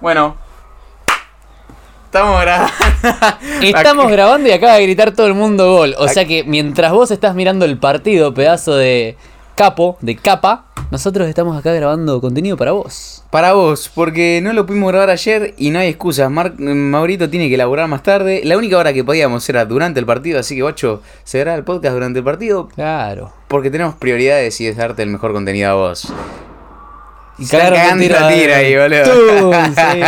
Bueno. Estamos grabando. Estamos grabando y acaba de gritar todo el mundo gol. O sea que mientras vos estás mirando el partido, pedazo de capo, de capa, nosotros estamos acá grabando contenido para vos. Para vos, porque no lo pudimos grabar ayer y no hay excusas. Mar- Maurito tiene que laburar más tarde. La única hora que podíamos era durante el partido, así que, guacho, se graba el podcast durante el partido Claro. porque tenemos prioridades y es darte el mejor contenido a vos. Y cagaron la tira ahí, boludo. ¡Tum! Sí.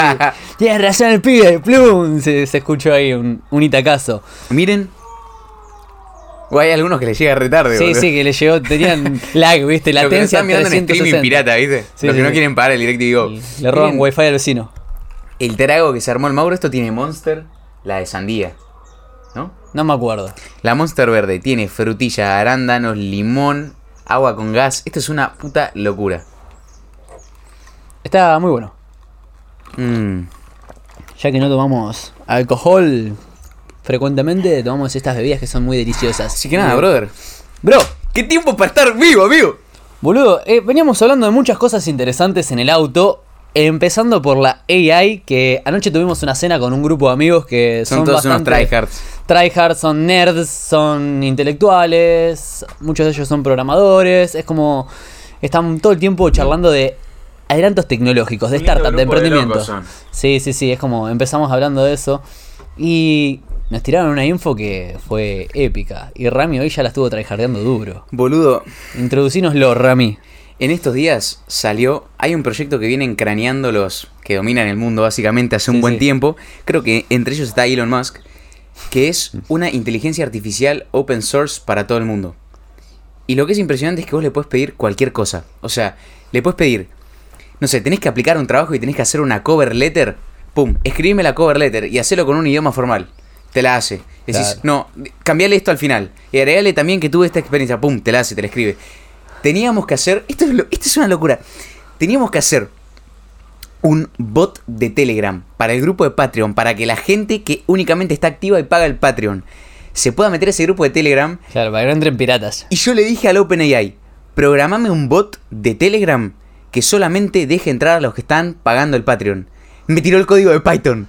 Tienes razón el pibe, plum. Se, se escuchó ahí un, un itacazo. Miren. O hay algunos que les llega retarde, Sí, boludo. sí, que le llegó, tenían lag, viste, latencia están mirando en streaming 360. pirata, ¿viste? Sí, Los que sí, no sí. quieren pagar el DirecTV Go. Le roban Miren, wifi al vecino. El trago que se armó el Mauro, esto tiene Monster, la de sandía. ¿No? No me acuerdo. La Monster verde tiene frutilla, arándanos, limón, agua con gas. Esto es una puta locura. Está muy bueno. Mm. Ya que no tomamos alcohol frecuentemente, tomamos estas bebidas que son muy deliciosas. Así que nada, brother. Bro, ¡Qué tiempo para estar vivo, amigo! boludo, eh, veníamos hablando de muchas cosas interesantes en el auto. Empezando por la AI, que anoche tuvimos una cena con un grupo de amigos que Son, son, todos unos bastante tryhards. tryhards, son nerds, son intelectuales, muchos de ellos son programadores, es como están todo el tiempo charlando de adelantos tecnológicos, de startup, de emprendimiento. sí, sí, sí, es como empezamos hablando de eso y nos tiraron una info que fue épica y Rami hoy ya la estuvo tryhardeando duro. Boludo, Introducínoslo, Rami. en estos días salió. Hay un proyecto que vienen craneando los que dominan el mundo básicamente hace un Sí, buen sí. tiempo. Creo que entre ellos está Elon Musk. Que es una inteligencia artificial open source para todo el mundo. Y lo que es impresionante es que vos le puedes pedir cualquier cosa. O sea, le puedes pedir. No sé, tenés que aplicar un trabajo y tenés que hacer una cover letter. Pum, escribime la cover letter y hacelo con un idioma formal. Te la hace. Decís, Claro. no, cambiale esto al final. Y agregale también que tuve esta experiencia. Pum, te la hace, te la escribe. Teníamos que hacer. Esto es, lo- esto es una locura. Teníamos que hacer un bot de Telegram para el grupo de Patreon. Para que la gente que únicamente está activa y paga el Patreon se pueda meter a ese grupo de Telegram Claro, para que no entren piratas. y yo le dije al OpenAI, programame un bot de Telegram que solamente deje entrar a los que están pagando el Patreon. Me tiró el código de Python.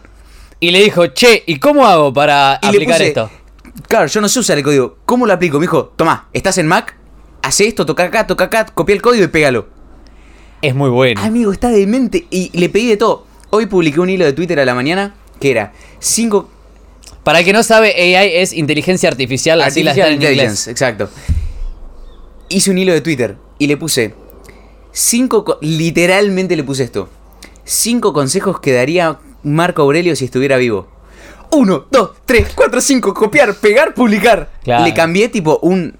Y le dijo, che, ¿y cómo hago para Y aplicar puse- esto? Claro, yo no sé usar el código. ¿Cómo lo aplico? Me dijo, toma, estás en Mac, hace esto, toca acá, toca acá, copia el código y pégalo. Es muy bueno. Amigo, está demente. Y le pedí de todo. Hoy publiqué un hilo de Twitter a la mañana que era 5 Para el que no sabe, AI es inteligencia artificial, así la Artificial en inglés. Intelligence, exacto. Hice un hilo de Twitter y le puse cinco, co- literalmente le puse esto. Cinco consejos que daría Marco Aurelio si estuviera vivo. Uno, dos, tres, cuatro, cinco, copiar, pegar, publicar. Claro. Le cambié tipo un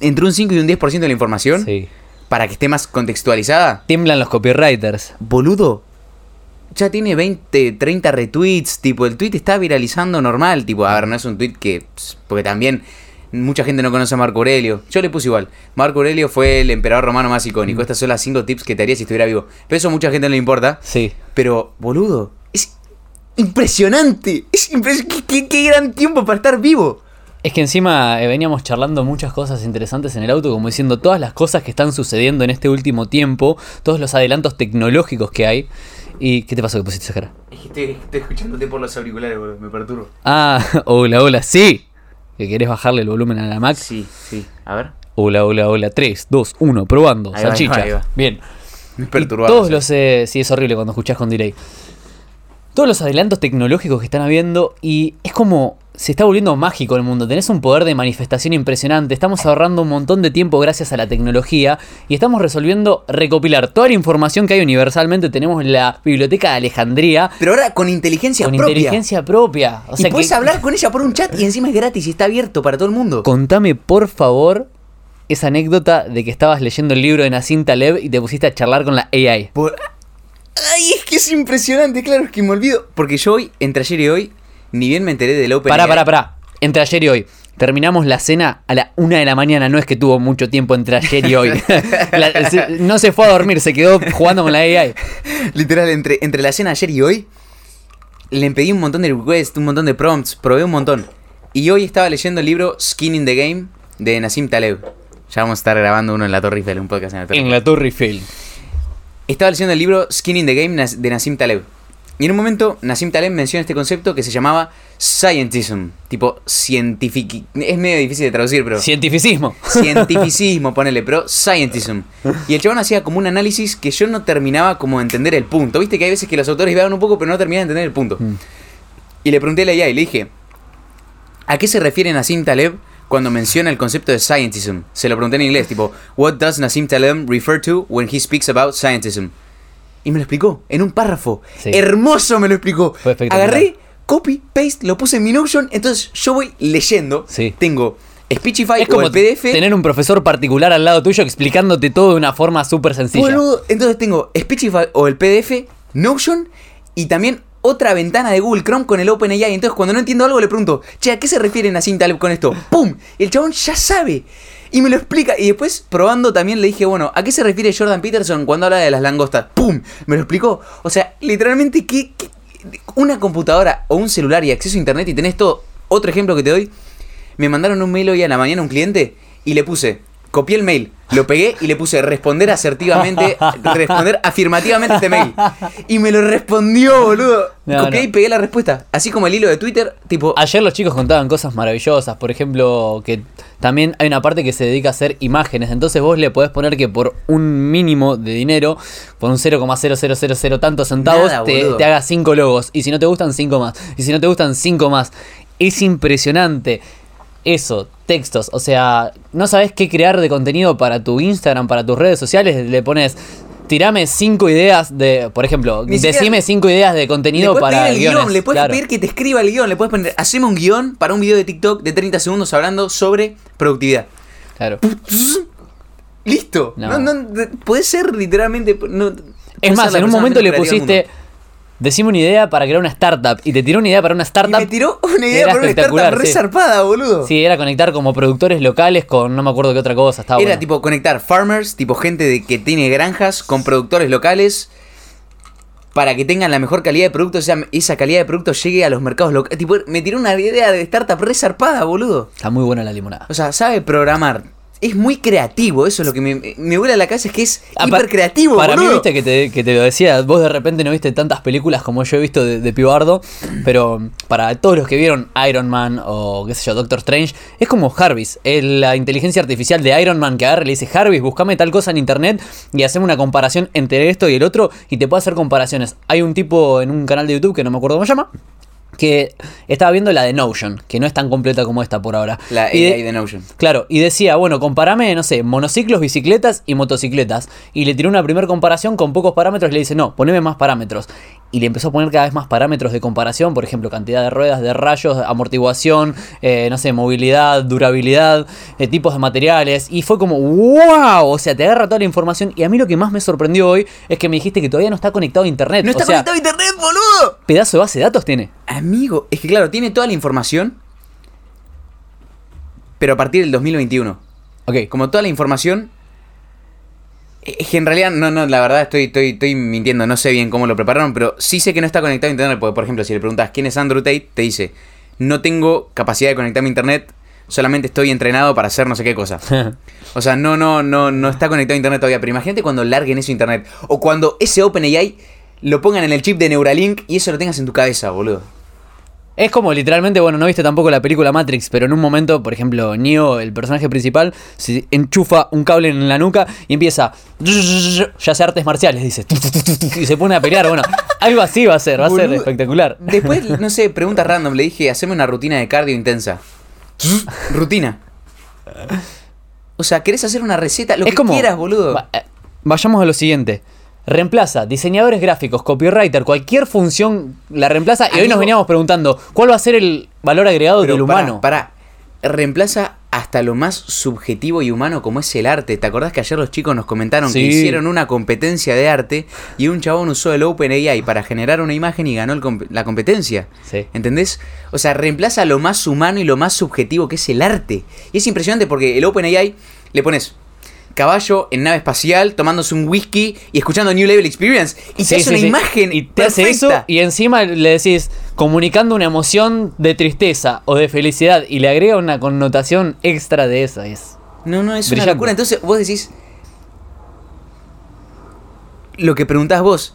entre un 5 y un 10% de la información Sí. para que esté más contextualizada. Tiemblan los copywriters. Boludo, ya tiene 20, 30 retweets, tipo, el tweet está viralizando normal, tipo, a ver, no es un tweet que, porque también mucha gente no conoce a Marco Aurelio, yo le puse igual, Marco Aurelio fue el emperador romano más icónico, estas son las 5 tips que te haría si estuviera vivo, pero eso a mucha gente no le importa, Sí. pero, boludo, es impresionante, es impres- qué, qué- qué gran tiempo para estar vivo. Es que encima eh, veníamos charlando muchas cosas interesantes en el auto, como diciendo todas las cosas que están sucediendo en este último tiempo, todos los adelantos tecnológicos que hay. ¿Y qué te pasó que pusiste esa cara? Es que estoy, estoy escuchándote por los auriculares, boludo, me perturbo. Ah, hola, hola, sí. ¿Que querés bajarle el volumen a la Mac? Sí, sí, a ver, Hola, hola, hola. 3, 2, 1, probando. Ahí va, ahí va, salchicha. ahí va. Bien. Y. Todos los. eh, sí, es horrible cuando escuchás con delay. Todos los adelantos tecnológicos que están habiendo y es como. Se está volviendo mágico el mundo. Tenés un poder de manifestación impresionante. Estamos ahorrando un montón de tiempo gracias a la tecnología. Y estamos resolviendo recopilar toda la información que hay universalmente. Tenemos la biblioteca de Alejandría. Pero ahora con inteligencia Con propia. inteligencia propia. O sea y puedes que- hablar con ella por un chat y encima es gratis y está abierto para todo el mundo. Contame, por favor, esa anécdota de que estabas leyendo el libro de Nassim Taleb y te pusiste a charlar con la AI. Por- Ay, es que es impresionante, claro, es que me olvido. Porque yo hoy, entre ayer y hoy, ni bien me enteré del Open. Pará, pará, pará. Entre ayer y hoy. Terminamos la cena a la una de la mañana. No es que tuvo mucho tiempo entre ayer y hoy. La- se- no se fue a dormir, se quedó jugando con la AI. Literal, entre, entre la cena ayer y hoy, le pedí un montón de requests, un montón de prompts, probé un montón. Y hoy estaba leyendo el libro Skin in the Game de Nassim Taleb. Ya vamos a estar grabando uno en la Torre Eiffel, un podcast en la Torre En la Torre Eiffel. Estaba leyendo el libro Skin in the Game de Nassim Taleb. Y en un momento Nassim Taleb menciona este concepto que se llamaba scientism, tipo científico. Es medio difícil de traducir, pero Cientificismo. cientificismo, ponele, pero scientism. Y el chabón hacía como un análisis que yo no terminaba como de entender el punto. Viste que hay veces que los autores vean un poco, pero no terminan de entender el punto. Mm. Y le pregunté a la IA y le dije, ¿a qué se refiere Nassim Taleb cuando menciona el concepto de scientism? Se lo pregunté en inglés, tipo, What does Nassim Taleb refer to when he speaks about scientism? Y me lo explicó en un párrafo. Sí. Hermoso me lo explicó. Agarré, copy, paste, lo puse en mi Notion, entonces yo voy leyendo. Sí. Tengo Speechify Es o como el PDF. tener un profesor particular al lado tuyo explicándote todo de una forma súper sencilla. Boludo, entonces tengo Speechify o el PDF, Notion y también otra ventana de Google Chrome con el OpenAI. Entonces cuando no entiendo algo le pregunto, che, ¿a qué se refiere Nassim Taleb con esto? ¡Pum! El chabón ya sabe. Y me lo explica. Y después, probando, también le dije, bueno, ¿a qué se refiere Jordan Peterson cuando habla de las langostas? ¡Pum! Me lo explicó. O sea, literalmente, ¿qué, qué- una computadora o un celular y acceso a internet y tenés todo. Otro ejemplo que te doy. Me mandaron un mail hoy a la mañana a un cliente y le puse, copié el mail, lo pegué y le puse responder asertivamente, responder afirmativamente este mail. Y me lo respondió, boludo. No, copié no. y pegué la respuesta. Así como el hilo de Twitter, tipo... Ayer los chicos contaban cosas maravillosas, por ejemplo, que también hay una parte que se dedica a hacer imágenes, entonces vos le podés poner que por un mínimo de dinero, por un 0,0000 tantos centavos, Nada, te, te haga 5 logos, y si no te gustan 5 más, y si no te gustan 5 más. Es impresionante. Eso, textos, o sea, no sabes qué crear de contenido para tu Instagram, para tus redes sociales, le pones... Tirame cinco ideas de, por ejemplo, Ni siquiera- decime cinco ideas de contenido para el guion, le puedes claro. pedir que te escriba el guion, le puedes poner, haceme un guion para un video de TikTok de 30 segundos hablando sobre productividad. Claro. Listo. No. No, no, de- puede ser literalmente. Es más, en un momento le pusiste, decime una idea para crear una startup. Y te tiró una idea para una mundo. Y startup. me tiró una idea para una startup re sí. zarpada, boludo. Sí, era conectar como productores locales con no me acuerdo qué otra cosa. Estaba Era bueno. tipo conectar farmers, tipo gente de, que tiene granjas con productores locales para que tengan la mejor calidad de producto, o sea, esa calidad de producto llegue a los mercados locales. Tipo, me tiró una idea de startup re zarpada, boludo. Está muy buena la limonada. O sea, sabe programar. Es muy creativo, eso es lo que me, me vuela la cabeza, es que es Ah, hiper creativo, Para mí, viste que te, que te lo decía, vos de repente no viste tantas películas como yo he visto de, de Pibardo, pero para todos los que vieron Iron Man o qué sé yo, Doctor Strange, es como Jarvis, es la inteligencia artificial de Iron Man que agarra y le dice, Jarvis, buscame tal cosa en internet y hacemos una comparación entre esto y el otro y te puede hacer comparaciones. Hay un tipo en un canal de YouTube que no me acuerdo cómo se llama. Que estaba viendo la de Notion, que no es tan completa como esta por ahora. La Y de- AI de Notion. Claro, y decía, bueno, comparame, no sé, monociclos, bicicletas y motocicletas. Y le tiró una primera comparación con pocos parámetros y le dice, no, poneme más parámetros. Y le empezó a poner cada vez más parámetros de comparación, por ejemplo, cantidad de ruedas, de rayos, amortiguación, eh, no sé, movilidad, durabilidad, eh, tipos de materiales. Y fue como, wow, o sea, te agarra toda la información. Y a mí lo que más me sorprendió hoy es que me dijiste que todavía no está conectado a internet. No está o sea, conectado a internet, boludo. pedazo de base de datos tiene. Amigo, es que claro, tiene toda la información, pero a partir del 2021. Ok, Como toda la información, es que en realidad, no, no, la verdad estoy, estoy, estoy mintiendo, no sé bien cómo lo prepararon, pero sí sé que no está conectado a internet, porque por ejemplo, si le preguntas quién es Andrew Tate, te dice, no tengo capacidad de conectarme a internet, solamente estoy entrenado para hacer no sé qué cosa. O sea, no, no, no, no está conectado a internet todavía. Pero imagínate cuando larguen eso a internet. O cuando ese OpenAI lo pongan en el chip de Neuralink y eso lo tengas en tu cabeza, boludo. Es como literalmente, bueno, no viste tampoco la película Matrix, pero en un momento, por ejemplo, Neo, el personaje principal, se enchufa un cable en la nuca y empieza. Ya hace artes marciales, dice. Y se pone a pelear. Bueno, algo así va a ser, va a ser espectacular. Después, no sé, pregunta random. Le dije, haceme una rutina de cardio intensa. rutina. O sea, ¿querés hacer una receta? Lo es que como. quieras, boludo. Va- eh, Vayamos a lo siguiente. Reemplaza diseñadores gráficos, copywriter, cualquier función la reemplaza. Y hoy nos veníamos preguntando, ¿cuál va a ser el valor agregado del humano? Pará, reemplaza hasta lo más subjetivo y humano como es el arte. ¿Te acordás que ayer los chicos nos comentaron que hicieron una competencia de arte y un chabón usó el OpenAI para generar una imagen y ganó comp- la competencia? Sí. ¿Entendés? O sea, reemplaza lo más humano y lo más subjetivo que es el arte. Y es impresionante porque el OpenAI le pones caballo en nave espacial tomándose un whisky y escuchando New Level Experience y Sí, te hace sí, una sí. imagen y te hace eso perfecta. y encima le decís comunicando una emoción de tristeza o de felicidad y le agrega una connotación extra de esa es No, no, es Brillante. una locura. Entonces vos decís. Lo que preguntás vos.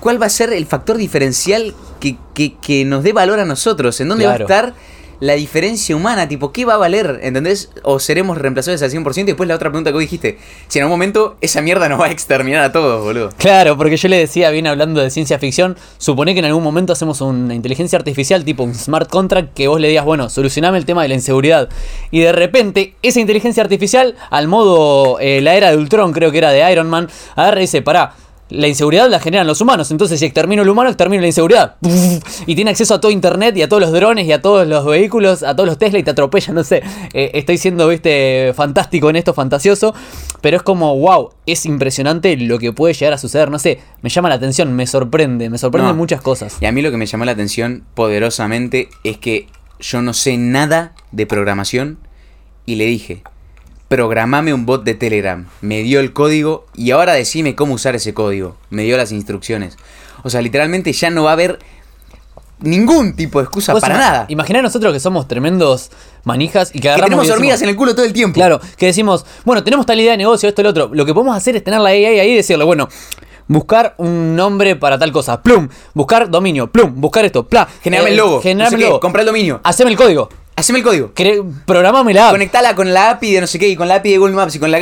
¿cuál va a ser el factor diferencial que, que- que nos dé valor a nosotros? ¿En dónde Claro. va a estar la diferencia humana? Tipo, ¿qué va a valer? ¿Entendés? ¿O seremos reemplazables al 100%? Y después la otra pregunta que vos dijiste, si en algún momento esa mierda nos va a exterminar a todos, boludo. Claro, porque yo le decía, bien hablando de ciencia ficción, supone que en algún momento hacemos una inteligencia artificial tipo un smart contract que vos le digas, bueno, solucioname el tema de la inseguridad. Y de repente, esa inteligencia artificial, al modo eh, la era de Ultron, creo que era de Iron Man, agarra y dice, pará. La inseguridad la generan los humanos, entonces si extermino el humano, extermino la inseguridad. Y tiene acceso a todo internet y a todos los drones y a todos los vehículos, a todos los Tesla y te atropella, no sé. Eh, estoy siendo, viste, fantástico en esto, fantasioso. Pero es como, wow, es impresionante lo que puede llegar a suceder. No sé, me llama la atención, me sorprende, me sorprenden No. muchas cosas. Y a mí lo que me llamó la atención poderosamente es que yo no sé nada de programación y le dije, programame un bot de Telegram. Me dio el código y ahora decime cómo usar ese código. Me dio las instrucciones. O sea, literalmente ya no va a haber ningún tipo de excusa para nada. Imaginá nosotros que somos tremendos manijas y que Que agarramos tenemos y decimos- hormigas en el culo todo el tiempo. Claro, que decimos, bueno, tenemos tal idea de negocio, esto, el otro. Lo que podemos hacer es tener la AI ahí y decirle, bueno, buscar un nombre para tal cosa, plum, buscar dominio, plum, buscar esto, pla. Generame eh, el logo. generame no sé el qué, logo. Comprar el dominio. Haceme el código. Haceme el código. Cre- Programame la app. Conectala con la API de no sé qué y con la API de Google Maps y con la.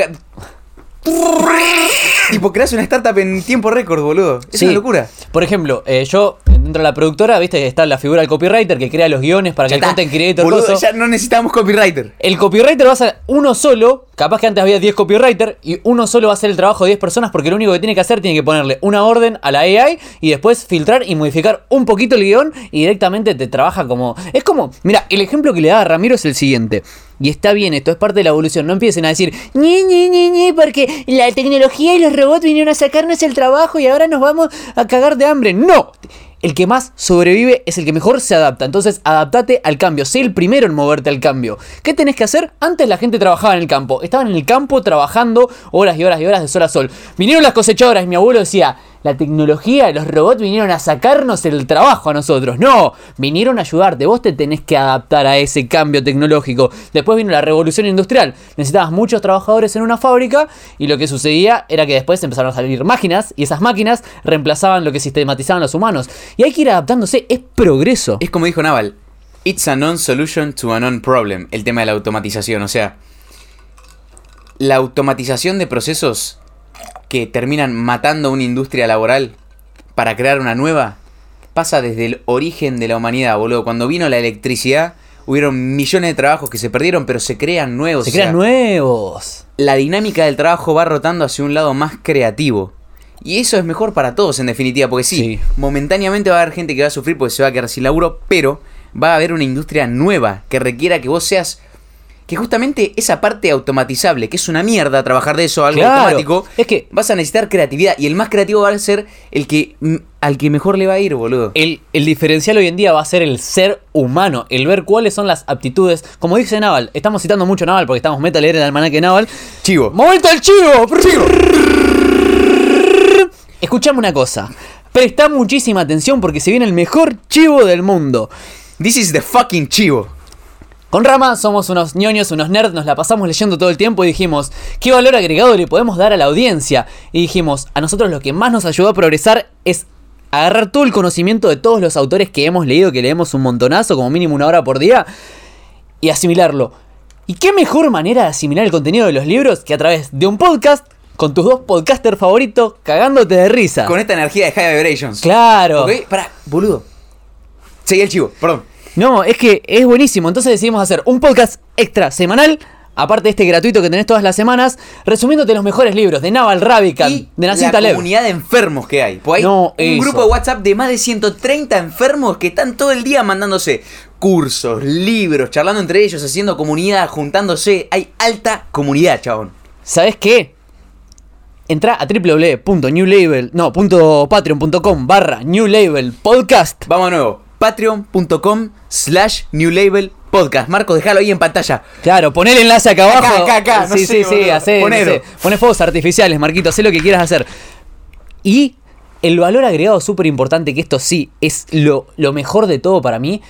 Tipo, creas una startup en tiempo récord, boludo. Es Sí. una locura. Por ejemplo, eh, yo, dentro de la productora, viste está la figura del copywriter que crea los guiones para que Ya el está. content creator Boludo, coso- ya no necesitamos copywriter. El copywriter va a ser uno solo, capaz que antes había 10 copywriters, y uno solo va a hacer el trabajo de 10 personas porque lo único que tiene que hacer tiene que ponerle una orden a la AI y después filtrar y modificar un poquito el guion y directamente te trabaja como... Es como, mira, el ejemplo que le da a Ramiro es el siguiente. Y está bien, esto es parte de la evolución. No empiecen a decir, ñi, ñi, ñi, ñi, porque la tecnología y los robots vinieron a sacarnos el trabajo y ahora nos vamos a cagar de hambre. No, el que más sobrevive es el que mejor se adapta. Entonces, adaptate al cambio. Sé el primero en moverte al cambio. ¿Qué tenés que hacer? Antes la gente trabajaba en el campo. Estaban en el campo trabajando horas y horas y horas de sol a sol. Vinieron las cosechadoras y mi abuelo decía, la tecnología, los robots vinieron a sacarnos el trabajo a nosotros. No, vinieron a ayudarte. Vos te tenés que adaptar a ese cambio tecnológico. Después vino la revolución industrial. Necesitabas muchos trabajadores en una fábrica y lo que sucedía era que después empezaron a salir máquinas y esas máquinas reemplazaban lo que sistematizaban los humanos. Y hay que ir adaptándose. Es progreso. Es como dijo Naval. It's a non-solution to a non-problem. El tema de la automatización. O sea, la automatización de procesos que terminan matando una industria laboral para crear una nueva pasa desde el origen de la humanidad, boludo. Cuando vino la electricidad, hubieron millones de trabajos que se perdieron, pero se crean nuevos. Se o sea, crean nuevos. la dinámica del trabajo va rotando hacia un lado más creativo. Y eso es mejor para todos, en definitiva, porque sí, Sí. momentáneamente va a haber gente que va a sufrir porque se va a quedar sin laburo, pero va a haber una industria nueva que requiera que vos seas. Que justamente esa parte automatizable, que es una mierda trabajar de eso, algo Claro, automático, es que- vas a necesitar creatividad. Y el más creativo va a ser el que mm, al que mejor le va a ir, boludo. El, el diferencial hoy en día va a ser el ser humano, el ver cuáles son las aptitudes. Como dice Naval, estamos citando mucho Naval porque estamos meta a leer el almanaque de Naval. Chivo. ¡Momento al chivo! Escuchame una cosa. Presta muchísima atención porque se viene el mejor chivo del mundo. This is the fucking chivo. Con Rama somos unos ñoños, unos nerds, nos la pasamos leyendo todo el tiempo y dijimos, ¿qué valor agregado le podemos dar a la audiencia? Y dijimos, a nosotros lo que más nos ayudó a progresar es agarrar todo el conocimiento de todos los autores que hemos leído, que leemos un montonazo, como mínimo una hora por día, y asimilarlo. ¿Y qué mejor manera de asimilar el contenido de los libros que a través de un podcast con tus dos podcasters favoritos cagándote de risa? Con esta energía de high vibrations. Claro. Ok, pará, boludo. Seguí el chivo, perdón. No, es que es buenísimo. Entonces decidimos hacer un podcast extra semanal. Aparte de este gratuito que tenés todas las semanas, resumiéndote los mejores libros de Naval Ravikant, y de Nassim la Taleb. comunidad de enfermos que hay. Pues hay No, un eso. grupo de WhatsApp de más de 130 enfermos que están todo el día mandándose cursos, libros, charlando entre ellos, haciendo comunidad, juntándose. Hay alta comunidad, chabón. ¿Sabes qué? Entra a www.newlabel, no, punto patreon.com barra New Label Podcast. Vamos de nuevo. Patreon.com slash New Label Podcast. Marco, déjalo ahí en pantalla. Claro, pon el enlace acá Acá, abajo. acá, acá, no sí, sé, sí, sí, hacé, no sé, Poné fuegos artificiales, Marquito, hacé lo que quieras hacer. Y el valor agregado súper importante, que esto sí es lo, lo mejor de todo para mí,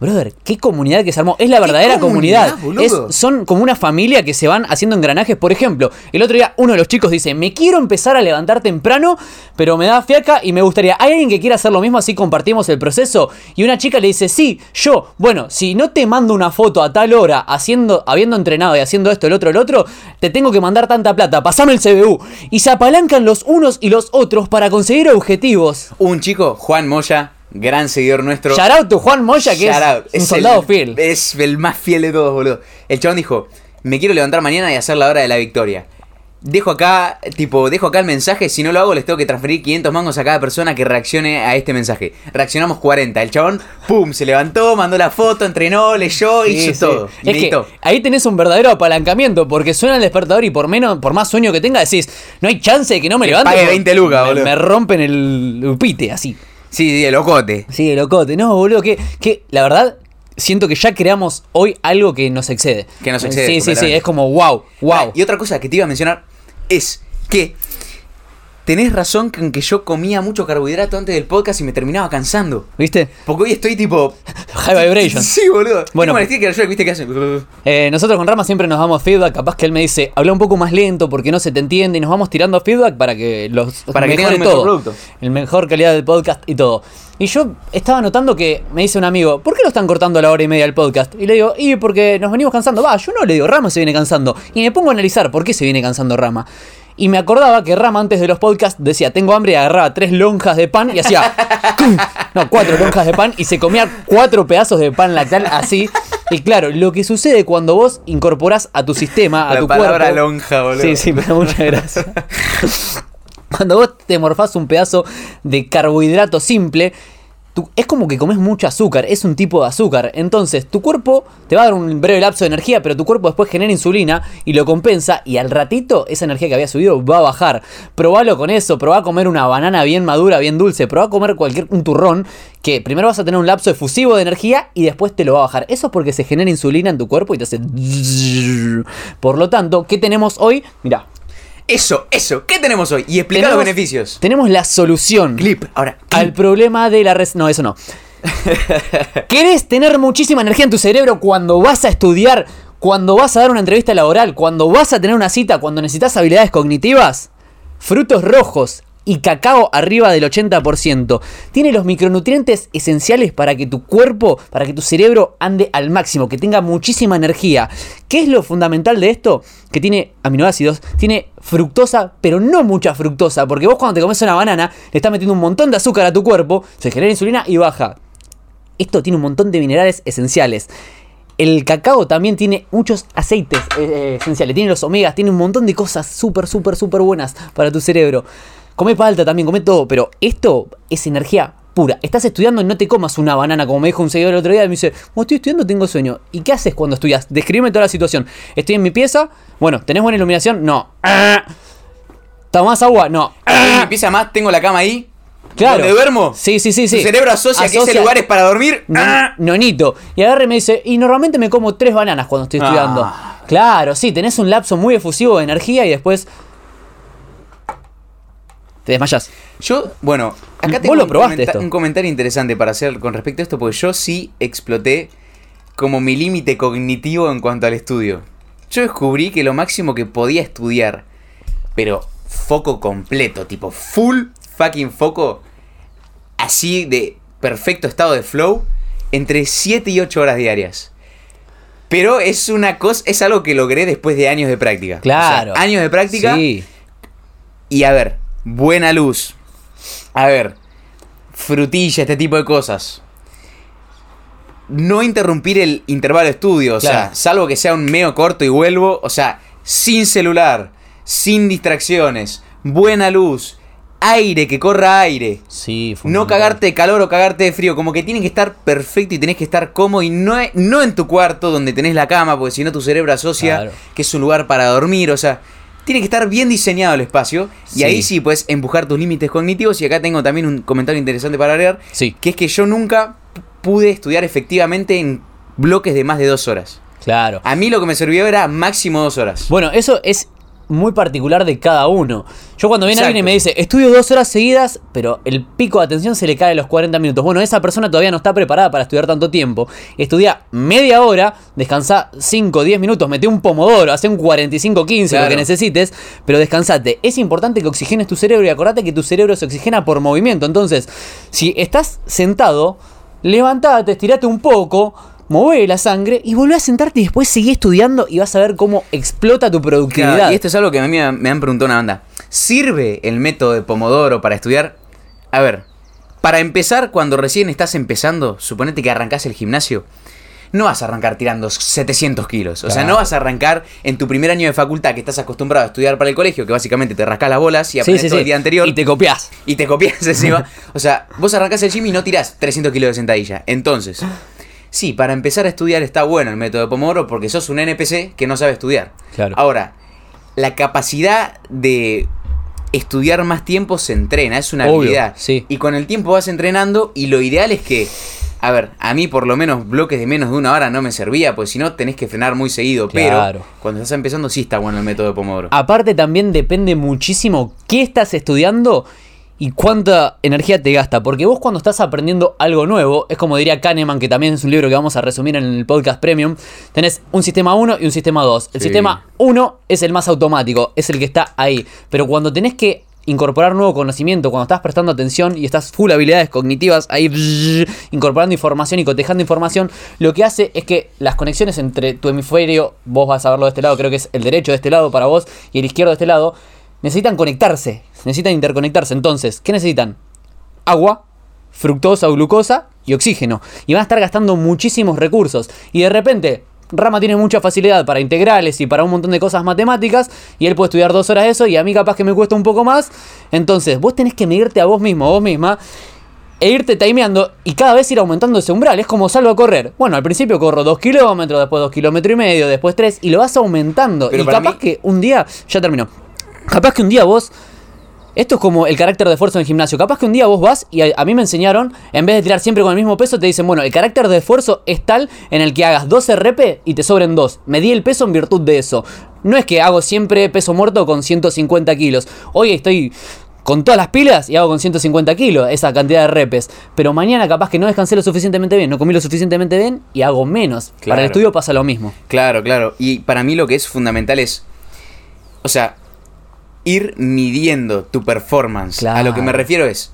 Brother, qué comunidad que se armó. Es la ¿Qué verdadera comunidad, comunidad. Es- son como una familia que se van haciendo engranajes. Por ejemplo, el otro día uno de los chicos dice, me quiero empezar a levantar temprano, pero me da fiaca y me gustaría. ¿Hay alguien que quiera hacer lo mismo así compartimos el proceso? Y una chica le dice, sí, yo. Bueno, si no te mando una foto a tal hora haciendo, habiendo entrenado y haciendo esto, el otro, el otro, te tengo que mandar tanta plata. Pasame el CBU. Y se apalancan los unos y los otros para conseguir objetivos. Un chico, Juan Moya, gran seguidor nuestro. Shout out to Juan Moya, que Shout out. es un soldado el, fiel. Es el más fiel de todos, boludo. El chabón dijo, me quiero levantar mañana y hacer la hora de la victoria. Dejo acá, tipo, dejo acá el mensaje, si no lo hago les tengo que transferir 500 mangos a cada persona que reaccione a este mensaje. Reaccionamos 40. El chabón, pum, se levantó, mandó la foto, entrenó, leyó, Sí, hizo sí. todo. Es que ahí tenés un verdadero apalancamiento, porque suena el despertador y por menos, por más sueño que tenga, decís, no hay chance de que no me Que levante. pague porque 20 lucas, me- boludo. Me rompen el upite, así. Sí, sí, el locote. Sí, locote. No, boludo, que, que la verdad, siento que ya creamos hoy algo que nos excede. Que nos excede, Sí, sí, sí, es como wow, wow. Ah, y otra cosa que te iba a mencionar es que tenés razón con que yo comía mucho carbohidrato antes del podcast y me terminaba cansando. ¿Viste? Porque hoy estoy tipo. High vibration. Sí, boludo. Bueno, el sticker Shrek, ¿viste qué hace? Eh, nosotros con Rama siempre nos damos feedback, capaz que él me dice, habla un poco más lento porque no se te entiende y nos vamos tirando feedback para que los Para que tengan un mejor todo. producto. El mejor calidad del podcast y todo. Y yo estaba notando que me dice un amigo, ¿por qué lo están cortando a la hora y media del podcast? Y le digo, y porque nos venimos cansando. Va, yo no le digo, Rama se viene cansando. Y me pongo a analizar por qué se viene cansando Rama. Y me acordaba que Rama antes de los podcasts decía, tengo hambre y agarraba tres lonjas de pan y hacía, no, cuatro lonjas de pan y se comía cuatro pedazos de pan lactal así. Y claro, lo que sucede cuando vos incorporás a tu sistema, a La tu palabra cuerpo... lonja, boludo. Sí, sí, pero muchas gracias. Cuando vos te morfás un pedazo de carbohidrato simple, es como que comes mucho azúcar, es un tipo de azúcar. Entonces, tu cuerpo te va a dar un breve lapso de energía, pero tu cuerpo después genera insulina y lo compensa. Y al ratito, esa energía que había subido va a bajar. Probalo con eso, probá a comer una banana bien madura, bien dulce, probá a comer cualquier un turrón, que primero vas a tener un lapso efusivo de energía y después te lo va a bajar. Eso es porque se genera insulina en tu cuerpo y te hace. Por lo tanto, ¿qué tenemos hoy? Mirá. Eso, eso. ¿Qué tenemos hoy? Y explica los beneficios. Tenemos la solución Clip. Ahora. al problema de la res... No, eso no. ¿Querés tener muchísima energía en tu cerebro cuando vas a estudiar, cuando vas a dar una entrevista laboral, cuando vas a tener una cita, cuando necesitas habilidades cognitivas? Frutos rojos y cacao arriba del 80%. Tiene los micronutrientes esenciales para que tu cuerpo, para que tu cerebro ande al máximo, que tenga muchísima energía. ¿Qué es lo fundamental de esto? Que tiene aminoácidos, tiene fructosa, pero no mucha fructosa, porque vos cuando te comes una banana le estás metiendo un montón de azúcar a tu cuerpo, se genera insulina y baja. Esto tiene un montón de minerales esenciales. El cacao también tiene muchos aceites eh, eh, esenciales, tiene los omegas, tiene un montón de cosas súper, súper, súper buenas para tu cerebro. Come palta también, come todo, pero esto es energía pura. Estás estudiando y no te comas una banana, como me dijo un seguidor el otro día, y me dice, como estoy estudiando tengo sueño. ¿Y qué haces cuando estudias? Describime toda la situación. Estoy en mi pieza, bueno, ¿tenés buena iluminación? No. ¿Tomás agua? No. Estoy en mi pieza más, tengo la cama ahí. Claro. ¿Donde duermo? Sí, sí, sí, sí. Tu cerebro asocia, que ese lugar es para dormir. No- Ah. Nonito. Y agarre y me dice, y normalmente me como tres bananas cuando estoy estudiando. Ah. Claro, sí, tenés un lapso muy efusivo de energía y después te desmayas. Yo, bueno, acá Vos tengo lo un, probaste comenta- esto. un comentario interesante para hacer con respecto a esto, porque yo sí exploté como mi límite cognitivo en cuanto al estudio. Yo descubrí que lo máximo que podía estudiar, pero foco completo, tipo full fucking foco, así de perfecto estado de flow, entre 7 y 8 horas diarias. Pero es una cosa, es algo que logré después de años de práctica. O sea, Claro. años de práctica. Sí. Y a ver, buena luz. A ver, frutilla, este tipo de cosas. No interrumpir el intervalo de estudio, o sea, salvo que sea un meo corto y vuelvo, o sea, sin celular, sin distracciones, buena luz, aire, que corra aire. Sí, No cagarte de calor o cagarte de frío, como que tiene que estar perfecto y tenés que estar cómodo y no, e- no en tu cuarto donde tenés la cama, porque si no tu cerebro asocia Claro. que es un lugar para dormir, o sea, tiene que estar bien diseñado el espacio y ahí sí puedes empujar tus límites cognitivos y acá tengo también un comentario interesante para leer, Sí, que es que yo nunca pude estudiar efectivamente en bloques de más de dos horas. claro. A mí lo que me sirvió era máximo dos horas. Bueno, eso es muy particular de cada uno. Yo cuando viene Exacto. alguien y me dice, estudio dos horas seguidas, pero el pico de atención se le cae a los 40 minutos. Bueno, esa persona todavía no está preparada para estudiar tanto tiempo. Estudia media hora, descansa 5, 10 minutos, mete un pomodoro, hace un 45, 15, lo Claro. que necesites, pero descansate. Es importante que oxigenes tu cerebro y acordate que tu cerebro se oxigena por movimiento. Entonces, si estás sentado, levantate, estirate un poco, mueve la sangre y volvé a sentarte y después seguí estudiando y vas a ver cómo explota tu productividad. Claro, y esto es algo que a mí me, han preguntado una banda. ¿Sirve el método de Pomodoro para estudiar? A ver, para empezar, cuando recién estás empezando, suponete que arrancás el gimnasio, no vas a arrancar tirando 700 kilos. O sea, no vas a arrancar en tu primer año de facultad que estás acostumbrado a estudiar para el colegio, que básicamente te rascas las bolas y Sí, aprendes sí, todo sí. el día anterior. Y te copias. y te copias encima. O sea, vos arrancás el gym y no tirás 300 kilos de sentadilla. Entonces, sí, para empezar a estudiar está bueno el método de Pomodoro porque sos un NPC que no sabe estudiar. Claro. Ahora, la capacidad de estudiar más tiempo se entrena, es una Obvio, habilidad. sí. Y con el tiempo vas entrenando y lo ideal es que... A ver, a mí por lo menos bloques de menos de una hora no me servía, pues si no tenés que frenar muy seguido. Claro. Pero cuando estás empezando sí está bueno el método de Pomodoro. Aparte también depende muchísimo qué estás estudiando y cuánta energía te gasta. Porque vos cuando estás aprendiendo algo nuevo, es como diría Kahneman, que también es un libro que vamos a resumir en el podcast premium, tenés un sistema 1 y un sistema 2. El Sí. sistema 1 es el más automático, es el que está ahí. Pero cuando tenés que incorporar nuevo conocimiento, cuando estás prestando atención y estás full habilidades cognitivas, ahí bzz, incorporando información y cotejando información, lo que hace es que las conexiones entre tu hemisferio, vos vas a verlo de este lado, creo que es el derecho de este lado para vos y el izquierdo de este lado, necesitan conectarse, necesitan interconectarse. Entonces, ¿qué necesitan? Agua, fructosa o glucosa y oxígeno. Y van a estar gastando muchísimos recursos. Y de repente, Rama tiene mucha facilidad para integrales y para un montón de cosas matemáticas. Y él puede estudiar dos horas eso y a mí capaz que me cuesta un poco más. Entonces, vos tenés que medirte a vos mismo, a vos misma. E irte timeando y cada vez ir aumentando ese umbral. Es como salgo a correr. Bueno, al principio corro 2 kilómetros, después 2 kilómetros y medio, después 3 y lo vas aumentando. Pero y capaz mí- que un día, ya terminó. Capaz que un día vos esto es como el carácter de esfuerzo en el gimnasio. Capaz que un día vos vas y a, a mí me enseñaron, en vez de tirar siempre con el mismo peso, te dicen, bueno, el carácter de esfuerzo es tal en el que hagas 12 rep y te sobren 2. Medí el peso en virtud de eso. No es que hago siempre peso muerto con 150 kilos. Hoy estoy con todas las pilas y hago con 150 kilos esa cantidad de repes. Pero mañana capaz que no descansé lo suficientemente bien, no comí lo suficientemente bien y hago menos. Para Claro. el estudio pasa lo mismo. Claro, claro. Y para mí lo que es fundamental es, o sea, ir midiendo tu performance. A lo que me refiero es,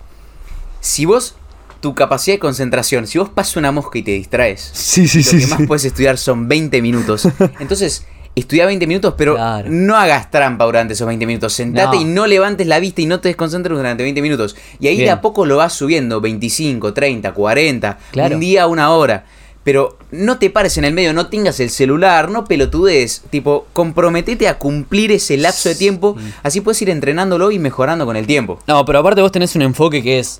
si vos, tu capacidad de concentración, si vos pasas una mosca y te distraes, Sí, sí, lo que más puedes estudiar son 20 minutos. Entonces, estudia 20 minutos, pero Claro. no hagas trampa durante esos 20 minutos. Sentate No. y no levantes la vista y no te desconcentres durante 20 minutos. Y ahí de a poco lo vas subiendo, 25, 30, 40, Claro. un día, una hora. Pero no te pares en el medio, no tengas el celular, no pelotudes. Tipo, comprometete a cumplir ese lapso de tiempo. Así puedes ir entrenándolo y mejorando con el tiempo. No, pero aparte vos tenés un enfoque que es.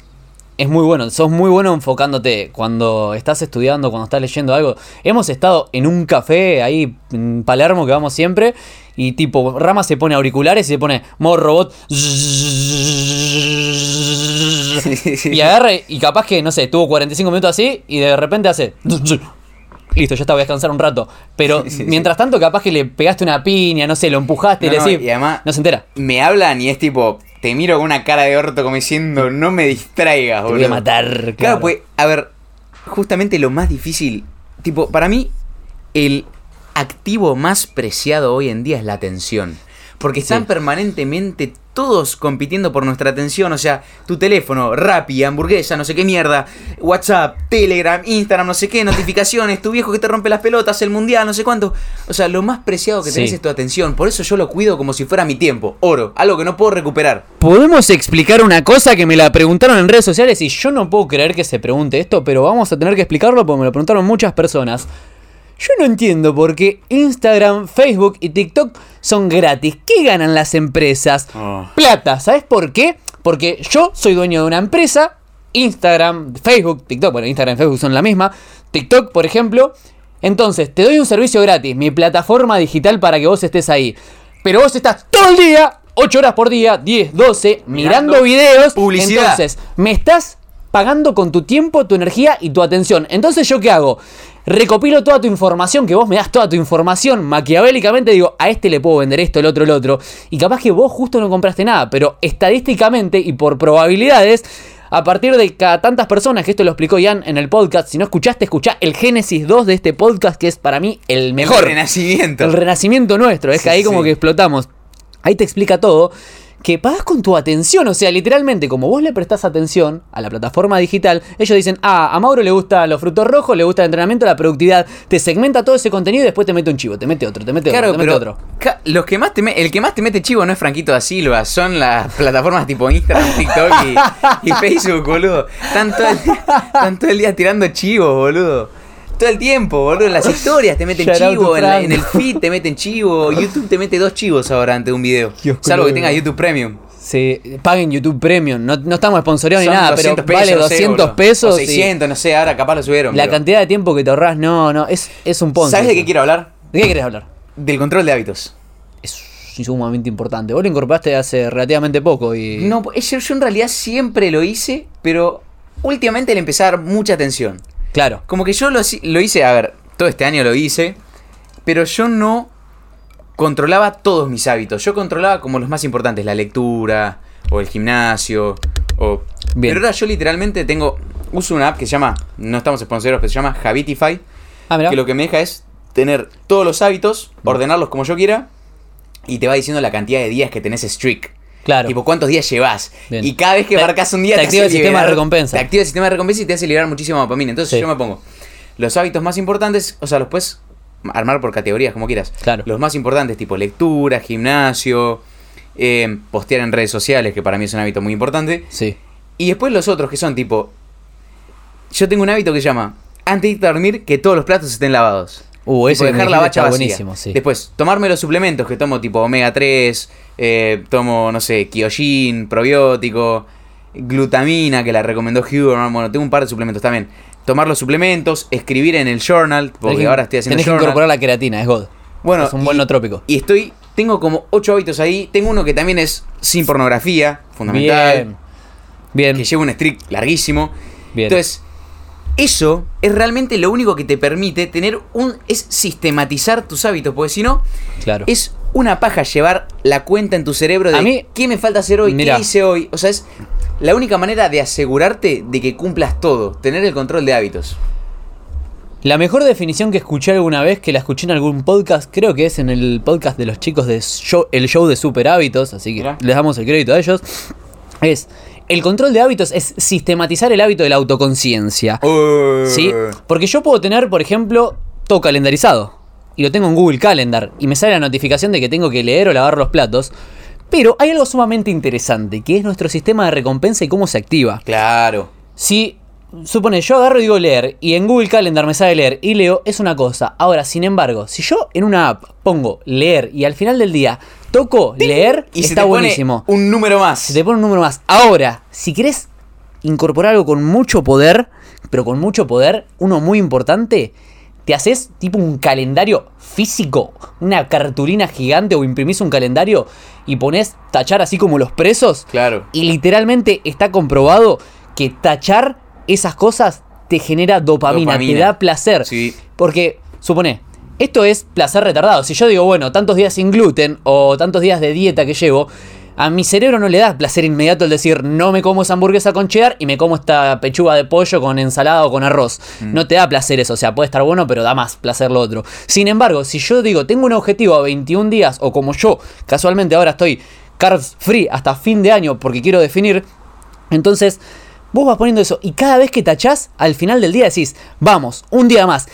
Es muy bueno, sos muy bueno enfocándote cuando estás estudiando, cuando estás leyendo algo. Hemos estado en un café ahí en Palermo que vamos siempre y tipo, Rama se pone auriculares y se pone modo robot y agarra y capaz que, no sé, tuvo 45 minutos así y de repente hace... Listo, ya está, voy a descansar un rato. Pero Sí, sí, sí. mientras tanto, capaz que le pegaste una piña, no sé, lo empujaste y No, le no, decís... y además- no se entera. Me hablan y es tipo, te miro con una cara de orto como diciendo, no me distraigas, Te boludo. voy a matar. Claro, pues, a ver, justamente lo más difícil, tipo, para mí, el activo más preciado hoy en día es la atención. Porque están Sí. permanentemente todos compitiendo por nuestra atención. O sea, tu teléfono, Rappi, hamburguesa, no sé qué mierda, WhatsApp, Telegram, Instagram, no sé qué, notificaciones, tu viejo que te rompe las pelotas, el mundial, no sé cuánto. O sea, lo más preciado que tenés Sí. es tu atención. Por eso yo lo cuido como si fuera mi tiempo, oro, algo que no puedo recuperar. ¿Podemos explicar una cosa que me la preguntaron en redes sociales y yo no puedo creer que se pregunte esto, pero vamos a tener que explicarlo porque me lo preguntaron muchas personas? Yo no entiendo por qué Instagram, Facebook y TikTok son gratis. ¿Qué ganan las empresas? Oh. Plata, ¿sabes por qué? Porque yo soy dueño de una empresa, Instagram, Facebook, TikTok, bueno, Instagram y Facebook son la misma, TikTok, por ejemplo. Entonces, te doy un servicio gratis, mi plataforma digital para que vos estés ahí. Pero vos estás todo el día, 8 horas por día, 10, 12, mirando, Mirando videos. publicidad. Entonces, me estás pagando con tu tiempo, tu energía y tu atención. Entonces, ¿yo qué hago? Recopilo toda tu información, que vos me das toda tu información, maquiavélicamente digo, a este le puedo vender esto, el otro, el otro. Y capaz que vos justo no compraste nada, pero estadísticamente y por probabilidades, a partir de cada tantas personas, que esto lo explicó Ian en el podcast, si no escuchaste, escuchá el Génesis 2 de este podcast, que es para mí el mejor. El renacimiento. El renacimiento nuestro, es Sí, que ahí como que explotamos. Ahí te explica todo. Que pagas con tu atención, o sea, literalmente, como vos le prestás atención a la plataforma digital, ellos dicen, ah, a Mauro le gustan los frutos rojos, le gusta el entrenamiento, la productividad, te segmenta todo ese contenido y después te mete un chivo, te mete otro, te mete Claro, otro, te pero mete otro. los que más te el que más te mete chivo no es Franquito da Silva, son las plataformas tipo Instagram, TikTok y, y Facebook, boludo. Todo, el, están todo el día tirando chivos, boludo. Todo el tiempo, boludo. En las historias te meten Shout chivo, en, la- en el feed te meten chivo, YouTube te mete dos chivos ahora ante un video. Oscuro, Salvo que tengas YouTube Premium. Sí, paguen YouTube Premium, no, no estamos sponsoreados ni nada, pero 200 vale no sé, 200 boludo. pesos. O y 600, no sé, ahora capaz lo subieron. la pero- cantidad de tiempo que te ahorras, no, no, es, es un ponce. ¿Sabes de qué quiero hablar? ¿De qué querés hablar? Del control de hábitos. Es sumamente importante. Vos lo incorporaste hace relativamente poco y... No, yo, yo en realidad siempre lo hice, pero últimamente le empecé a dar mucha atención. Claro. Como que yo lo, hice- lo hice, a ver, todo este año lo hice, pero yo no controlaba todos mis hábitos. Yo controlaba como los más importantes, la lectura, o el gimnasio, o... Bien. Pero ahora yo literalmente tengo... Uso una app que se llama, no estamos sponsors, pero se llama Habitify, Ah, que lo que me deja es tener todos los hábitos, ordenarlos como yo quiera, y te va diciendo la cantidad de días que tenés streak. Claro. Tipo, ¿cuántos días llevas? Bien. Y cada vez que marcas un día te te, activa el sistema de recompensa. Te activa el sistema de recompensa y te hace liberar muchísima dopamina. Entonces Sí. yo me pongo los hábitos más importantes, o sea, los puedes armar por categorías como quieras. Claro. Los más importantes, tipo lectura, gimnasio, eh, postear en redes sociales, que para mí es un hábito muy importante. Sí. Y después los otros que son tipo. Yo tengo un hábito que se llama antes de irte a dormir que todos los platos estén lavados. Uh, que me dejar la bacha vacía. buenísimo, sí. Después, tomarme los suplementos que tomo, tipo omega 3, eh, tomo, no sé, Kyojin, probiótico, glutamina, que la recomendó Huberman. Bueno, tengo un par de suplementos también. Tomar los suplementos, escribir en el journal, porque que- ahora estoy haciendo Tenés que journal. incorporar la queratina, es God. Bueno, es un buen nootrópico. Y estoy, tengo como ocho hábitos ahí. Tengo uno que también es sin pornografía, fundamental. Bien. Bien. Que lleva un streak larguísimo. Bien. Entonces, eso es realmente lo único que te permite tener un. es sistematizar tus hábitos. Porque si no, claro. es una paja llevar la cuenta en tu cerebro de A mí- qué me falta hacer hoy, qué hice hoy. O sea, es la única manera de asegurarte de que cumplas todo, tener el control de hábitos. La mejor definición que escuché alguna vez, que la escuché en algún podcast, creo que es en el podcast de los chicos de show- el show de Super Hábitos, así que Mirá. les damos el crédito a ellos, es, el control de hábitos es sistematizar el hábito de la autoconciencia. ¿Sí? Porque yo puedo tener, por ejemplo, todo calendarizado. Y lo tengo en Google Calendar. Y me sale la notificación de que tengo que leer o lavar los platos. Pero hay algo sumamente interesante, que es nuestro sistema de recompensa y cómo se activa. Claro. Si, supone, yo agarro y digo leer, y en Google Calendar me sale leer y leo, es una cosa. Ahora, sin embargo, si yo en una app pongo leer y al final del día toco leer, Y se está pone buenísimo. un número más. Se te pone un número más. Ahora, si querés incorporar algo con mucho poder, pero con mucho poder, uno muy importante, te haces tipo un calendario físico, una cartulina gigante o imprimís un calendario y pones tachar así como los presos. Claro. Y literalmente está comprobado que tachar esas cosas te genera dopamina, te da placer. Sí. Porque, supone, esto es placer retardado. Si yo digo, bueno, tantos días sin gluten o tantos días de dieta que llevo, a mi cerebro no le da placer inmediato el decir, no me como esa hamburguesa con cheddar y me como esta pechuga de pollo con ensalada o con arroz. No te da placer eso, o sea, puede estar bueno, pero da más placer lo otro. Sin embargo, si yo digo, tengo un objetivo a 21 días, o como yo, casualmente ahora estoy carbs free hasta fin de año porque quiero definir, entonces, vos vas poniendo eso y cada vez que tachás, al final del día decís, vamos, un día más.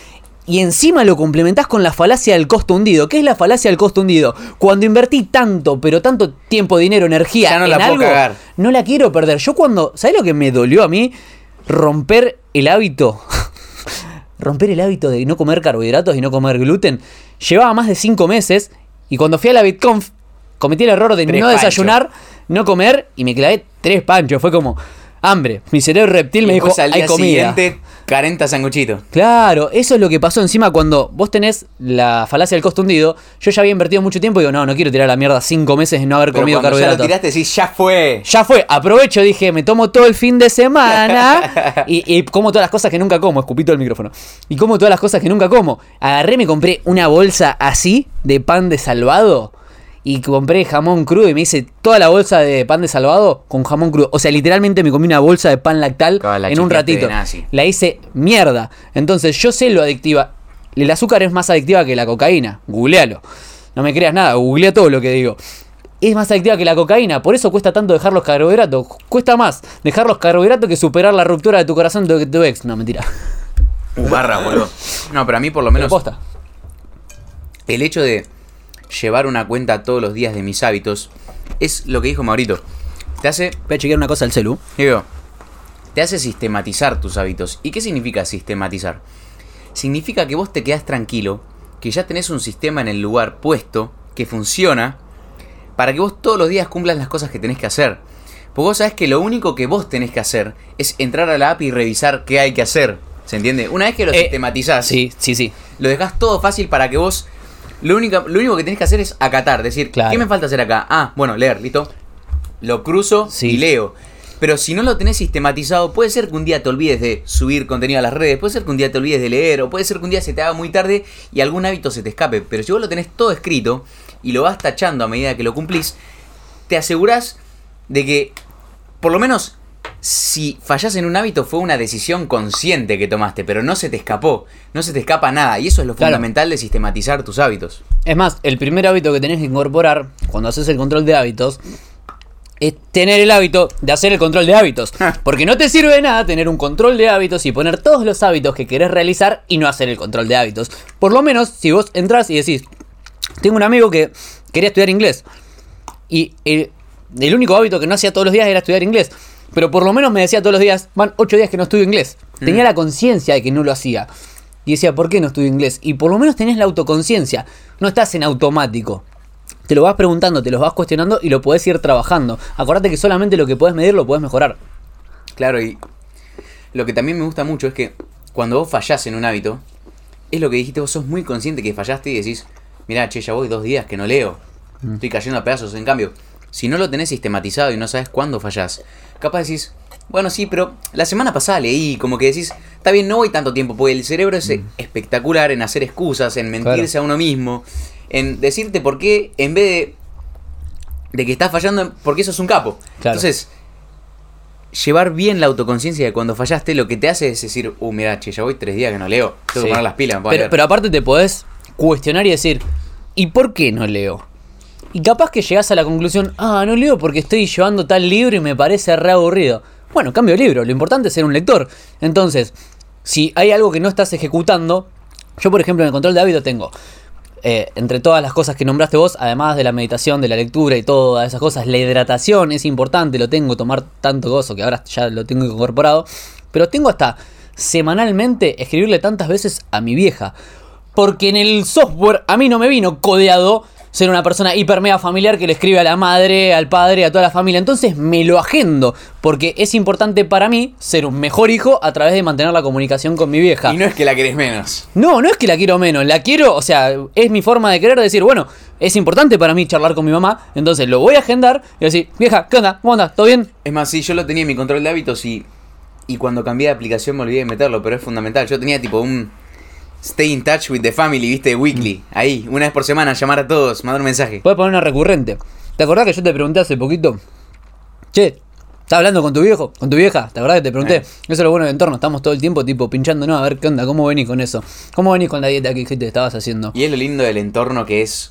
Y encima lo complementás con la falacia del costo hundido. ¿Qué es la falacia del costo hundido? Cuando invertí tanto, pero tanto tiempo, dinero, energía Ya no en la puedo cagar. no la quiero perder. Yo cuando, ¿sabes lo que me dolió a mí? Romper el hábito. romper el hábito de no comer carbohidratos y no comer gluten. Llevaba más de 5 meses y cuando fui a la BitConf cometí el error de Tres no desayunar, no comer y me clavé tres panchos. Fue como, hambre. Mi cerebro reptil me Y dijo, después al hay comida. siguiente, 40 sanguchitos. Claro, eso es lo que pasó encima cuando vos tenés la falacia del costo hundido. Yo ya había invertido mucho tiempo y digo, no, no quiero tirar la mierda cinco meses en no haber Pero comido cuando ya lo tiraste, decís, ya fue. Ya fue, aprovecho, dije, me tomo todo el fin de semana y, y como todas las cosas que nunca como, escupito el micrófono. Y como todas las cosas que nunca como. Agarré, me compré una bolsa así de pan de salvado y compré jamón crudo y me hice toda la bolsa de pan de salvado con jamón crudo. O sea, literalmente me comí una bolsa de pan lactal en un ratito. La hice mierda. Entonces yo sé lo adictiva. El azúcar es más adictiva que la cocaína. Googlealo. No me creas nada, googlea todo lo que digo es más adictiva que la cocaína. Por eso cuesta tanto dejar los carbohidratos. Cuesta más dejar los carbohidratos que superar la ruptura de tu corazón de tu ex. No, mentira. Uh, barra, boludo. No, pero a mí por lo menos posta. el hecho de llevar una cuenta todos los días de mis hábitos es lo que dijo Maurito. Te hace, Voy a chequear una cosa al celu. digo, te hace sistematizar tus hábitos. ¿Y qué significa sistematizar? Significa que vos te quedás tranquilo, que ya tenés un sistema en el lugar puesto, que funciona, para que vos todos los días cumplas las cosas que tenés que hacer. Porque vos sabés que lo único que vos tenés que hacer es entrar a la app y revisar qué hay que hacer. ¿Se entiende? Una vez que lo Eh, sistematizás, Sí, sí, sí. lo dejas todo fácil para que vos. Lo único, lo único que tenés que hacer es acatar, decir, Claro. ¿qué me falta hacer acá? Ah, bueno, leer, listo. Lo cruzo Sí. y leo. Pero si no lo tenés sistematizado, puede ser que un día te olvides de subir contenido a las redes, puede ser que un día te olvides de leer, o puede ser que un día se te haga muy tarde y algún hábito se te escape. Pero si vos lo tenés todo escrito y lo vas tachando a medida que lo cumplís, te asegurás de que, por lo menos, si fallás en un hábito fue una decisión consciente que tomaste, pero no se te escapó, no se te escapa nada. Y eso es lo Claro. fundamental de sistematizar tus hábitos. Es más, el primer hábito que tenés que incorporar cuando haces el control de hábitos es tener el hábito de hacer el control de hábitos. Porque no te sirve de nada tener un control de hábitos y poner todos los hábitos que querés realizar y no hacer el control de hábitos. Por lo menos, si vos entras y decís, tengo un amigo que quería estudiar inglés y el, el único hábito que no hacía todos los días era estudiar inglés. Pero por lo menos me decía todos los días, van ocho días que no estudio inglés. Tenía Mm. la conciencia de que no lo hacía. Y decía, ¿por qué no estudio inglés? Y por lo menos tenés la autoconciencia. No estás en automático. Te lo vas preguntando, te lo vas cuestionando y lo podés ir trabajando. Acordate que solamente lo que podés medir lo podés mejorar. Claro, y lo que también me gusta mucho es que cuando vos fallás en un hábito, es lo que dijiste, vos sos muy consciente que fallaste y decís, mirá, che, ya voy dos días que no leo. Estoy cayendo a pedazos. En cambio, si no lo tenés sistematizado y no sabes cuándo fallás, capaz decís, bueno, sí, pero la semana pasada leí, como que decís, está bien, no voy tanto tiempo, porque el cerebro es espectacular en hacer excusas, en mentirse a uno mismo, en decirte por qué, en vez de, de que estás fallando, porque eso es un capo. Claro. Entonces, llevar bien la autoconciencia de cuando fallaste, lo que te hace es decir, uh, mira, che, ya voy tres días que no leo, tengo Sí. que poner las pilas. Pero, leer". pero aparte te podés cuestionar y decir, ¿y por qué no leo? Y capaz que llegás a la conclusión, ah, no leo porque estoy llevando tal libro y me parece re aburrido. Bueno, cambio de libro, lo importante es ser un lector. Entonces, si hay algo que no estás ejecutando, yo por ejemplo en el control de hábito tengo, eh, entre todas las cosas que nombraste vos, además de la meditación, de la lectura y todas esas cosas, la hidratación es importante, lo tengo, tomar tanto gozo que ahora ya lo tengo incorporado, pero tengo hasta semanalmente escribirle tantas veces a mi vieja, porque en el software a mí no me vino codeado ser una persona hiper mega familiar que le escribe a la madre, al padre, a toda la familia. Entonces me lo agendo, porque es importante para mí ser un mejor hijo a través de mantener la comunicación con mi vieja. Y no es que la querés menos. No, no es que la quiero menos, la quiero, o sea, es mi forma de querer decir, bueno, es importante para mí charlar con mi mamá, entonces lo voy a agendar y decir, vieja, ¿qué onda? ¿Cómo andas? ¿Todo bien? Es más, sí, yo lo tenía en mi control de hábitos y, y cuando cambié de aplicación me olvidé de meterlo, pero es fundamental. Yo tenía tipo un stay in touch with the family, viste, weekly. Ahí, una vez por semana, llamar a todos, mandar un mensaje. Puedes poner una recurrente. ¿Te acordás que yo te pregunté hace poquito? Che, ¿estás hablando con tu viejo? ¿Con tu vieja? ¿Te acordás que te pregunté? Eh. Eso es lo bueno del entorno, estamos todo el tiempo tipo pinchándonos a ver qué onda, cómo venís con eso. ¿Cómo venís con la dieta que te estabas haciendo? Y es lo lindo del entorno que es.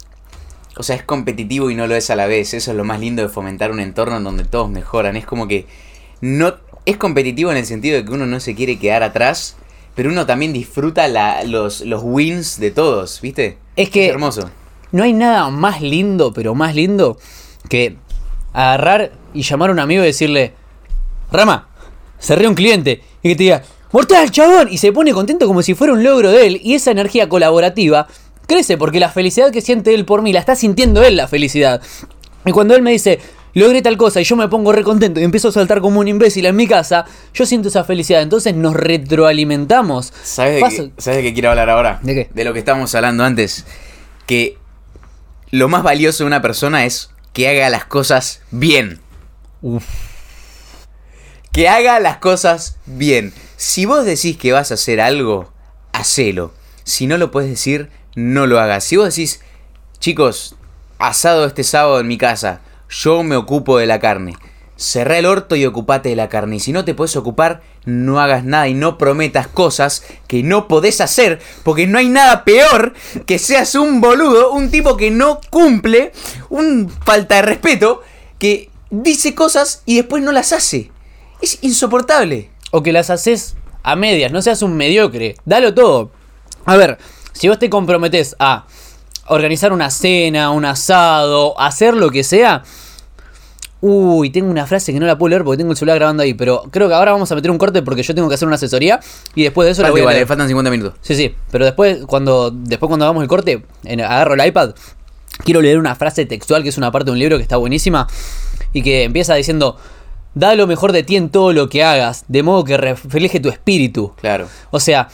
O sea, es competitivo y no lo es a la vez. Eso es lo más lindo de fomentar un entorno en donde todos mejoran. Es como que. No. Es competitivo en el sentido de que uno no se quiere quedar atrás. Pero uno también disfruta la- los, los wins de todos, ¿viste? Es que- hermoso. No hay nada más lindo, pero más lindo, que agarrar y llamar a un amigo y decirle, Rama, cerré un cliente y que te diga, mortal, chabón, y se pone contento como si fuera un logro de él y esa energía colaborativa crece porque la felicidad que siente él por mí la está sintiendo él la felicidad. Y cuando él me dice, logré tal cosa y yo me pongo re contento y empiezo a saltar como un imbécil en mi casa, yo siento esa felicidad. Entonces nos retroalimentamos. ¿Sabes de, qué, ¿Sabes de qué quiero hablar ahora? ¿De qué? De lo que estábamos hablando antes. Que lo más valioso de una persona es que haga las cosas bien. Uf. Que haga las cosas bien. Si vos decís que vas a hacer algo, hacelo. Si no lo puedes decir, no lo hagas. Si vos decís, chicos, asado este sábado en mi casa, yo me ocupo de la carne. Cerrá el orto y ocupate de la carne. Y si no te puedes ocupar, no hagas nada y no prometas cosas que no podés hacer. Porque no hay nada peor que seas un boludo, un tipo que no cumple, un falta de respeto, que dice cosas y después no las hace. Es insoportable. O que las haces a medias, no seas un mediocre. Dalo todo. A ver, si vos te comprometés a organizar una cena, un asado, hacer lo que sea. Uy, tengo una frase que no la puedo leer porque tengo el celular grabando ahí, pero creo que ahora vamos a meter un corte porque yo tengo que hacer una asesoría y después de eso la Falta voy a leer. faltan 50 minutos. Sí, sí, pero después cuando después cuando hagamos el corte, en- agarro el iPad, quiero leer una frase textual que es una parte de un libro que está buenísima y que empieza diciendo, da lo mejor de ti en todo lo que hagas, de modo que refleje tu espíritu. Claro. O sea,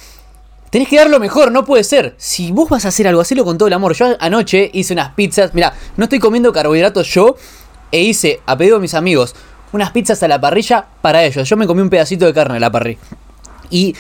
tenés que dar lo mejor, no puede ser. Si vos vas a hacer algo, hacelo con todo el amor. Yo anoche hice unas pizzas, mira, no estoy comiendo carbohidratos yo e hice, a pedido de mis amigos, unas pizzas a la parrilla para ellos. Yo me comí un pedacito de carne a la parrilla. Y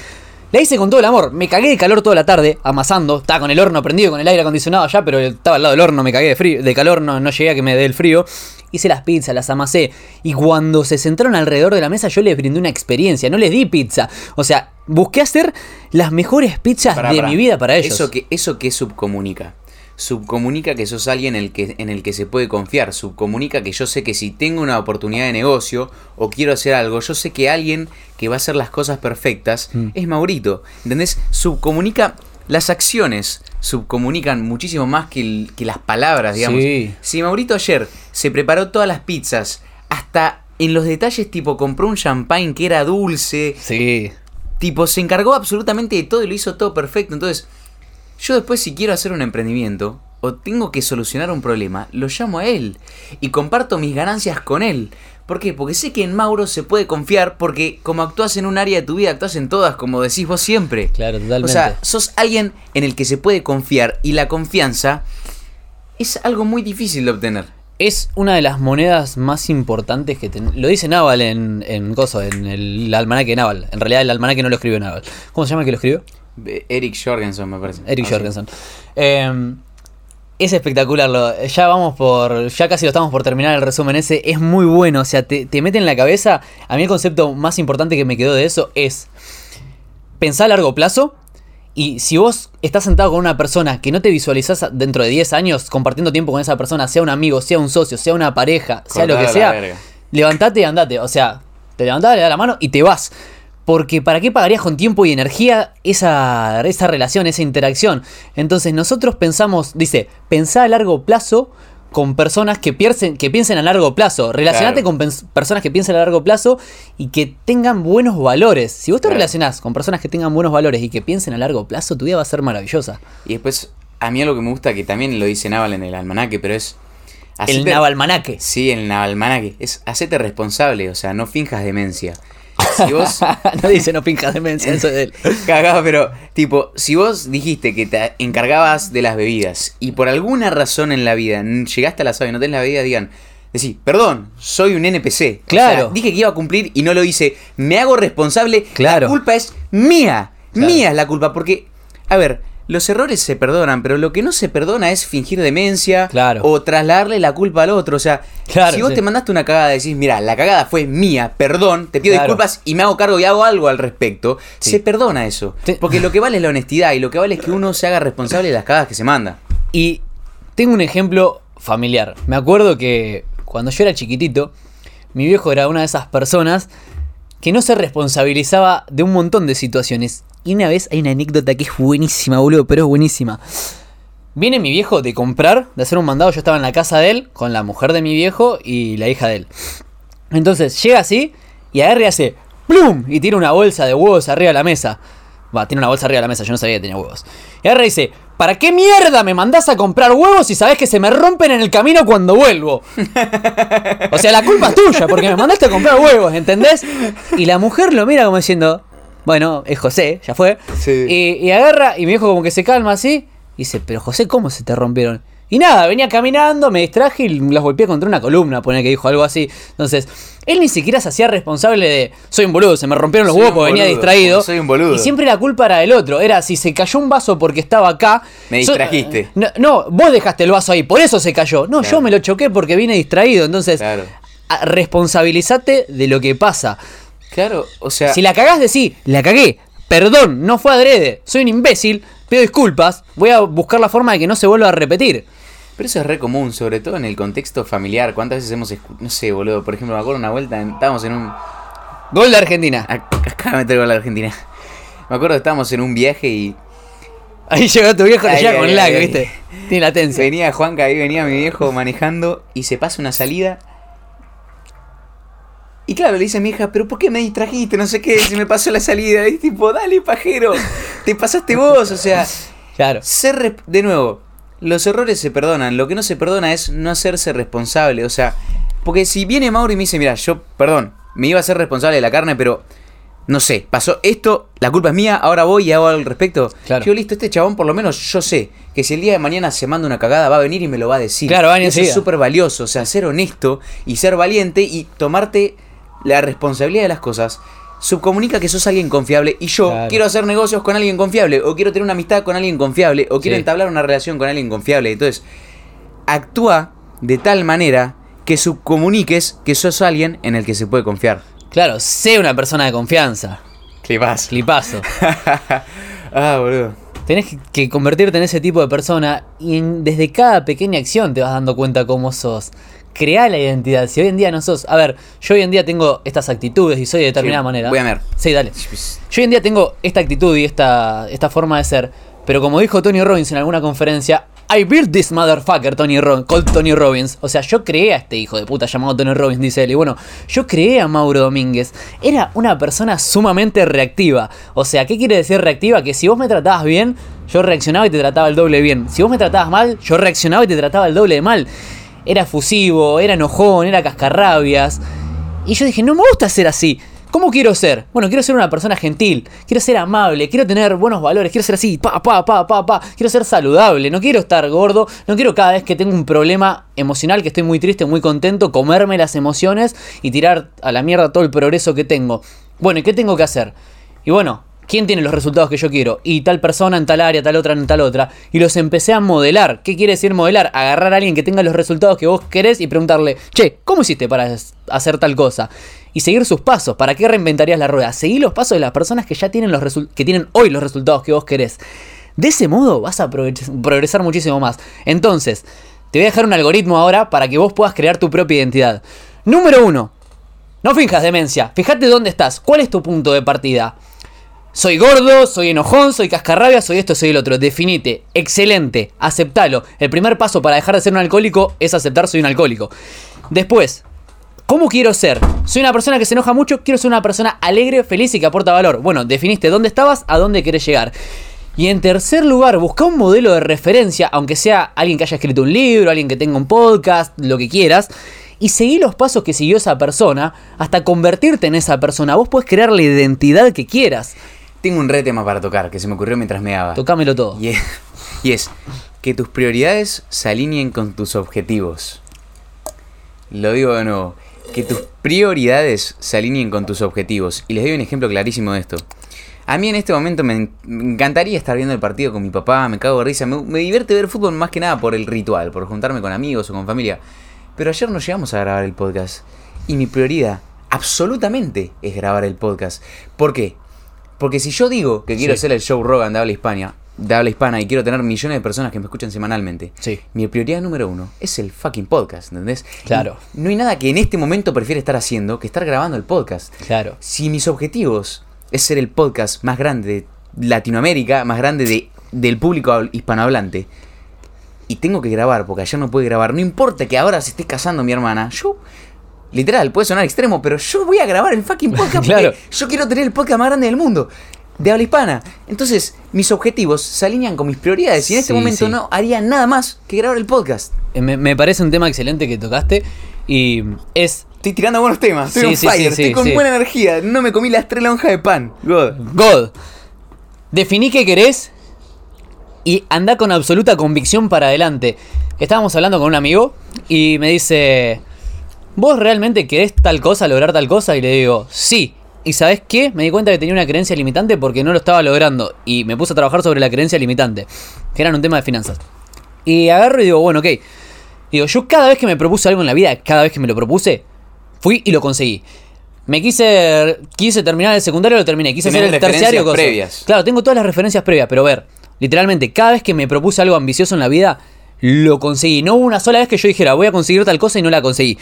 la hice con todo el amor. Me cagué de calor toda la tarde, amasando. Estaba con el horno prendido, con el aire acondicionado allá, pero estaba al lado del horno, me cagué de, frío, de calor, no, no llegué a que me dé el frío. Hice las pizzas, las amasé. Y cuando se sentaron alrededor de la mesa, yo les brindé una experiencia. No les di pizza. O sea, busqué hacer las mejores pizzas Pará, de pará. mi vida para ellos. Eso que, eso que subcomunica. Subcomunica que sos alguien en el que, en el que se puede confiar. Subcomunica que yo sé que si tengo una oportunidad de negocio o quiero hacer algo, yo sé que alguien que va a hacer las cosas perfectas Mm. es Maurito. ¿Entendés? Subcomunica. Las acciones subcomunican muchísimo más que, el- que las palabras, digamos. Sí. Si Maurito ayer se preparó todas las pizzas, hasta en los detalles, tipo, compró un champagne que era dulce, Sí. Tipo, se encargó absolutamente de todo y lo hizo todo perfecto. Entonces, yo después si quiero hacer un emprendimiento o tengo que solucionar un problema, lo llamo a él y comparto mis ganancias con él. ¿Por qué? Porque sé que en Mauro se puede confiar porque como actúas en un área de tu vida, actúas en todas, como decís vos siempre. Claro, totalmente. O sea, sos alguien en el que se puede confiar y la confianza es algo muy difícil de obtener. Es una de las monedas más importantes que ten- Lo dice Naval en, en Gozo, en el almanaque de Naval. En realidad el almanaque no lo escribió Naval. ¿Cómo se llama que lo escribió? Eric Jorgensen, me parece. Eric Ah, sí. Jorgensen. Eh, es espectacular. lo- ya vamos por. Ya casi lo estamos por terminar el resumen ese. Es muy bueno. O sea, te, te mete en la cabeza. A mí el concepto más importante que me quedó de eso es. Pensar a largo plazo. Y si vos estás sentado con una persona que no te visualizás dentro de 10 años compartiendo tiempo con esa persona, sea un amigo, sea un socio, sea una pareja, sea lo que sea, levantate y andate. O sea, te levantás, le das la mano y te vas. Porque ¿para qué pagarías con tiempo y energía esa, esa relación, esa interacción? Entonces nosotros pensamos, dice, pensá a largo plazo con personas que piensen, que piensen a largo plazo. Relacionate Claro. con personas que piensen a largo plazo y que tengan buenos valores. Si vos te Claro. relacionás con personas que tengan buenos valores y que piensen a largo plazo, tu vida va a ser maravillosa. Y después, a mí algo que me gusta, que también lo dice Naval en el almanaque, pero es... El navalmanaque. Sí, el almanaque. Es hacete responsable, o sea, no finjas demencia. Si vos... no dice no pinjas demencia, eso es de él. Cagado, pero tipo, si vos dijiste que te encargabas de las bebidas y por alguna razón en la vida llegaste a la SAB y no tenés la bebida, digan, decís, perdón, soy un NPC. O Claro. sea, dije que iba a cumplir y no lo hice. Me hago responsable. Claro. La culpa es mía. Claro. Mía es la culpa. Porque, a ver, los errores se perdonan, pero lo que no se perdona es fingir demencia Claro. o trasladarle la culpa al otro. O sea, Claro, si vos sí. te mandaste una cagada y decís, mira, la cagada fue mía, perdón, te pido Claro. disculpas y me hago cargo y hago algo al respecto, Sí. se perdona eso. Porque lo que vale es la honestidad y lo que vale es que uno se haga responsable de las cagadas que se manda. Y tengo un ejemplo familiar. Me acuerdo que cuando yo era chiquitito, mi viejo era una de esas personas que no se responsabilizaba de un montón de situaciones. Y una vez hay una anécdota que es buenísima, boludo, pero es buenísima. Viene mi viejo de comprar, de hacer un mandado. Yo estaba en la casa de él, con la mujer de mi viejo y la hija de él. Entonces llega así y agarra hace ¡Plum! Y tira una bolsa de huevos arriba de la mesa. Va, tiene una bolsa arriba de la mesa, yo no sabía que tenía huevos. Y agarra dice ¿Para qué mierda me mandás a comprar huevos si sabés que se me rompen en el camino cuando vuelvo? O sea, la culpa es tuya, porque me mandaste a comprar huevos, ¿entendés? Y la mujer lo mira como diciendo, bueno, es José, ya fue. Sí. Y, y agarra, y mi viejo como que se calma así, y dice, pero José, ¿cómo se te rompieron? Y nada, venía caminando, me distraje y los golpeé contra una columna, pone que dijo algo así. Entonces, él ni siquiera se hacía responsable de, soy un boludo, se me rompieron los Soy huevos porque venía distraído. soy un boludo. Y siempre la culpa era del otro. Era si se cayó un vaso porque estaba acá. Me so- distrajiste. no, no, vos dejaste el vaso ahí, por eso se cayó. No, Claro. yo me lo choqué porque vine distraído. Entonces, Claro. responsabilizate de lo que pasa. Claro, o sea. Si la cagás, decí, la cagué. Perdón, no fue adrede. Soy un imbécil. Pido disculpas. Voy a buscar la forma de que no se vuelva a repetir. Pero eso es re común, sobre todo en el contexto familiar. ¿Cuántas veces hemos No sé, boludo. Por ejemplo, me acuerdo una vuelta, en- estábamos en un. Gol de Argentina. Acá me traigo a la Argentina. Me acuerdo que estábamos en un viaje y Ahí llegó tu viejo Ay, ya ay, con ay, lag. ¿viste? Tiene latencia. venía Juanca, ahí venía mi viejo manejando y se pasa una salida. Y claro, le dice a mi hija, pero ¿por qué me distrajiste? No sé qué, se me pasó la salida. Y tipo, dale, pajero, te pasaste vos. O sea, Claro. ser de nuevo, los errores se perdonan. Lo que no se perdona es no hacerse responsable. O sea, porque si viene Mauro y me dice, mira, yo, perdón, me iba a ser responsable de la carne, pero no sé, pasó esto, la culpa es mía, ahora voy y hago algo al respecto. Claro. Yo, listo, este chabón, por lo menos yo sé que si el día de mañana se manda una cagada, va a venir y me lo va a decir. Claro, va a Eso es súper valioso. O sea, ser honesto y ser valiente y tomarte la responsabilidad de las cosas. Subcomunica que sos alguien confiable y yo Claro. quiero hacer negocios con alguien confiable o quiero tener una amistad con alguien confiable o quiero Sí. entablar una relación con alguien confiable. Entonces, actúa de tal manera que subcomuniques que sos alguien en el que se puede confiar. Claro, sé una persona de confianza. Clipazo. Clipazo. ah, boludo. Tenés que- convertirte en ese tipo de persona y en- desde cada pequeña acción te vas dando cuenta cómo sos. Crea la identidad. Si hoy en día no sos. A ver, yo hoy en día tengo estas actitudes y soy de determinada Sí, manera. voy a ver. Sí, dale. Yo hoy en día tengo esta actitud y esta, esta forma de ser. Pero como dijo Tony Robbins en alguna conferencia, I built this motherfucker, Tony Robbins, called Tony Robbins. O sea, yo creé a este hijo de puta llamado Tony Robbins, dice él. Y bueno, yo creé a Mauro Domínguez. Era una persona sumamente reactiva. O sea, ¿qué quiere decir reactiva? Que si vos me tratabas bien, yo reaccionaba y te trataba el doble bien. Si vos me tratabas mal, yo reaccionaba y te trataba el doble de mal. Era fusivo, era enojón, era cascarrabias. Y yo dije, no me gusta ser así. ¿Cómo quiero ser? Bueno, quiero ser una persona gentil, quiero ser amable, quiero tener buenos valores, quiero ser así, pa, pa, pa, pa, pa, quiero ser saludable, no quiero estar gordo, no quiero cada vez que tengo un problema emocional, que estoy muy triste, muy contento, comerme las emociones y tirar a la mierda todo el progreso que tengo. Bueno, ¿y qué tengo que hacer? Y bueno, ¿quién tiene los resultados que yo quiero? Y tal persona en tal área, tal otra en tal otra. Y los empecé a modelar. ¿Qué quiere decir modelar? Agarrar a alguien que tenga los resultados que vos querés y preguntarle, che, ¿cómo hiciste para hacer tal cosa? Y seguir sus pasos. ¿Para qué reinventarías la rueda? Seguir los pasos de las personas que ya tienen los que tienen hoy los resultados que vos querés. De ese modo vas a progres- progresar muchísimo más. Entonces, te voy a dejar un algoritmo ahora para que vos puedas crear tu propia identidad. Número uno. No finjas demencia. Fíjate dónde estás. ¿Cuál es tu punto de partida? Soy gordo, soy enojón, soy cascarrabia, soy esto, soy el otro. Definite. Excelente. Aceptalo. El primer paso para dejar de ser un alcohólico es aceptar soy un alcohólico. Después, ¿cómo quiero ser? Soy una persona que se enoja mucho, quiero ser una persona alegre, feliz y que aporta valor. Bueno, definiste dónde estabas, a dónde querés llegar. Y en tercer lugar, busca un modelo de referencia, aunque sea alguien que haya escrito un libro, alguien que tenga un podcast, lo que quieras. Y seguí los pasos que siguió esa persona hasta convertirte en esa persona. Vos puedes crear la identidad que quieras. Tengo un re tema para tocar que se me ocurrió mientras me daba. Tocámelo todo. Y es, y es que tus prioridades se alineen con tus objetivos. Lo digo de nuevo. Que tus prioridades se alineen con tus objetivos. Y les doy un ejemplo clarísimo de esto. A mí en este momento me, en- me encantaría estar viendo el partido con mi papá, me cago de risa. Me, me divierte ver fútbol más que nada por el ritual, por juntarme con amigos o con familia. Pero ayer no llegamos a grabar el podcast. Y mi prioridad, absolutamente, es grabar el podcast. ¿Por qué? Porque si yo digo que quiero Sí. ser el show Rogan de habla hispana, de habla hispana y quiero tener millones de personas que me escuchan semanalmente, Sí. mi prioridad número uno es el fucking podcast, ¿entendés? Claro. Y no hay nada que en este momento prefiera estar haciendo que estar grabando el podcast. Claro. Si mis objetivos es ser el podcast más grande de Latinoamérica, más grande de, del público habl- hispanohablante, y tengo que grabar porque ayer no pude grabar, no importa que ahora se esté casando mi hermana, yo, literal, puede sonar extremo, pero yo voy a grabar el fucking podcast Claro. porque yo quiero tener el podcast más grande del mundo, de habla hispana. Entonces, mis objetivos se alinean con mis prioridades y en este Sí, momento sí. no haría nada más que grabar el podcast. Eh, Me, me parece un tema excelente que tocaste y es Estoy tirando buenos temas, estoy Sí, on fire, estoy con buena energía, no me comí las tres lonjas de pan. God. God. Definí qué querés y anda con absoluta convicción para adelante. Estábamos hablando con un amigo y me dice, ¿vos realmente querés tal cosa, lograr tal cosa? Y le digo, sí. ¿Y sabes qué? Me di cuenta que tenía una creencia limitante porque no lo estaba logrando. Y me puse a trabajar sobre la creencia limitante, que era un tema de finanzas. Y agarro y digo, bueno, ok. Digo, yo cada vez que me propuse algo en la vida, cada vez que me lo propuse, fui y lo conseguí. Me quise, quise terminar el secundario, lo terminé. Quise hacer el terciario, previas. Claro, tengo todas las referencias previas, pero ver, literalmente, cada vez que me propuse algo ambicioso en la vida, lo conseguí. No hubo una sola vez que yo dijera, voy a conseguir tal cosa y no la conseguí.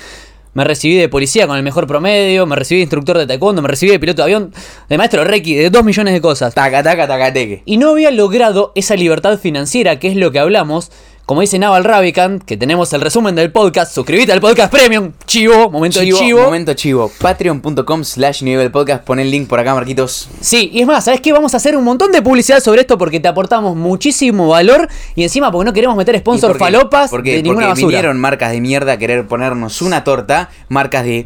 Me recibí de policía con el mejor promedio, me recibí de instructor de taekwondo, me recibí de piloto de avión, de maestro Reiki, de dos millones de cosas. Taca, taca, taca, teque. Y no había logrado esa libertad financiera, que es lo que hablamos. Como dice Naval Ravikant, que tenemos el resumen del podcast, suscríbete al podcast premium, chivo, momento Chivo. Momento chivo. Patreon.com slash nivel podcast. Pon el link por acá, Marquitos. Sí, y es más, ¿sabes qué? Vamos a hacer un montón de publicidad sobre esto porque te aportamos muchísimo valor y encima porque no queremos meter ¿Y sponsor falopas Porque, de ninguna porque basura. vinieron marcas de mierda a querer ponernos una torta, marcas de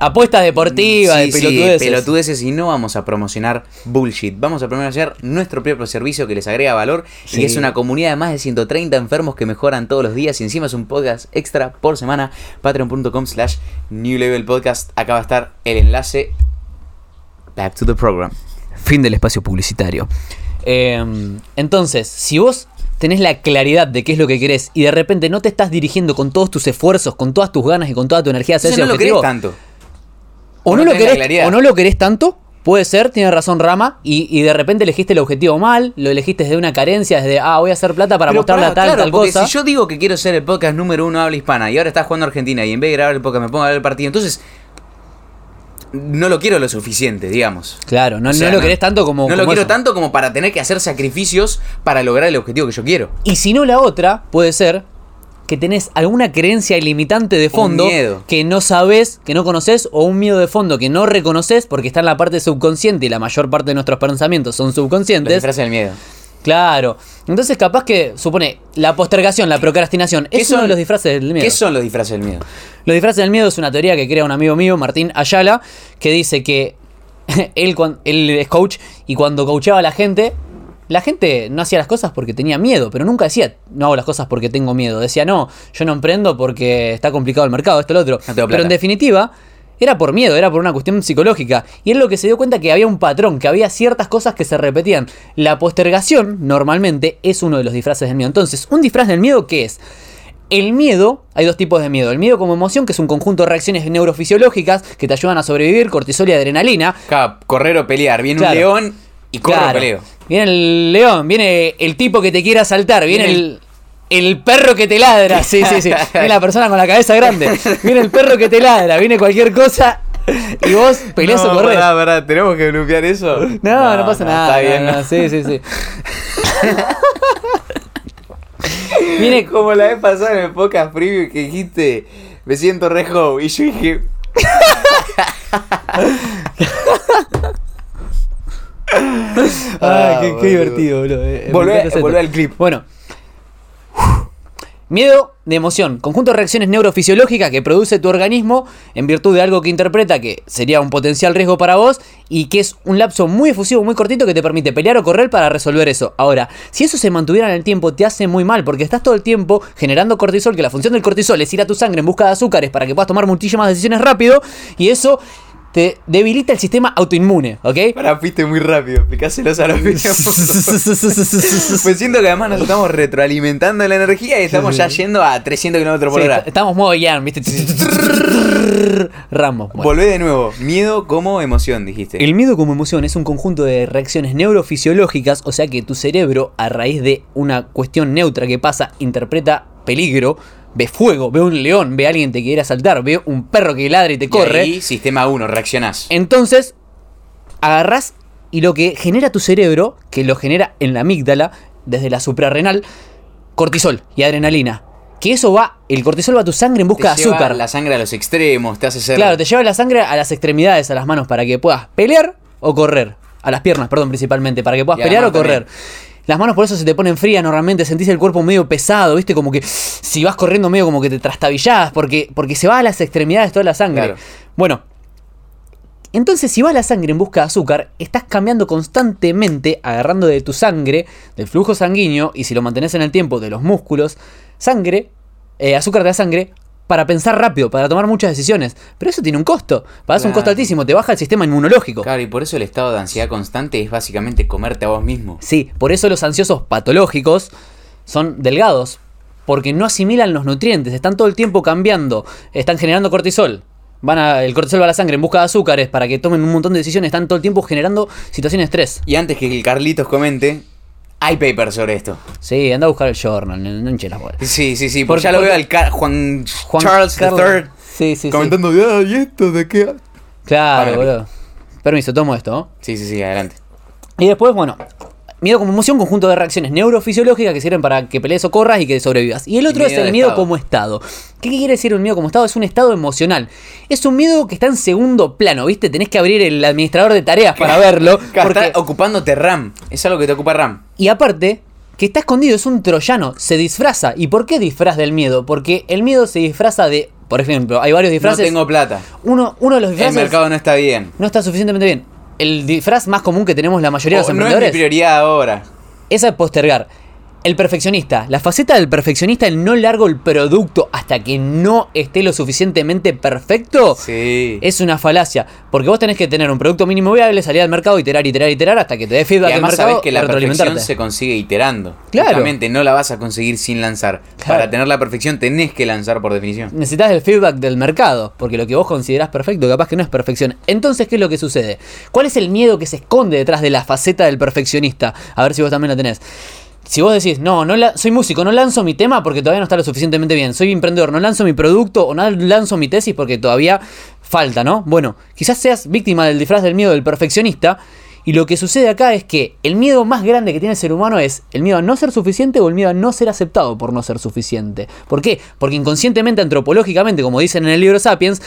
Apuestas deportivas, Sí, de sí, pelotudeces. pelotudeces y no vamos a promocionar bullshit. Vamos a promocionar nuestro propio servicio que les agrega valor y Sí. es una comunidad de más de 130 enfermos que mejoran todos los días y encima es un podcast extra por semana. Patreon.com slash New Level Podcast. Acá va a estar el enlace. Back to the program. Fin del espacio publicitario. Eh, entonces, si vos tenés la claridad de qué es lo que querés y de repente no te estás dirigiendo con todos tus esfuerzos, con todas tus ganas y con toda tu energía hacia ese no lo querés objetivo, tanto. O no, lo querés, o no lo querés tanto, puede ser, tiene razón Rama, y, y de repente elegiste el objetivo mal, lo elegiste desde una carencia, desde, ah, voy a hacer plata para mostrarle a tal, claro, tal cosa. Si yo digo que quiero ser el podcast número uno habla hispana y ahora estás jugando Argentina y en vez de grabar el podcast me pongo a ver el partido, entonces no lo quiero lo suficiente, digamos. Claro, no, O sea, no lo querés tanto como. No lo quiero eso. tanto como para tener que hacer sacrificios para lograr el objetivo que yo quiero. Y si no, la otra puede ser que tenés alguna creencia ilimitante de fondo que no sabes, que no conoces, o un miedo de fondo que no reconoces porque está en la parte subconsciente y la mayor parte de nuestros pensamientos son subconscientes. del miedo. Claro. Entonces, capaz que, supone, la postergación, la procrastinación, ¿Qué es uno son- de los disfraces del miedo. ¿Qué son los disfraces del miedo? Los disfraces del miedo es una teoría que crea un amigo mío, Martín Ayala, que dice que él, él es coach y cuando coachaba a la gente, la gente no hacía las cosas porque tenía miedo, pero nunca decía, no hago las cosas porque tengo miedo. Decía, no, yo no emprendo porque está complicado el mercado, esto, lo otro. No pero en definitiva, era por miedo, era por una cuestión psicológica. Y él lo que se dio cuenta que había un patrón, que había ciertas cosas que se repetían. La postergación, normalmente, es uno de los disfraces del miedo. Entonces, ¿un disfraz del miedo qué es? El miedo, hay dos tipos de miedo. El miedo como emoción, que es un conjunto de reacciones neurofisiológicas que te ayudan a sobrevivir, cortisol y adrenalina. Acá, correr o pelear. Viene Claro. un león y corre o Claro. peleo. Viene el león, viene el tipo que te quiere asaltar, viene Viene el, el perro que te ladra. Sí, sí, sí. Viene la persona con la cabeza grande. Viene el perro que te ladra, viene cualquier cosa y vos peleas o corres. pará, pará, ¿tenemos que bloquear eso? No, no, pasa nada. Está no, bien. no, sí, sí, sí. Viene como la vez pasada en el podcast preview que dijiste, me siento re joven", Y yo dije, Ah, qué, qué divertido, boludo. Eh, me Volvé- al clip. Bueno. Miedo de emoción, conjunto de reacciones neurofisiológicas que produce tu organismo en virtud de algo que interpreta que sería un potencial riesgo para vos y que es un lapso muy efusivo, muy cortito que te permite pelear o correr para resolver eso. Ahora, si eso se mantuviera en el tiempo, te hace muy mal porque estás todo el tiempo generando cortisol, que la función del cortisol es ir a tu sangre en busca de azúcares para que puedas tomar muchísimas decisiones rápido y eso te debilita el sistema autoinmune, ¿ok? Pará, fuiste muy rápido, explicáselos a los. Pues siento que además nos estamos retroalimentando la energía y estamos ya yendo a 300 kilómetros por Sí, hora. est- estamos modo Ian, ¿viste? Ramos. bueno. Volvé de nuevo. Miedo como emoción, dijiste. El miedo como emoción es un conjunto de reacciones neurofisiológicas, o sea que tu cerebro, a raíz de una cuestión neutra que pasa, interpreta peligro, ve fuego, ve un león, ve a alguien que te quiere asaltar, ve un perro que ladra y te Y corre. ahí, sistema 1, reaccionás. Entonces, agarrás y lo que genera tu cerebro, que lo genera en la amígdala, desde la suprarrenal, cortisol y adrenalina. Que eso va, el cortisol va a tu sangre en busca de Te lleva azúcar. la sangre a los extremos, te hace ser. Claro, te lleva la sangre a las extremidades, a las manos, para que puedas pelear o correr. A las piernas, perdón, principalmente, para que puedas Y pelear o correr. Las manos por eso se te ponen frías normalmente, sentís el cuerpo medio pesado, ¿viste? Como que si vas corriendo medio como que te trastabillás, porque, porque se va a las extremidades toda la sangre. Claro. Bueno, entonces si vas a la sangre en busca de azúcar, estás cambiando constantemente, agarrando de tu sangre, del flujo sanguíneo, y si lo mantenés en el tiempo, de los músculos, sangre, eh, azúcar de la sangre, para pensar rápido, para tomar muchas decisiones. Pero eso tiene un costo. Pagas un costo altísimo, te baja el sistema inmunológico. Claro, y por eso el estado de ansiedad constante es básicamente comerte a vos mismo. Sí, por eso los ansiosos patológicos son delgados, porque no asimilan los nutrientes, están todo el tiempo cambiando, están generando cortisol. Van a, el cortisol va a la sangre en busca de azúcares para que tomen un montón de decisiones, están todo el tiempo generando situaciones de estrés. Y antes que el Carlitos comente, hay papers sobre esto. Sí, anda a buscar el journal, no, no hinche las bolas. Sí, sí, sí, Por- porque ya lo veo al Car- Juan, Juan Charles Carlos. III Sí, sí, sí. comentando, "Ah, ¿y esto de qué? Claro, boludo. Permiso, tomo esto. ¿no? Sí, sí, sí, adelante. Y después, bueno, miedo como emoción, conjunto de reacciones neurofisiológicas que sirven para que pelees o corras y que sobrevivas. Y el otro es el miedo estado. como estado. ¿Qué quiere decir un miedo como estado? Es un estado emocional. Es un miedo que está en segundo plano, ¿viste? Tenés que abrir el administrador de tareas para verlo. Porque- Está ocupándote RAM. Es algo que te ocupa RAM. Y aparte, que está escondido, es un troyano, se disfraza. ¿Y por qué disfraz del miedo? Porque el miedo se disfraza de, por ejemplo, hay varios No disfraces. tengo plata. uno, uno de los El disfraces mercado no está bien. no está suficientemente bien. El disfraz más común que tenemos la mayoría de los Oh, no es mi emprendedores prioridad ahora. Esa es postergar. El perfeccionista. La faceta del perfeccionista, el no largo el producto hasta que no esté lo suficientemente perfecto, Sí. es una falacia. Porque vos tenés que tener un producto mínimo viable, salir al mercado, iterar, iterar, iterar, hasta que te dé Y feedback del además mercado sabes que la y perfección se consigue iterando. Claro. Justamente no la vas a conseguir sin lanzar. Claro. Para tener la perfección tenés que lanzar por definición. Necesitas el feedback del mercado, porque lo que vos considerás perfecto capaz que no es perfección. Entonces, ¿qué es lo que sucede? ¿Cuál es el miedo que se esconde detrás de la faceta del perfeccionista? A ver si vos también la tenés. Si vos decís, no, no soy músico, no lanzo mi tema porque todavía no está lo suficientemente bien. Soy emprendedor, no lanzo mi producto o no lanzo mi tesis porque todavía falta, ¿no? Bueno, quizás seas víctima del disfraz del miedo del perfeccionista. Y lo que sucede acá es que el miedo más grande que tiene el ser humano es el miedo a no ser suficiente o el miedo a no ser aceptado por no ser suficiente. ¿Por qué? Porque inconscientemente, antropológicamente, como dicen en el libro Sapiens,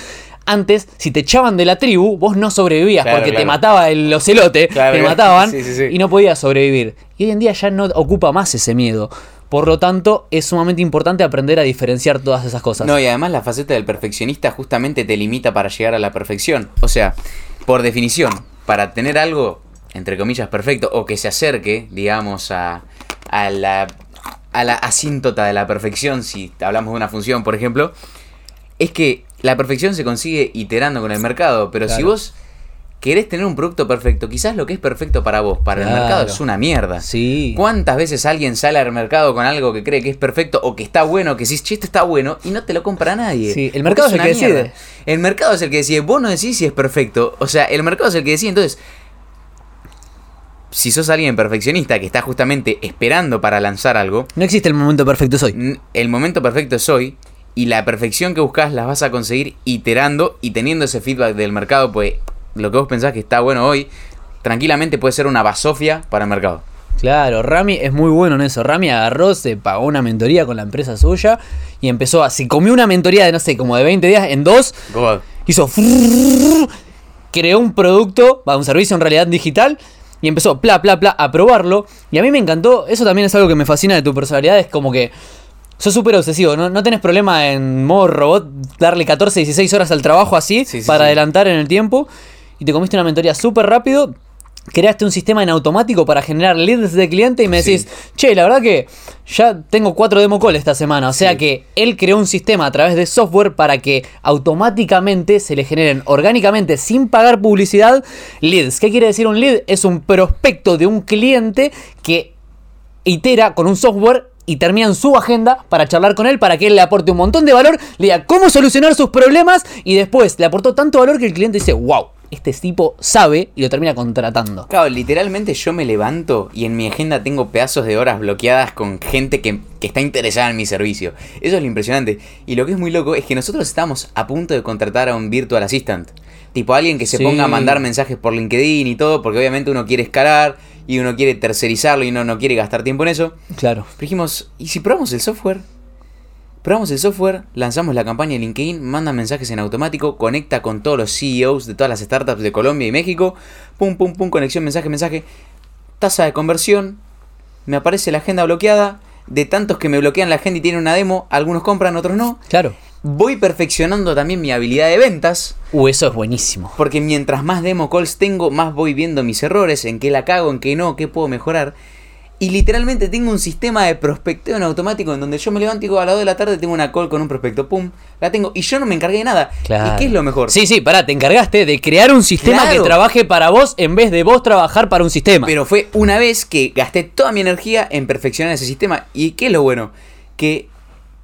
antes, si te echaban de la tribu, vos no sobrevivías Claro, porque te mataba el ocelote, Claro, te mataban Sí, sí, sí. y no podías sobrevivir. Y hoy en día ya no ocupa más ese miedo. Por lo tanto, es sumamente importante aprender a diferenciar todas esas cosas. No, y además la faceta del perfeccionista justamente te limita para llegar a la perfección. O sea, por definición, para tener algo, entre comillas, perfecto, o que se acerque, digamos, a, a la, a la asíntota de la perfección, si hablamos de una función, por ejemplo, es que la perfección se consigue iterando con el mercado. Pero si vos querés tener un producto perfecto, quizás lo que es perfecto para vos, para el mercado es una mierda. Sí. ¿Cuántas veces alguien sale al mercado con algo que cree que es perfecto o que está bueno, que si che, esto está bueno y no te lo compra nadie? Sí, el mercado es el una que decide. El mercado es el que decide. Vos no decís si es perfecto. O sea, el mercado es el que decide. Entonces, si sos alguien perfeccionista que está justamente esperando para lanzar algo, No existe el momento perfecto soy. n- el momento perfecto es hoy. Y la perfección que buscas la vas a conseguir iterando y teniendo ese feedback del mercado, pues lo que vos pensás que está bueno hoy, tranquilamente puede ser una basofia para el mercado. Claro, Rami es muy bueno en eso. Rami agarró, se pagó una mentoría con la empresa suya y empezó a. Se comió una mentoría de no sé, como de 20 días en dos. God. Hizo. Creó un producto, va, un servicio en realidad digital. Y empezó, bla, bla, bla, a probarlo. Y a mí me encantó. Eso también es algo que me fascina de tu personalidad. Es como que. Sos súper obsesivo, ¿no? no tenés problema en modo robot darle 14, 16 horas al trabajo así Sí, sí, para sí. adelantar en el tiempo. Y te comiste una mentoría súper rápido. Creaste un sistema en automático para generar leads de cliente y me decís, che, la verdad que ya tengo cuatro demo call esta semana. O sea que él creó un sistema a través de software para que automáticamente se le generen orgánicamente, sin pagar publicidad, leads. ¿Qué quiere decir un lead? Es un prospecto de un cliente que itera con un software y termina en su agenda para charlar con él, para que él le aporte un montón de valor, le diga cómo solucionar sus problemas y después le aportó tanto valor que el cliente dice, wow, este tipo sabe y lo termina contratando. Claro, literalmente yo me levanto y en mi agenda tengo pedazos de horas bloqueadas con gente que, que está interesada en mi servicio. Eso es lo impresionante. Y lo que es muy loco es que nosotros estamos a punto de contratar a un virtual assistant. Tipo alguien que se Sí. ponga a mandar mensajes por LinkedIn y todo, porque obviamente uno quiere escalar y uno quiere tercerizarlo y uno no quiere gastar tiempo en eso. Claro. Pero dijimos, ¿y si probamos el software? Probamos el software, lanzamos la campaña en LinkedIn, mandan mensajes en automático, conecta con todos los CEOs de todas las startups de Colombia y México. Pum, pum, pum, conexión, mensaje, mensaje. Tasa de conversión. Me aparece la agenda bloqueada. De tantos que me bloquean la agenda y tienen una demo, algunos compran, otros no. Claro. Voy perfeccionando también mi habilidad de ventas. Uh, eso es buenísimo. Porque mientras más demo calls tengo, más voy viendo mis errores, en qué la cago, en qué no, qué puedo mejorar. Y literalmente tengo un sistema de prospecteo en automático en donde yo me levanto y digo a las 2 de la tarde tengo una call con un prospecto, pum, la tengo y yo no me encargué de nada. Claro. ¿Y qué es lo mejor? Sí, sí, pará, te encargaste de crear un sistema Claro. que trabaje para vos en vez de vos trabajar para un sistema. Pero fue una vez que gasté toda mi energía en perfeccionar ese sistema. ¿Y qué es lo bueno? Que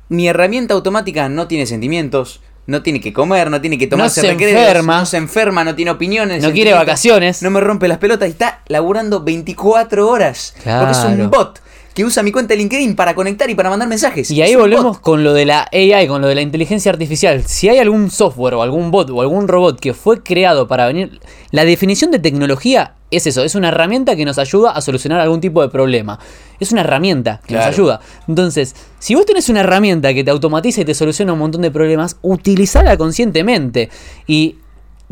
mi herramienta automática no tiene sentimientos, no tiene que comer, no tiene que tomarse se recreos, enferma. no se enferma, no tiene opiniones. no quiere vacaciones. No me rompe las pelotas y está laburando 24 horas. Porque es Claro. un bot que usa mi cuenta de LinkedIn para conectar y para mandar mensajes. Y ahí volvemos bot. con lo de la AI, con lo de la inteligencia artificial. Si hay algún software o algún bot o algún robot que fue creado para venir... La definición de tecnología es eso, es una herramienta que nos ayuda a solucionar algún tipo de problema. Es una herramienta que Claro. nos ayuda. Entonces, si vos tenés una herramienta que te automatiza y te soluciona un montón de problemas, utilizala conscientemente. Y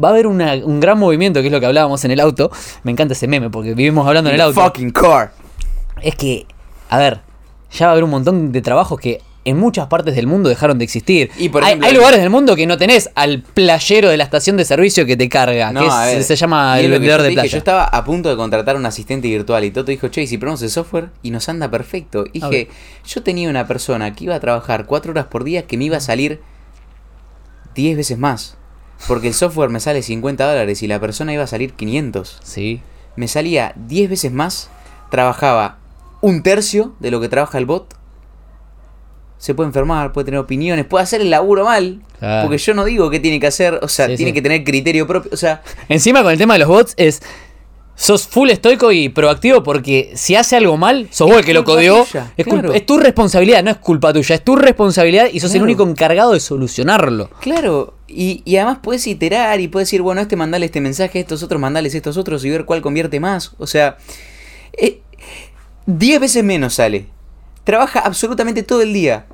va a haber una- un gran movimiento, que es lo que hablábamos en el auto. Me encanta ese meme porque vivimos hablando en el auto Fucking car. es que, a ver, ya va a haber un montón de trabajos que en muchas partes del mundo dejaron de existir. Y, por hay, ejemplo, hay lugares del mundo que no tenés al playero de la estación de servicio que te carga, No, que es- ver, se llama el vendedor de dije, playa. Yo estaba a punto de contratar un asistente virtual y Toto dijo, che, ¿y si probamos el software y nos anda perfecto. Y dije, yo tenía una persona que iba a trabajar cuatro horas por día que me iba a salir 10 veces más. Porque el software me sale 50 dólares y la persona iba a salir 500. Sí. Me salía 10 veces más, trabajaba un tercio de lo que trabaja el bot. Se puede enfermar, puede tener opiniones, puede hacer el laburo mal. Claro. Porque yo no digo qué tiene que hacer, o sea, Sí, tiene sí. que tener criterio propio. O sea, Encima con el tema de los bots es... Sos full estoico y proactivo porque si hace algo mal, sos vos el que lo tuya, es, culpa- claro. es tu responsabilidad, no es culpa tuya, es tu responsabilidad y sos el único encargado de solucionarlo. Claro, y, y además puedes iterar y puedes decir, bueno, este mandale este mensaje, estos otros mandales estos otros y ver cuál convierte más. O sea, eh, 10 veces menos sale. Trabaja absolutamente todo el día.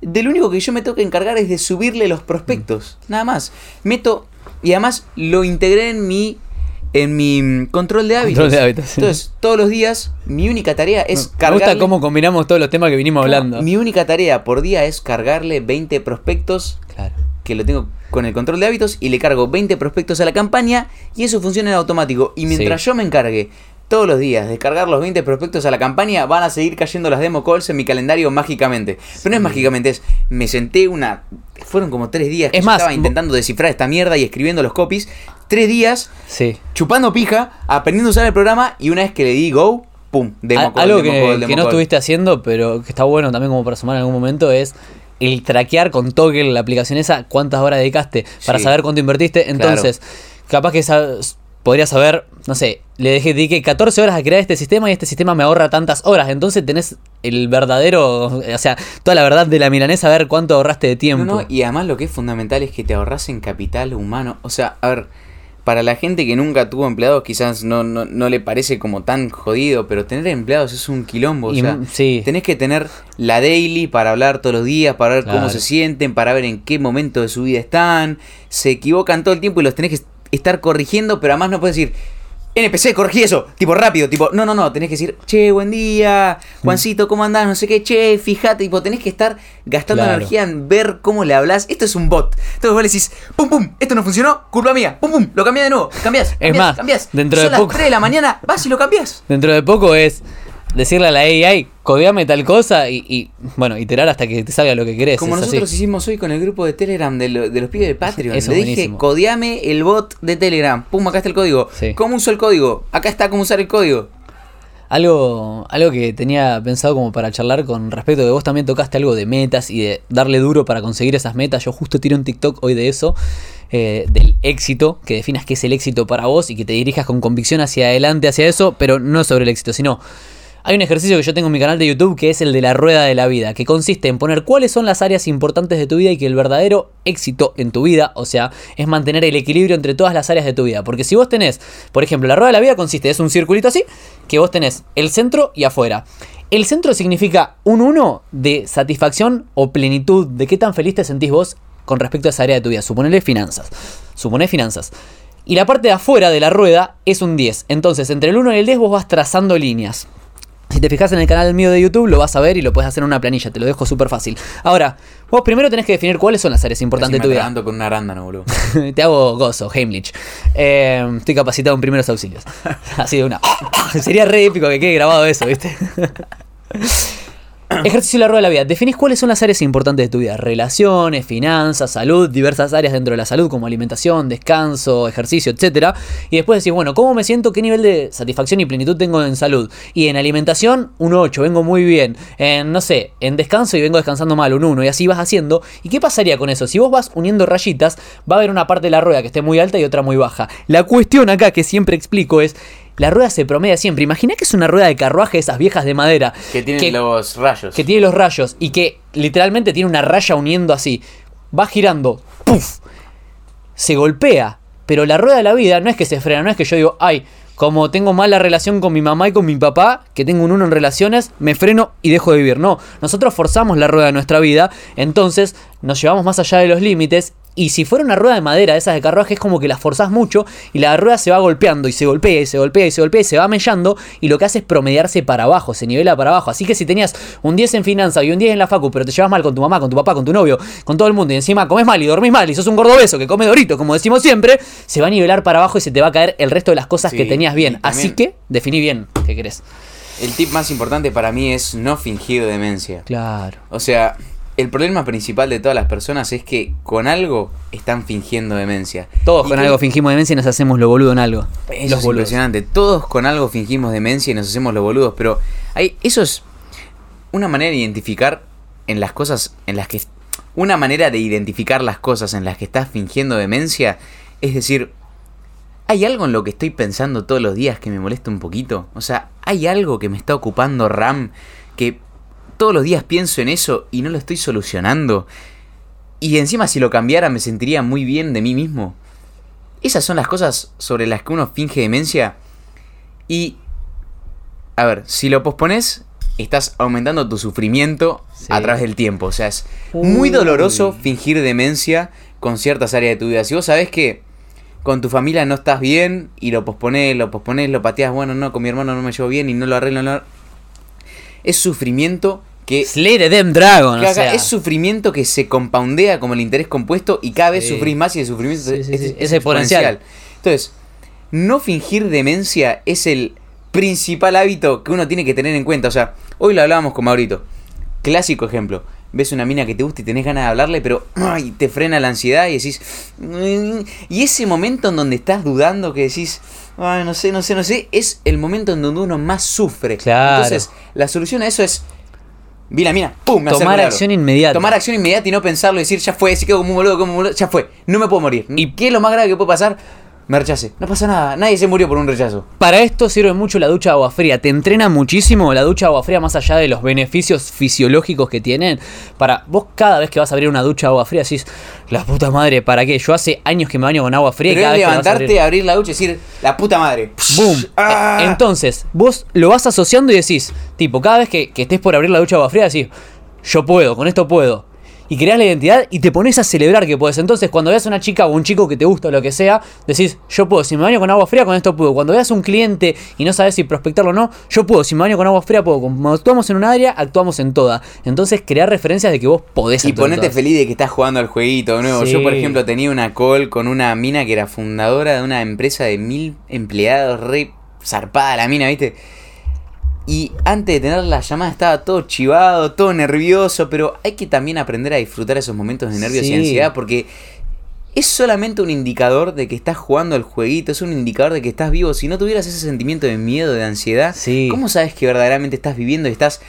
De lo único que yo me tengo que encargar es de subirle los prospectos. Nada más. Meto. Y además lo integré en mi. En mi mm, control de hábitos. Control de hábitos, sí. Entonces, todos los días, mi única tarea es Me cargarle. gusta cómo combinamos todos los temas que vinimos hablando. Mi única tarea por día es cargarle 20 prospectos Claro. que lo tengo con el control de hábitos y le cargo 20 prospectos a la campaña y eso funciona en automático. Y mientras Sí. yo me encargue todos los días de cargar los 20 prospectos a la campaña, van a seguir cayendo las demo calls en mi calendario mágicamente. Pero no es mágicamente, es me senté una... Fueron como tres días que Es yo más, estaba intentando descifrar esta mierda y escribiendo los copies. Tres días Sí. chupando pija, aprendiendo a usar el programa y una vez que le di go, pum, demo Al- call, algo demo que, call, que demo no call. estuviste haciendo, pero que está bueno también como para sumar en algún momento, es el traquear con Toggle, la aplicación esa, cuántas horas dedicaste para Sí. saber cuánto invertiste. Entonces, capaz que sabes- podrías saber, no sé, le dejé, dediqué 14 horas a crear este sistema y este sistema me ahorra tantas horas. Entonces tenés el verdadero, o sea, toda la verdad de la milanesa, a ver cuánto ahorraste de tiempo. No, no, y además lo que es fundamental es que te ahorras en capital humano. O sea, a ver, para la gente que nunca tuvo empleados quizás no, no, no le parece como tan jodido, pero tener empleados es un quilombo. O Y sea, sí. tenés que tener la daily para hablar todos los días, para ver cómo se sienten, para ver en qué momento de su vida están. Se equivocan todo el tiempo y los tenés que estar corrigiendo, pero además no puedes decir... NPC, corregí eso, tipo rápido, tipo, no, no, no, tenés que decir, che, buen día, Mm. Juancito, ¿cómo andás? No sé qué, che, fíjate, tipo, tenés que estar gastando Claro. energía en ver cómo le hablas. Esto es un bot. Entonces vos le decís, pum, pum, esto no funcionó, culpa mía, pum, pum, lo cambiás de nuevo, cambiás, cambiás, más, cambiás. dentro Son de las poco- 3 de la mañana, vas y lo cambiás. Dentro de poco es decirle a la AI, codeame tal cosa y, y, bueno, iterar hasta que te salga lo que querés. Como así. nosotros hicimos hoy con el grupo de Telegram de, lo- de los pibes de Patreon. Eso Le dije, buenísimo. codeame el bot de Telegram. Pum, acá está el código. Sí. ¿Cómo uso el código? Acá está cómo usar el código. Algo, algo que tenía pensado como para charlar con respecto que vos también tocaste algo de metas y de darle duro para conseguir esas metas. Yo justo tiré un TikTok hoy de eso, eh, del éxito, que definas qué es el éxito para vos y que te dirijas con convicción hacia adelante, hacia eso, pero no sobre el éxito, sino... Hay un ejercicio que yo tengo en mi canal de YouTube que es el de la rueda de la vida, que consiste en poner cuáles son las áreas importantes de tu vida y que el verdadero éxito en tu vida, o sea, es mantener el equilibrio entre todas las áreas de tu vida. Porque si vos tenés, por ejemplo, la rueda de la vida consiste, es un circulito así, que vos tenés el centro y afuera. El centro significa un 1 de satisfacción o plenitud, de qué tan feliz te sentís vos con respecto a esa área de tu vida. Suponele finanzas. Suponé finanzas. Y la parte de afuera de la rueda es un 10. Entonces, entre el 1 y el 10 vos vas trazando líneas. Si te fijas en el canal mío de YouTube, lo vas a ver y lo puedes hacer en una planilla. Te lo dejo súper fácil. Ahora, vos primero tenés que definir cuáles son las áreas importantes de tu vida. con una arándano, boludo. te hago gozo, Heimlich. Eh, estoy capacitado en primeros auxilios. Así de una. Sería re épico que quede grabado eso, ¿viste? Ejercicio de la rueda de la vida. Definís cuáles son las áreas importantes de tu vida. Relaciones, finanzas, salud, diversas áreas dentro de la salud como alimentación, descanso, ejercicio, etc. Y después decís, bueno, ¿cómo me siento? ¿Qué nivel de satisfacción y plenitud tengo en salud? Y en alimentación, un 8, vengo muy bien. En, no sé, en descanso y vengo descansando mal, un 1. Y así vas haciendo. ¿Y qué pasaría con eso? Si vos vas uniendo rayitas, va a haber una parte de la rueda que esté muy alta y otra muy baja. La cuestión acá que siempre explico es la rueda se promedia siempre. Imagina que es una rueda de carruaje esas viejas de madera. Que tiene los rayos. Que tiene los rayos y que literalmente tiene una raya uniendo así. Va girando, ¡puf! Se golpea. Pero la rueda de la vida no es que se frena, no es que yo digo, ay, como tengo mala relación con mi mamá y con mi papá, que tengo un uno en relaciones, me freno y dejo de vivir. No, nosotros forzamos la rueda de nuestra vida, entonces nos llevamos más allá de los límites y si fuera una rueda de madera, esas de carruaje, es como que la forzás mucho y la rueda se va golpeando y se golpea y se golpea y se golpea y se va mellando y lo que hace es promediarse para abajo, se nivela para abajo. Así que si tenías un 10 en finanzas y un 10 en la facu, pero te llevas mal con tu mamá, con tu papá, con tu novio, con todo el mundo y encima comes mal y dormís mal y sos un gordo beso que come dorito, como decimos siempre, se va a nivelar para abajo y se te va a caer el resto de las cosas que tenías bien. Así que definí bien qué querés. El tip más importante para mí es no fingir demencia. Claro. O sea, el problema principal de todas las personas es que con algo están fingiendo demencia. Todos con algo fingimos demencia y nos hacemos lo boludo en algo. Eso es impresionante. Todos con algo fingimos demencia y nos hacemos lo boludos. Pero hay, eso es una manera de identificar en las cosas en las que. Una manera de identificar las cosas en las que estás fingiendo demencia. Es decir, ¿hay algo en lo que estoy pensando todos los días que me molesta un poquito? O sea, ¿hay algo que me está ocupando RAM que todos los días pienso en eso y no lo estoy solucionando. Y encima si lo cambiara me sentiría muy bien de mí mismo. Esas son las cosas sobre las que uno finge demencia. Y... A ver, si lo pospones, estás aumentando tu sufrimiento a través del tiempo. O sea, es muy doloroso fingir demencia con ciertas áreas de tu vida. Si vos sabés que con tu familia no estás bien y lo pospones, lo pospones, lo pateas, bueno, no, con mi hermano no me llevo bien y no lo arreglo, no... Es sufrimiento que Slay the Damn Dragon. Es sufrimiento que se compoundea como el interés compuesto y cada vez sufrís más y el sufrimiento es, es, exponencial. Entonces, no fingir demencia es el principal hábito que uno tiene que tener en cuenta. O sea, hoy lo hablábamos con Maurito. Clásico ejemplo. Ves una mina que te gusta y tenés ganas de hablarle, pero ay, te frena la ansiedad y decís. Mm", y ese momento en donde estás dudando, que decís, ay, no sé, no sé, no sé, es el momento en donde uno más sufre. Entonces, la solución a eso es Vi la mina, ¡pum! Me Tomar acción inmediata. Tomar acción inmediata y no pensarlo y decir, ya fue, si quedo como un boludo, como un boludo, ya fue, no me puedo morir. ¿Y qué es lo más grave que puede pasar? Me rechace. No pasa nada, nadie se murió por un rechazo. Para esto sirve mucho la ducha de agua fría. Te entrena muchísimo la ducha de agua fría, más allá de los beneficios fisiológicos que tienen. Para vos, cada vez que vas a abrir una ducha de agua fría, decís, la puta madre, ¿para qué? Yo hace años que me baño con agua fría y cada vez levantarte, abrir... la ducha y decir, la puta madre. ¡Boom! Ah. Entonces, vos lo vas asociando y decís, tipo, cada vez que, que estés por abrir la ducha de agua fría, decís, yo puedo, con esto puedo y creas la identidad y te pones a celebrar que puedes. Entonces, cuando veas a una chica o un chico que te gusta o lo que sea, decís, yo puedo. Si me baño con agua fría, con esto puedo. Cuando veas a un cliente y no sabes si prospectarlo o no, yo puedo. Si me baño con agua fría, puedo. Cuando actuamos en un área, actuamos en toda. Entonces, crear referencias de que vos podés Y ponete feliz de que estás jugando al jueguito nuevo. Yo, por ejemplo, tenía una call con una mina que era fundadora de una empresa de mil empleados, re zarpada la mina, ¿viste? Y antes de tener la llamada estaba todo chivado, todo nervioso, pero hay que también aprender a disfrutar esos momentos de nervios y ansiedad porque es solamente un indicador de que estás jugando el jueguito, es un indicador de que estás vivo. Si no tuvieras ese sentimiento de miedo, de ansiedad, ¿cómo sabes que verdaderamente estás viviendo y estás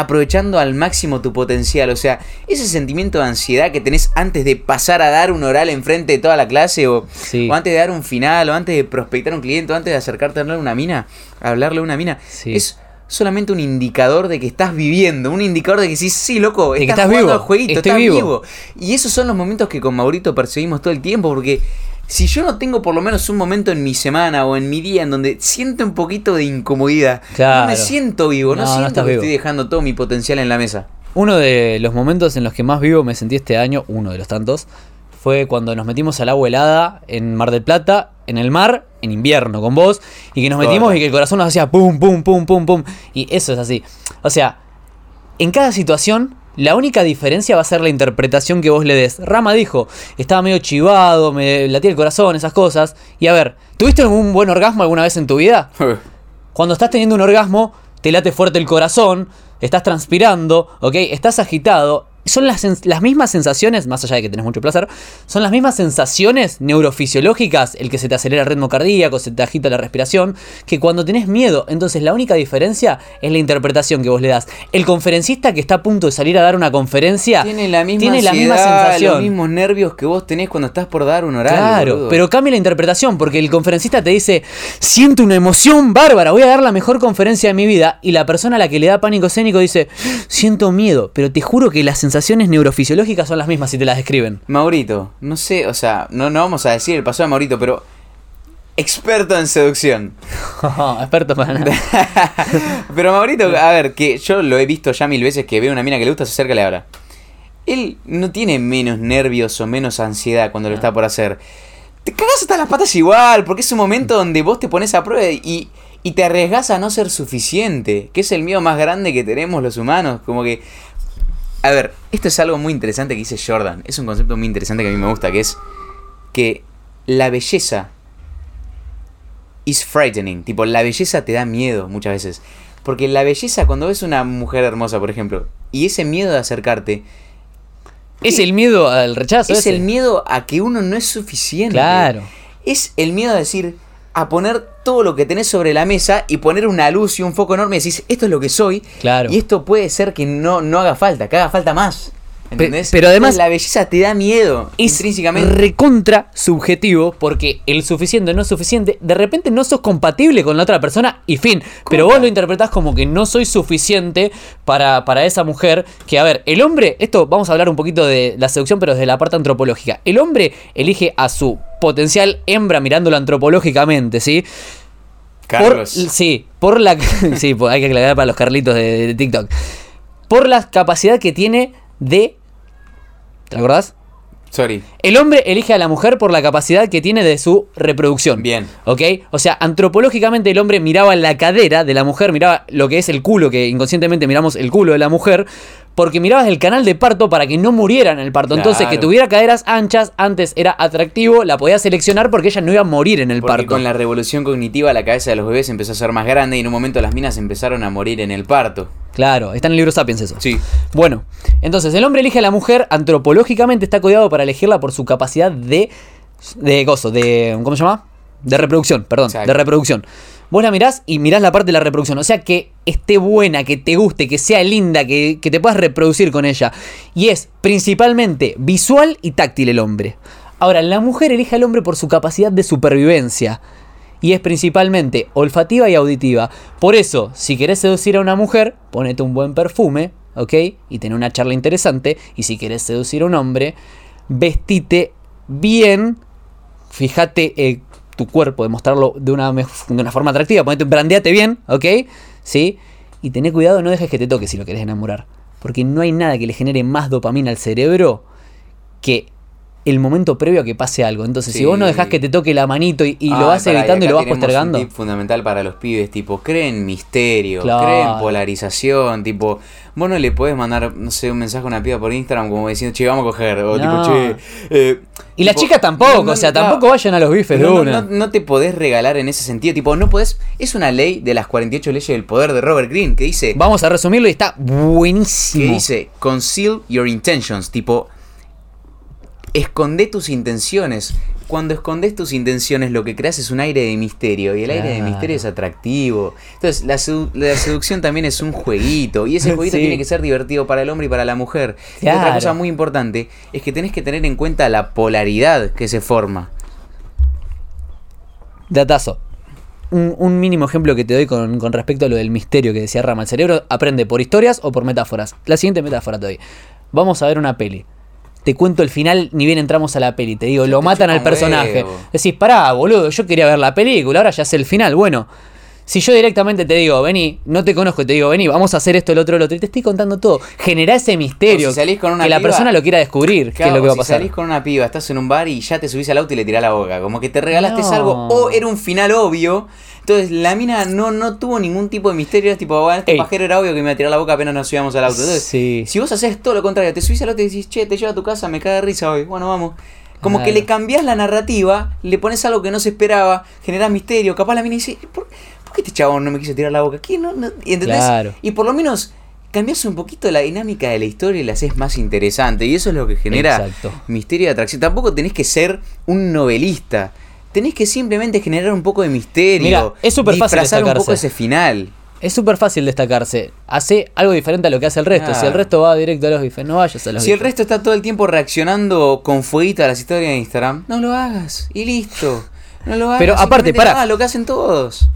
aprovechando al máximo tu potencial. O sea, ese sentimiento de ansiedad que tenés antes de pasar a dar un oral enfrente de toda la clase, o, antes de dar un final, o antes de prospectar un cliente, o antes de acercarte a a una mina, a hablarle a una mina, es solamente un indicador de que estás viviendo, un indicador de que sí, sí, loco, De que estás, jugando vivo, al jueguito, estoy estás vivo. vivo. Y esos son los momentos que con Maurito perseguimos todo el tiempo, porque si yo no tengo por lo menos un momento en mi semana o en mi día en donde siento un poquito de incomodidad, Claro. no me siento vivo, no, siento que vivo. estoy dejando todo mi potencial en la mesa. Uno de los momentos en los que más vivo me sentí este año, uno de los tantos, fue cuando nos metimos al agua helada en Mar del Plata, en el mar, en invierno con vos, y que nos metimos y que el corazón nos hacía pum, pum, pum, pum, pum. Y eso es así. O sea, en cada situación, la única diferencia va a ser la interpretación que vos le des. Rama dijo, estaba medio chivado, me latía el corazón, esas cosas. Y a ver, ¿tuviste algún buen orgasmo alguna vez en tu vida? Cuando estás teniendo un orgasmo, te late fuerte el corazón, estás transpirando, ¿ok? Estás agitado. Son las, las mismas sensaciones, más allá de que tenés mucho placer, son las mismas sensaciones neurofisiológicas, el que se te acelera el ritmo cardíaco, se te agita la respiración, que cuando tenés miedo. Entonces la única diferencia es la interpretación que vos le das. El conferencista que está a punto de salir a dar una conferencia Tiene la misma, tiene la misma sensación. los mismos nervios que vos tenés cuando estás por dar un horario. Claro, boludo. pero cambia la interpretación porque el conferencista te dice, siento una emoción bárbara, voy a dar la mejor conferencia de mi vida y la persona a la que le da pánico escénico dice, siento miedo, pero te juro que las sensaciones neurofisiológicas son las mismas si te las describen. Maurito, no sé, o sea, no, no vamos a decir el paso de Maurito, pero experto en seducción. Experto para nada. pero Maurito, a ver, que yo lo he visto ya mil veces que ve una mina que le gusta, se acerca y le habla. Él no tiene menos nervios o menos ansiedad cuando lo está por hacer. Te cagas hasta las patas igual, porque es un momento donde vos te pones a prueba y, y te arriesgas a no ser suficiente, que es el miedo más grande que tenemos los humanos, como que... A ver, esto es algo muy interesante que dice Jordan, es un concepto muy interesante que a mí me gusta, que es que la belleza is frightening, tipo, la belleza te da miedo muchas veces. Porque la belleza, cuando ves una mujer hermosa, por ejemplo, y ese miedo de acercarte, Es el miedo al rechazo. es ese. el miedo a que uno no es suficiente. Claro. Es el miedo a decir, a poner todo lo que tenés sobre la mesa y poner una luz y un foco enorme y decís, esto es lo que soy. Claro. Y esto puede ser que no, no haga falta, que haga falta más. ¿Entendés? pero además- la belleza te da miedo. es intrínsecamente. recontra subjetivo porque el suficiente no es suficiente. De repente no sos compatible con la otra persona y fin. Pero vos lo interpretás como que no soy suficiente para, para esa mujer. Que a ver, el hombre, esto vamos a hablar un poquito de la seducción, pero desde la parte antropológica. El hombre elige a su potencial hembra mirándolo antropológicamente, ¿sí? Carlos. Por, sí, por la. sí, pues hay que aclarar para los Carlitos de, de TikTok. Por la capacidad que tiene de. ¿Te acordás? Sorry. El hombre elige a la mujer por la capacidad que tiene de su reproducción. Bien. ¿Ok? O sea, antropológicamente el hombre miraba la cadera de la mujer, miraba lo que es el culo, que inconscientemente miramos el culo de la mujer, porque mirabas el canal de parto para que no muriera en el parto. Entonces, que tuviera caderas anchas antes era atractivo, la podías seleccionar porque ella no iba a morir en el Porque parto. con la revolución cognitiva la cabeza de los bebés empezó a ser más grande y en un momento las minas empezaron a morir en el parto. Claro, está en el libro Sapiens eso. Sí. Bueno, entonces el hombre elige a la mujer, antropológicamente está codiado para elegirla por su capacidad de. de gozo, de. ¿Cómo se llama? De reproducción, perdón, Exacto. de reproducción. Vos la mirás y mirás la parte de la reproducción. O sea, que esté buena, que te guste, que sea linda, que, que te puedas reproducir con ella. Y es principalmente visual y táctil el hombre. Ahora, la mujer elige al hombre por su capacidad de supervivencia. Y es principalmente olfativa y auditiva. Por eso, si querés seducir a una mujer, ponete un buen perfume, ¿ok? Y ten una charla interesante. Y si querés seducir a un hombre, vestite bien. Fíjate eh, tu cuerpo, demostrarlo de una, de una forma atractiva. Ponete, brandeate bien, ¿ok? ¿Sí? Y tené cuidado, no dejes que te toque si lo querés enamorar. Porque no hay nada que le genere más dopamina al cerebro que el momento previo a que pase algo. Entonces, si vos no dejás que te toque la manito y, y lo vas evitando y, lo vas postergando. Un tip fundamental para los pibes, tipo, creen misterio, Claro. creen polarización, tipo, vos no le podés mandar, no sé, un mensaje a una piba por Instagram como diciendo, che, vamos a coger, o No. tipo, che, eh, Y las chicas tampoco, no, o sea, tampoco vayan a los bifes de una. no- te podés regalar en ese sentido, tipo, no podés, es una ley de las 48 leyes del poder de Robert Greene que dice, Vamos a resumirlo y está que buenísimo. dice, conceal your intentions, tipo, esconde tus intenciones. Cuando escondes tus intenciones, lo que creas es un aire de misterio. Y el aire de misterio es atractivo. Entonces, la, sedu- la seducción también es un jueguito. Y ese jueguito Sí. tiene que ser divertido para el hombre y para la mujer. Y otra cosa muy importante es que tenés que tener en cuenta la polaridad que se forma. Datazo. un, un mínimo ejemplo que te doy con, con respecto a lo del misterio que decía Rama. El cerebro aprende por historias o por metáforas. La siguiente metáfora te doy. Vamos a ver una peli. Te cuento el final, ni bien entramos a la peli. Te digo, lo matan al personaje. huevo. Decís, pará, boludo, yo quería ver la película, ahora ya sé el final. Bueno, si yo directamente te digo, vení, no te conozco, y te digo, vení, vamos a hacer esto, el otro, el otro, y te estoy contando todo. Generá ese misterio. Si salís con una que la persona lo quiera descubrir, qué es Claro, lo que va a si pasar. salís con una piba, estás en un bar y ya te subís al auto y le tirás la boca. Como que te regalaste No. algo o era un final obvio. Entonces la mina no, no tuvo ningún tipo de misterio. Es tipo, bueno, este Ey. pajero era obvio que me iba a tirar la boca apenas nos subíamos al auto. Entonces, Sí. si vos haces todo lo contrario, te subís al auto y decís, che, te llevo a tu casa, me cae de risa hoy. Bueno, vamos. Como que le cambiás la narrativa, le pones algo que no se esperaba, generás misterio. Capaz la mina dice, ¿por, por qué este chabón no me quiso tirar la boca? ¿Qué? No, no? Y, ¿entendés? Claro. y por lo menos cambias un poquito la dinámica de la historia y la haces más interesante. Y eso es lo que genera Exacto. misterio y atracción. Tampoco tenés que ser un novelista. Tenés que simplemente generar un poco de misterio. Mira, es súper fácil disfrazar un poco destacarse. ese final. Es súper fácil destacarse. Hace algo diferente a lo que hace el resto. Si el resto va directo a los bifes, no vayas a los Si el resto está todo el tiempo reaccionando con fueguito a las historias de Instagram, no lo hagas. Y listo. No lo hagas. Pero aparte, hagas lo que hacen todos.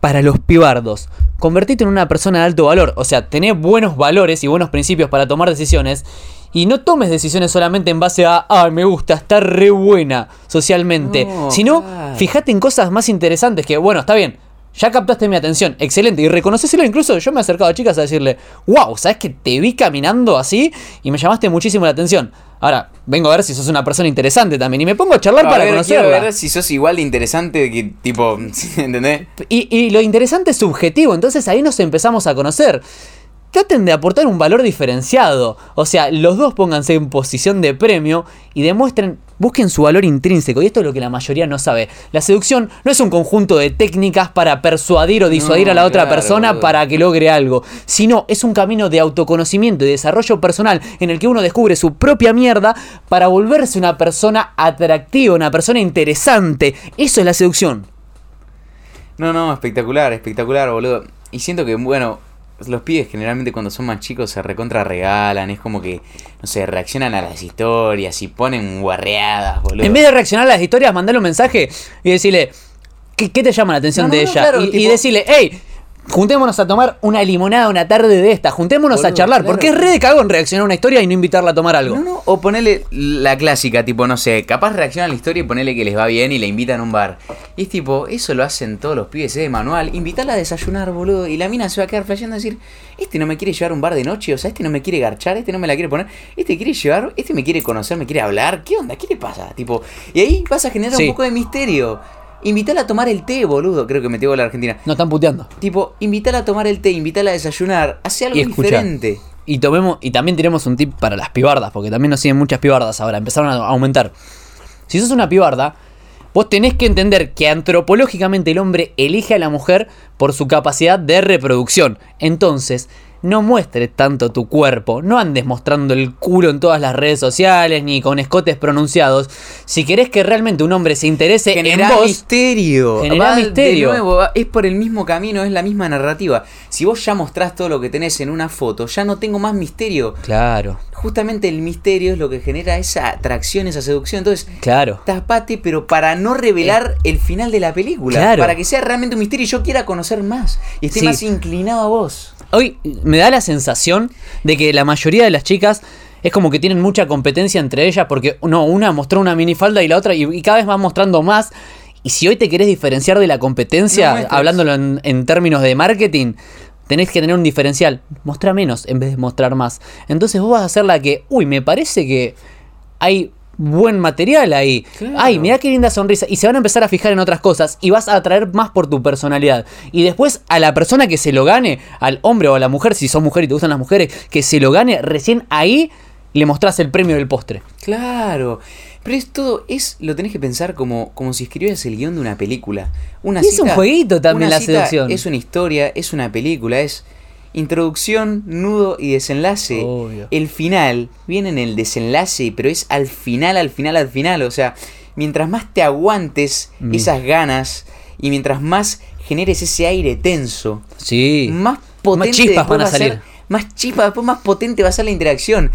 Para los pibardos, convertite en una persona de alto valor. O sea, tener buenos valores y buenos principios para tomar decisiones. Y no tomes decisiones solamente en base a, ay, me gusta, está re buena socialmente. No, sino, claro. fíjate en cosas más interesantes que, bueno, está bien. Ya captaste mi atención, excelente. Y reconocéselo incluso, yo me he acercado a chicas a decirle, wow, ¿sabes que te vi caminando así? Y me llamaste muchísimo la atención. Ahora, vengo a ver si sos una persona interesante también. Y me pongo a charlar A para ver, quiero conocerla. ver si sos igual de interesante que tipo, ¿entendés? Y, y lo interesante es subjetivo, entonces ahí nos empezamos a conocer. Traten de aportar un valor diferenciado. O sea, los dos pónganse en posición de premio y demuestren, busquen su valor intrínseco. Y esto es lo que la mayoría no sabe. La seducción no es un conjunto de técnicas para persuadir o disuadir No, a la otra claro, persona boludo. para que logre algo, sino es un camino de autoconocimiento y desarrollo personal en el que uno descubre su propia mierda para volverse una persona atractiva, una persona interesante. Eso es la seducción. No, no, espectacular, espectacular, boludo. Y siento que, bueno, los pibes generalmente cuando son más chicos se recontra regalan, es como que, no sé, reaccionan a las historias y ponen guarreadas, boludo. En vez de reaccionar a las historias, mandale un mensaje y decirle, ¿qué, qué te llama la atención No, no, de no, ella? claro, y, y decirle, hey, juntémonos a tomar una limonada una tarde de esta, juntémonos a charlar, claro. porque es re de cagón reaccionar a una historia y no invitarla a tomar algo. No, no, o ponerle la clásica, tipo, no sé, capaz reacciona a la historia y ponerle que les va bien y la invitan a un bar. Y es tipo, eso lo hacen todos los pibes es de manual. Invitarla a desayunar, boludo. Y la mina se va a quedar flasheando y decir, este no me quiere llevar a un bar de noche, o sea, este no me quiere garchar, este no me la quiere poner, este quiere llevar, este me quiere conocer, me quiere hablar, ¿qué onda? ¿Qué le pasa? Tipo, y ahí vas a generar Sí. un poco de misterio. Invítala a tomar el té, boludo. Creo que me tengo la Argentina. No están puteando. Tipo, invítala a tomar el té, invítala a desayunar. Hace algo Y diferente. Y tomemos, y también tenemos un tip para las pibardas, porque también nos siguen muchas pibardas ahora, empezaron a aumentar. Si sos una pibarda, vos tenés que entender que antropológicamente el hombre elige a la mujer por su capacidad de reproducción. Entonces, no muestres tanto tu cuerpo, no andes mostrando el culo en todas las redes sociales ni con escotes pronunciados. Si querés que realmente un hombre se interese Generá en vos, misterio. Generá Va de misterio. nuevo, va- es por el mismo camino, es la misma narrativa. Si vos ya mostrás todo lo que tenés en una foto, ya no tengo más misterio. Claro, Justamente el misterio es lo que genera esa atracción, esa seducción. Entonces, claro. tapate, pero para no revelar el final de la película. Claro. Para que sea realmente un misterio y yo quiera conocer más. Y esté Sí. más inclinado a vos. Hoy me da la sensación de que la mayoría de las chicas es como que tienen mucha competencia entre ellas porque no, una mostró una minifalda y la otra y, y cada vez van mostrando más. Y si hoy te querés diferenciar de la competencia, hablándolo en, en términos de marketing, tenés que tener un diferencial. Mostra menos en vez de mostrar más. Entonces vos vas a ser la que, uy, me parece que hay buen material ahí. Claro. Ay, mirá qué linda sonrisa. Y se van a empezar a fijar en otras cosas y vas a atraer más por tu personalidad. Y después a la persona que se lo gane, al hombre o a la mujer, si sos mujer y te gustan las mujeres, que se lo gane, recién ahí le mostrás el premio del postre. Claro. Pero es todo, es, lo tenés que pensar como, como si escribieras el guion de una película. Una Y es un jueguito también una la cita seducción. Es una historia, es una película, es introducción, nudo y desenlace. Obvio. El final viene en el desenlace, pero es al final, al final, al final. O sea, mientras más te aguantes Mm. esas ganas y mientras más generes ese aire tenso, Sí. más potente chispas después van a va ser- salir. más chispas, después más potente va a ser la interacción.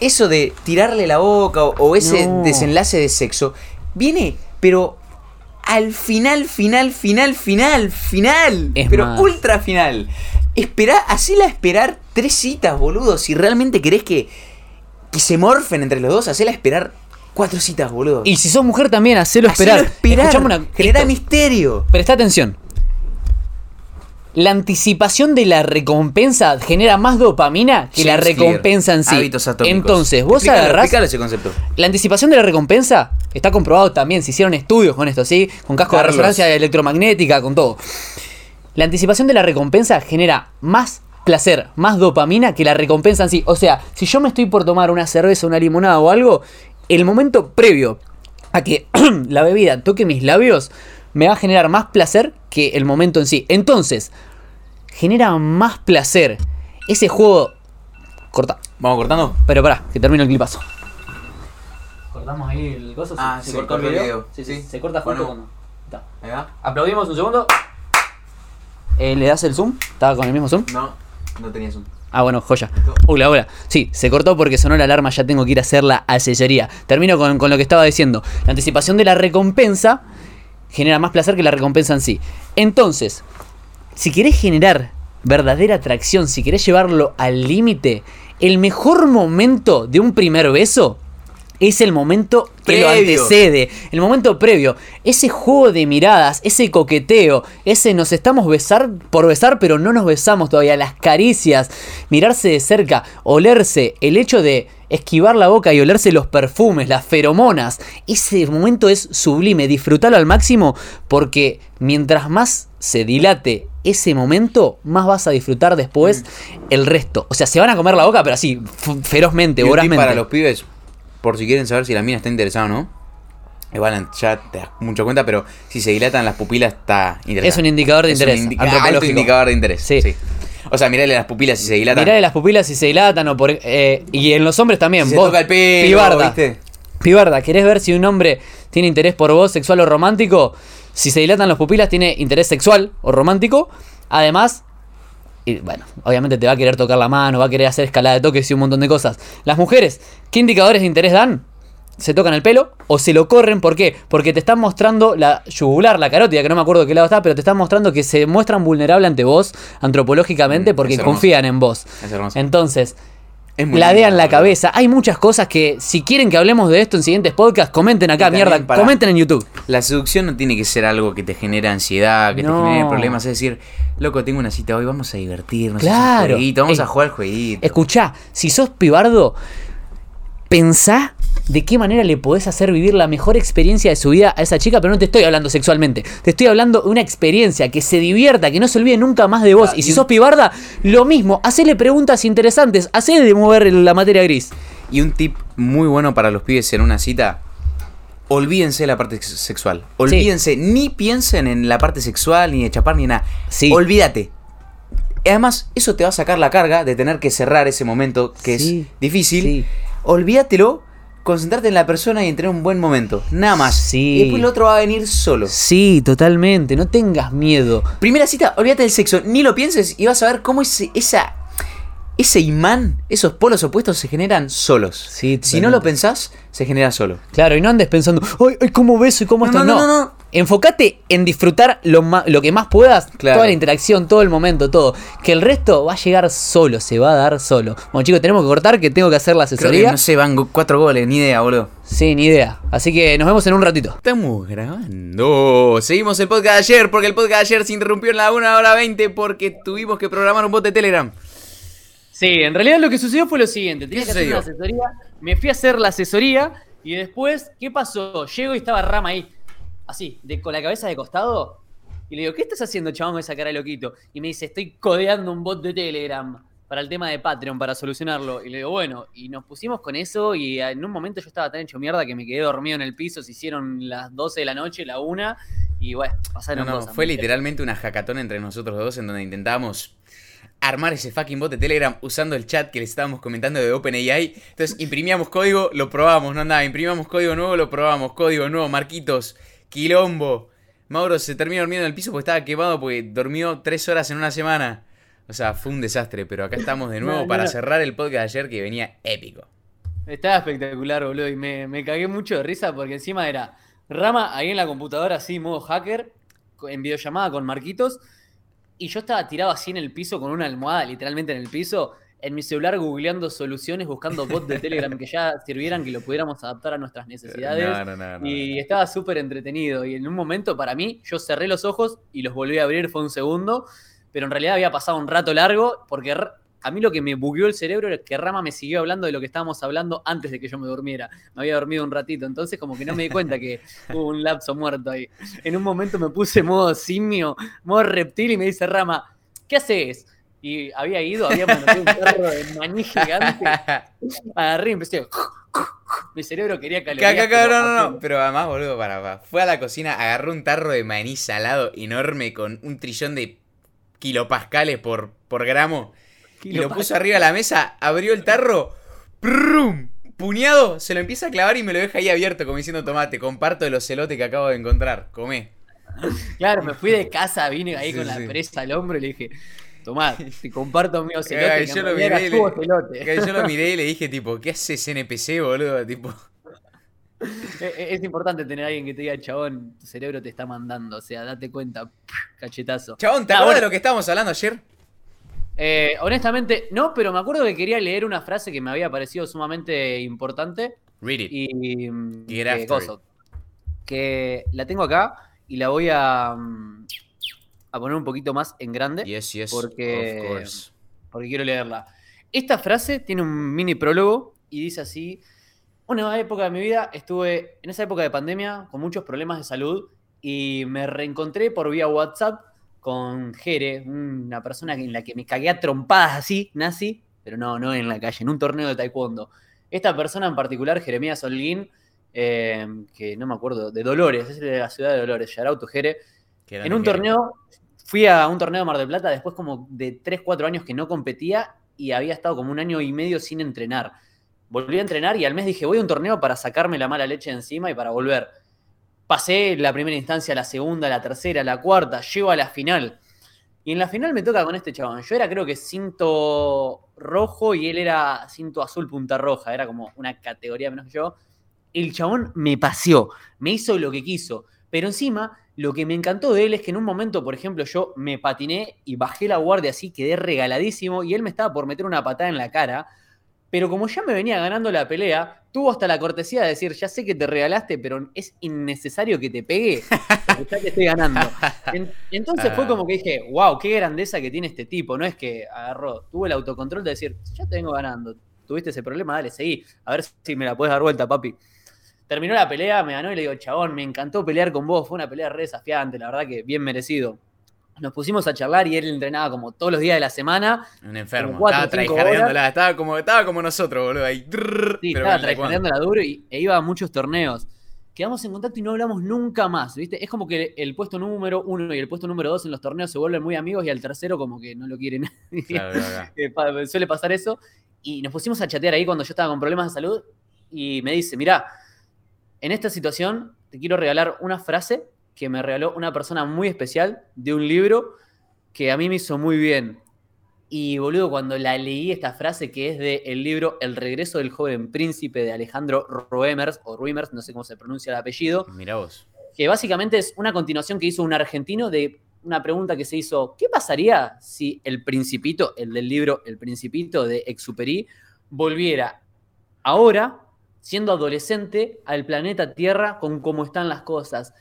Eso de tirarle la boca o, o ese No. desenlace de sexo viene, pero al final, final, final, final, final. Es pero más. ultra final. Esperá, hacela esperar tres citas, boludo. Si realmente querés que, que se morfen entre los dos, hacela esperar cuatro citas, boludo. Y si sos mujer también, hacelo Hacelo esperar. esperar. Escuchame una- Genera esto. misterio. Presta atención. La anticipación de la recompensa genera más dopamina que la recompensa en sí. Hábitos atómicos. Entonces, vos Explícalo, agarrás. explícalo ese concepto. La anticipación de la recompensa está comprobado también. Se hicieron estudios con esto, ¿sí? Con casco Carlos. de resonancia electromagnética, con todo. La anticipación de la recompensa genera más placer, más dopamina que la recompensa en sí. O sea, si yo me estoy por tomar una cerveza, una limonada o algo, el momento previo a que la bebida toque mis labios me va a generar más placer que el momento en sí. Entonces, genera más placer. Ese juego. Corta. Vamos cortando. Pero pará, que termino el clipazo. Cortamos ahí el coso. Ah, se cortó el video. Sí, sí, Sí. se corta justo Bueno. cuando. Está. Ahí va. Aplaudimos un segundo. Eh, ¿Le das el zoom? ¿Estaba con el mismo zoom? No, no tenías un. Ah, bueno, joya. Hola, hola. Sí, se cortó porque sonó la alarma, ya tengo que ir a hacer la asesoría. Termino con, con lo que estaba diciendo. La anticipación de la recompensa genera más placer que la recompensa en sí. Entonces, si querés generar verdadera atracción, si querés llevarlo al límite, el mejor momento de un primer beso es el momento que lo antecede, el momento previo, ese juego de miradas, ese coqueteo, ese nos estamos besar por besar pero no nos besamos todavía, las caricias, mirarse de cerca, olerse, el hecho de esquivar la boca y olerse los perfumes, las feromonas, ese momento es sublime, disfrútalo al máximo porque mientras más se dilate ese momento, más vas a disfrutar después el resto. O sea, se van a comer la boca, pero así, ferozmente, vorazmente. para los pibes, por si quieren saber si la mina está interesada o no. Igual ya te das mucho cuenta, pero si se dilatan las pupilas está interesada. Es un indicador de Es interés, Un indi- alto antropológico. indicador de interés. Sí. Sí. O sea, mirale las pupilas si se dilatan. Mirá de las pupilas si se dilatan o por. eh, y en los hombres también. si se vos, toca el pelo, pibarda, ¿viste? pibarda, ¿querés ver si un hombre tiene interés por vos, sexual o romántico? Si se dilatan las pupilas, tiene interés sexual o romántico. Además, y bueno, obviamente te va a querer tocar la mano, va a querer hacer escalada de toques y un montón de cosas. Las mujeres, ¿qué indicadores de interés dan? Se tocan el pelo o se lo corren, ¿por qué? Porque te están mostrando la yugular, la carótida, que no me acuerdo de qué lado está, pero te están mostrando que se muestran vulnerables ante vos antropológicamente Mm, porque confían en vos. Es hermoso. Entonces, ladean la cabeza. Hay muchas cosas que, si quieren que hablemos de esto en siguientes podcasts, comenten acá, mierda. para- Comenten en YouTube. La seducción no tiene que ser algo que te genere ansiedad, que No. te genere problemas. Es decir, loco, tengo una cita hoy, vamos a divertirnos. Claro. es un jueguito, vamos a jugar al jueguito. Escuchá, si sos pibardo, pensá de qué manera le podés hacer vivir la mejor experiencia de su vida a esa chica, pero no te estoy hablando sexualmente. Te estoy hablando de una experiencia, que se divierta, que no se olvide nunca más de vos. Ah, y si sos pibarda, lo mismo. Hacele preguntas interesantes, hacele de mover la materia gris. Y un tip muy bueno para los pibes en una cita. Olvídense de la parte sex- sexual. Olvídense, ni piensen en la parte sexual, ni de chapar, ni nada. Sí. Olvídate. Y Además, eso te va a sacar la carga de tener que cerrar ese momento que Sí, es difícil. Olvídatelo, concentrarte en la persona y en tener un buen momento. Nada más. Sí. Y después el otro va a venir solo. Sí, totalmente. No tengas miedo. Primera cita, olvídate del sexo, ni lo pienses y vas a ver cómo ese, esa, ese imán, esos polos opuestos se generan solos. Sí, si no lo pensás, se genera solo. Claro, y no andes pensando, ay, ay, ¿cómo beso y cómo No, esto? no, No, no, no, no. Enfócate en disfrutar lo, lo que más puedas, Claro. toda la interacción, todo el momento, todo. Que el resto va a llegar solo, se va a dar solo. Bueno, chicos, tenemos que cortar, que tengo que hacer la Creo asesoría. que, no sé, van cuatro goles, ni idea, boludo. Sí, ni idea. Así que nos vemos en un ratito. Estamos grabando. Seguimos el podcast de ayer, porque el podcast de ayer se interrumpió en la 1 hora 20 porque tuvimos que programar un bot de Telegram. Sí, en realidad lo que sucedió fue lo siguiente. Tenía ¿Qué que hacer una asesoría, me fui a hacer la asesoría y después, ¿qué pasó? Llego y estaba Rama ahí, así, de, con la cabeza de costado. Y le digo, ¿qué estás haciendo, chabón, esa cara de loquito? Y me dice, estoy codeando un bot de Telegram para el tema de Patreon, para solucionarlo. Y le digo, bueno, y nos pusimos con eso y en un momento yo estaba tan hecho mierda que me quedé dormido en el piso, se hicieron las 12 de la noche, la 1, y bueno, No, pasaron no, cosas. fue ¿me literalmente una hackathon entre nosotros dos en donde intentábamos armar ese fucking bot de Telegram usando el chat que les estábamos comentando de OpenAI. Entonces imprimíamos código, lo probamos, no andaba, imprimíamos código nuevo, lo probamos, código nuevo, Marquitos, Quilombo. Mauro se terminó durmiendo en el piso porque estaba quemado porque durmió tres horas en una semana. O sea, fue un desastre, pero acá estamos de nuevo No, para no. cerrar el podcast de ayer que venía épico. Estaba espectacular, boludo, y me, me cagué mucho de risa porque encima era Rama ahí en la computadora, así, modo hacker, en videollamada con Marquitos. Y yo estaba tirado así en el piso con una almohada, literalmente en el piso, en mi celular googleando soluciones, buscando bots de Telegram que ya sirvieran, que lo pudiéramos adaptar a nuestras necesidades. No, no, no, Y estaba súper entretenido. Y en un momento, para mí, yo cerré los ojos y los volví a abrir, fue un segundo. Pero en realidad había pasado un rato largo, porque a mí lo que me bugueó el cerebro era que Rama me siguió hablando de lo que estábamos hablando antes de que yo me durmiera. Me había dormido un ratito, entonces como que no me di cuenta que hubo un lapso muerto ahí. En un momento me puse modo simio, modo reptil y me dice Rama, ¿qué haces? Y había ido, había manoteado un perro de maní gigante. Agarré y empecé. Mi cerebro quería calorías. Caca, pero no, no, no, pero además, boludo, para, para. Fue a la cocina, agarró un tarro de maní salado enorme con un trillón de kilopascales por, por gramo y lo puso arriba de la mesa, abrió el tarro, ¡prum! puñado, se lo empieza a clavar y me lo deja ahí abierto como diciendo tomate, comparto el ocelote que acabo de encontrar, comé. Claro, me fui de casa, vine ahí Sí, con la presa al hombro y le dije, tomá, te comparto mi ocelote. Que yo lo miré le- ocelote. Que Yo lo miré y le dije tipo, ¿qué haces NPC, boludo? Tipo, Es, es importante tener a alguien que te diga, chabón, tu cerebro te está mandando, o sea, date cuenta, cachetazo. chabón, ¿te Ah, acuerdas de lo que estábamos hablando ayer? Eh, honestamente, no, pero me acuerdo que quería leer una frase que me había parecido sumamente importante Read it. y mm, Get after que la tengo acá y la voy a, mm, a poner un poquito más en grande. Yes, yes, porque- porque quiero leerla. Esta frase tiene un mini prólogo y dice así: Una época de mi vida estuve en esa época de pandemia con muchos problemas de salud y me reencontré por vía WhatsApp con Jere, una persona en la que me cagué a trompadas así, nazi, pero no, no en la calle, en un torneo de taekwondo. Esta persona en particular, Jeremías Holguín, eh, que no me acuerdo, de Dolores, es de la ciudad de Dolores, shout to Jere, en un torneo, fui a un torneo de Mar del Plata después como de 3, 4 años que no competía y había estado como un año y medio sin entrenar. Volví a entrenar y al mes dije, voy a un torneo para sacarme la mala leche encima y para volver. Pasé la primera instancia, la segunda, la tercera, la cuarta, llego a la final. Y en la final me toca con este chabón. Yo era creo que cinto rojo y él era cinto azul punta roja. Era como una categoría menos que yo. El chabón me paseó, me hizo lo que quiso. Pero encima, lo que me encantó de él es que en un momento, por ejemplo, yo me patiné y bajé la guardia así, quedé regaladísimo y él me estaba por meter una patada en la cara. Pero como ya me venía ganando la pelea, tuvo hasta la cortesía de decir, ya sé que te regalaste, pero es innecesario que te pegue, porque ya te estoy ganando. En- entonces fue Ah. como que dije, wow, qué grandeza que tiene este tipo. No es que agarró, tuvo el autocontrol de decir, ya te vengo ganando. Tuviste ese problema, dale, seguí. A ver si me la puedes dar vuelta, papi. Terminó la pelea, me ganó y le digo, chabón, me encantó pelear con vos. Fue una pelea re desafiante, la verdad que bien merecido. Nos pusimos a charlar y él entrenaba como todos los días de la semana. Un enfermo. Cuatro, estaba estaba como, estaba como nosotros, boludo. Ahí. Sí, pero estaba traicionándola duro y, e iba a muchos torneos. Quedamos en contacto y no hablamos nunca más, ¿viste? Es como que el puesto número uno y el puesto número dos en los torneos se vuelven muy amigos y al tercero como que no lo quieren. Claro, claro. Eh, suele pasar eso. Y nos pusimos a chatear ahí cuando yo estaba con problemas de salud y me dice, mirá, en esta situación te quiero regalar una frase que me regaló una persona muy especial de un libro que a mí me hizo muy bien. Y boludo, cuando la leí esta frase que es del libro El regreso del joven príncipe de Alejandro Roemers, o Ruimers, no sé cómo se pronuncia el apellido, Mirá vos. que básicamente es una continuación que hizo un argentino de una pregunta que se hizo, ¿qué pasaría si el principito, el del libro El principito de Exuperi, volviera ahora, siendo adolescente, al planeta Tierra con cómo están las cosas?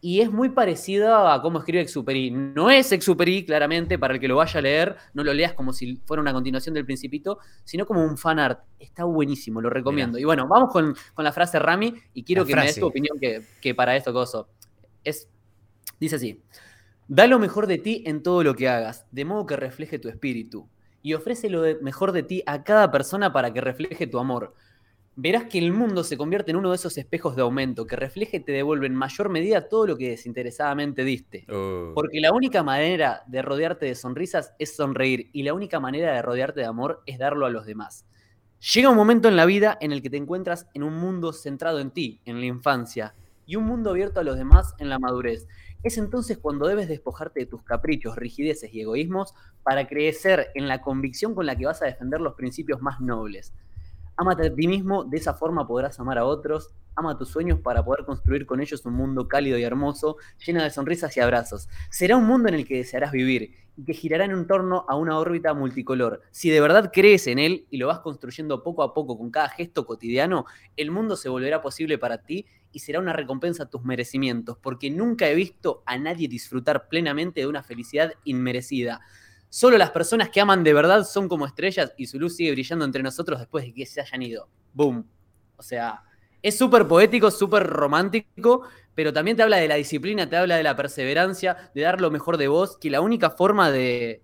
Y es muy parecida a cómo escribe Exuperi. No es Exuperi, claramente, para el que lo vaya a leer, no lo leas como si fuera una continuación del Principito, sino como un fan art. Está buenísimo, lo recomiendo. Y bueno, vamos con, con la frase Rami y quiero La que me des tu opinión que, que para esto coso. Es, dice así, da lo mejor de ti en todo lo que hagas, de modo que refleje tu espíritu, y ofrece lo de- mejor de ti a cada persona para que refleje tu amor. Verás que el mundo se convierte en uno de esos espejos de aumento que refleja y te devuelve en mayor medida todo lo que desinteresadamente diste. Uh, Porque la única manera de rodearte de sonrisas es sonreír y la única manera de rodearte de amor es darlo a los demás. Llega un momento en la vida en el que te encuentras en un mundo centrado en ti, en la infancia, y un mundo abierto a los demás en la madurez. Es entonces cuando debes despojarte de tus caprichos, rigideces y egoísmos para crecer en la convicción con la que vas a defender los principios más nobles. Ámate a ti mismo, de esa forma podrás amar a otros. Ama tus sueños para poder construir con ellos un mundo cálido y hermoso, lleno de sonrisas y abrazos. Será un mundo en el que desearás vivir y que girará en torno a una órbita multicolor. Si de verdad crees en él y lo vas construyendo poco a poco con cada gesto cotidiano, el mundo se volverá posible para ti y será una recompensa a tus merecimientos, porque nunca he visto a nadie disfrutar plenamente de una felicidad inmerecida. Solo las personas que aman de verdad son como estrellas y su luz sigue brillando entre nosotros después de que se hayan ido. Boom. O sea, es súper poético, súper romántico, pero también te habla de la disciplina, te habla de la perseverancia, de dar lo mejor de vos, que la única forma de,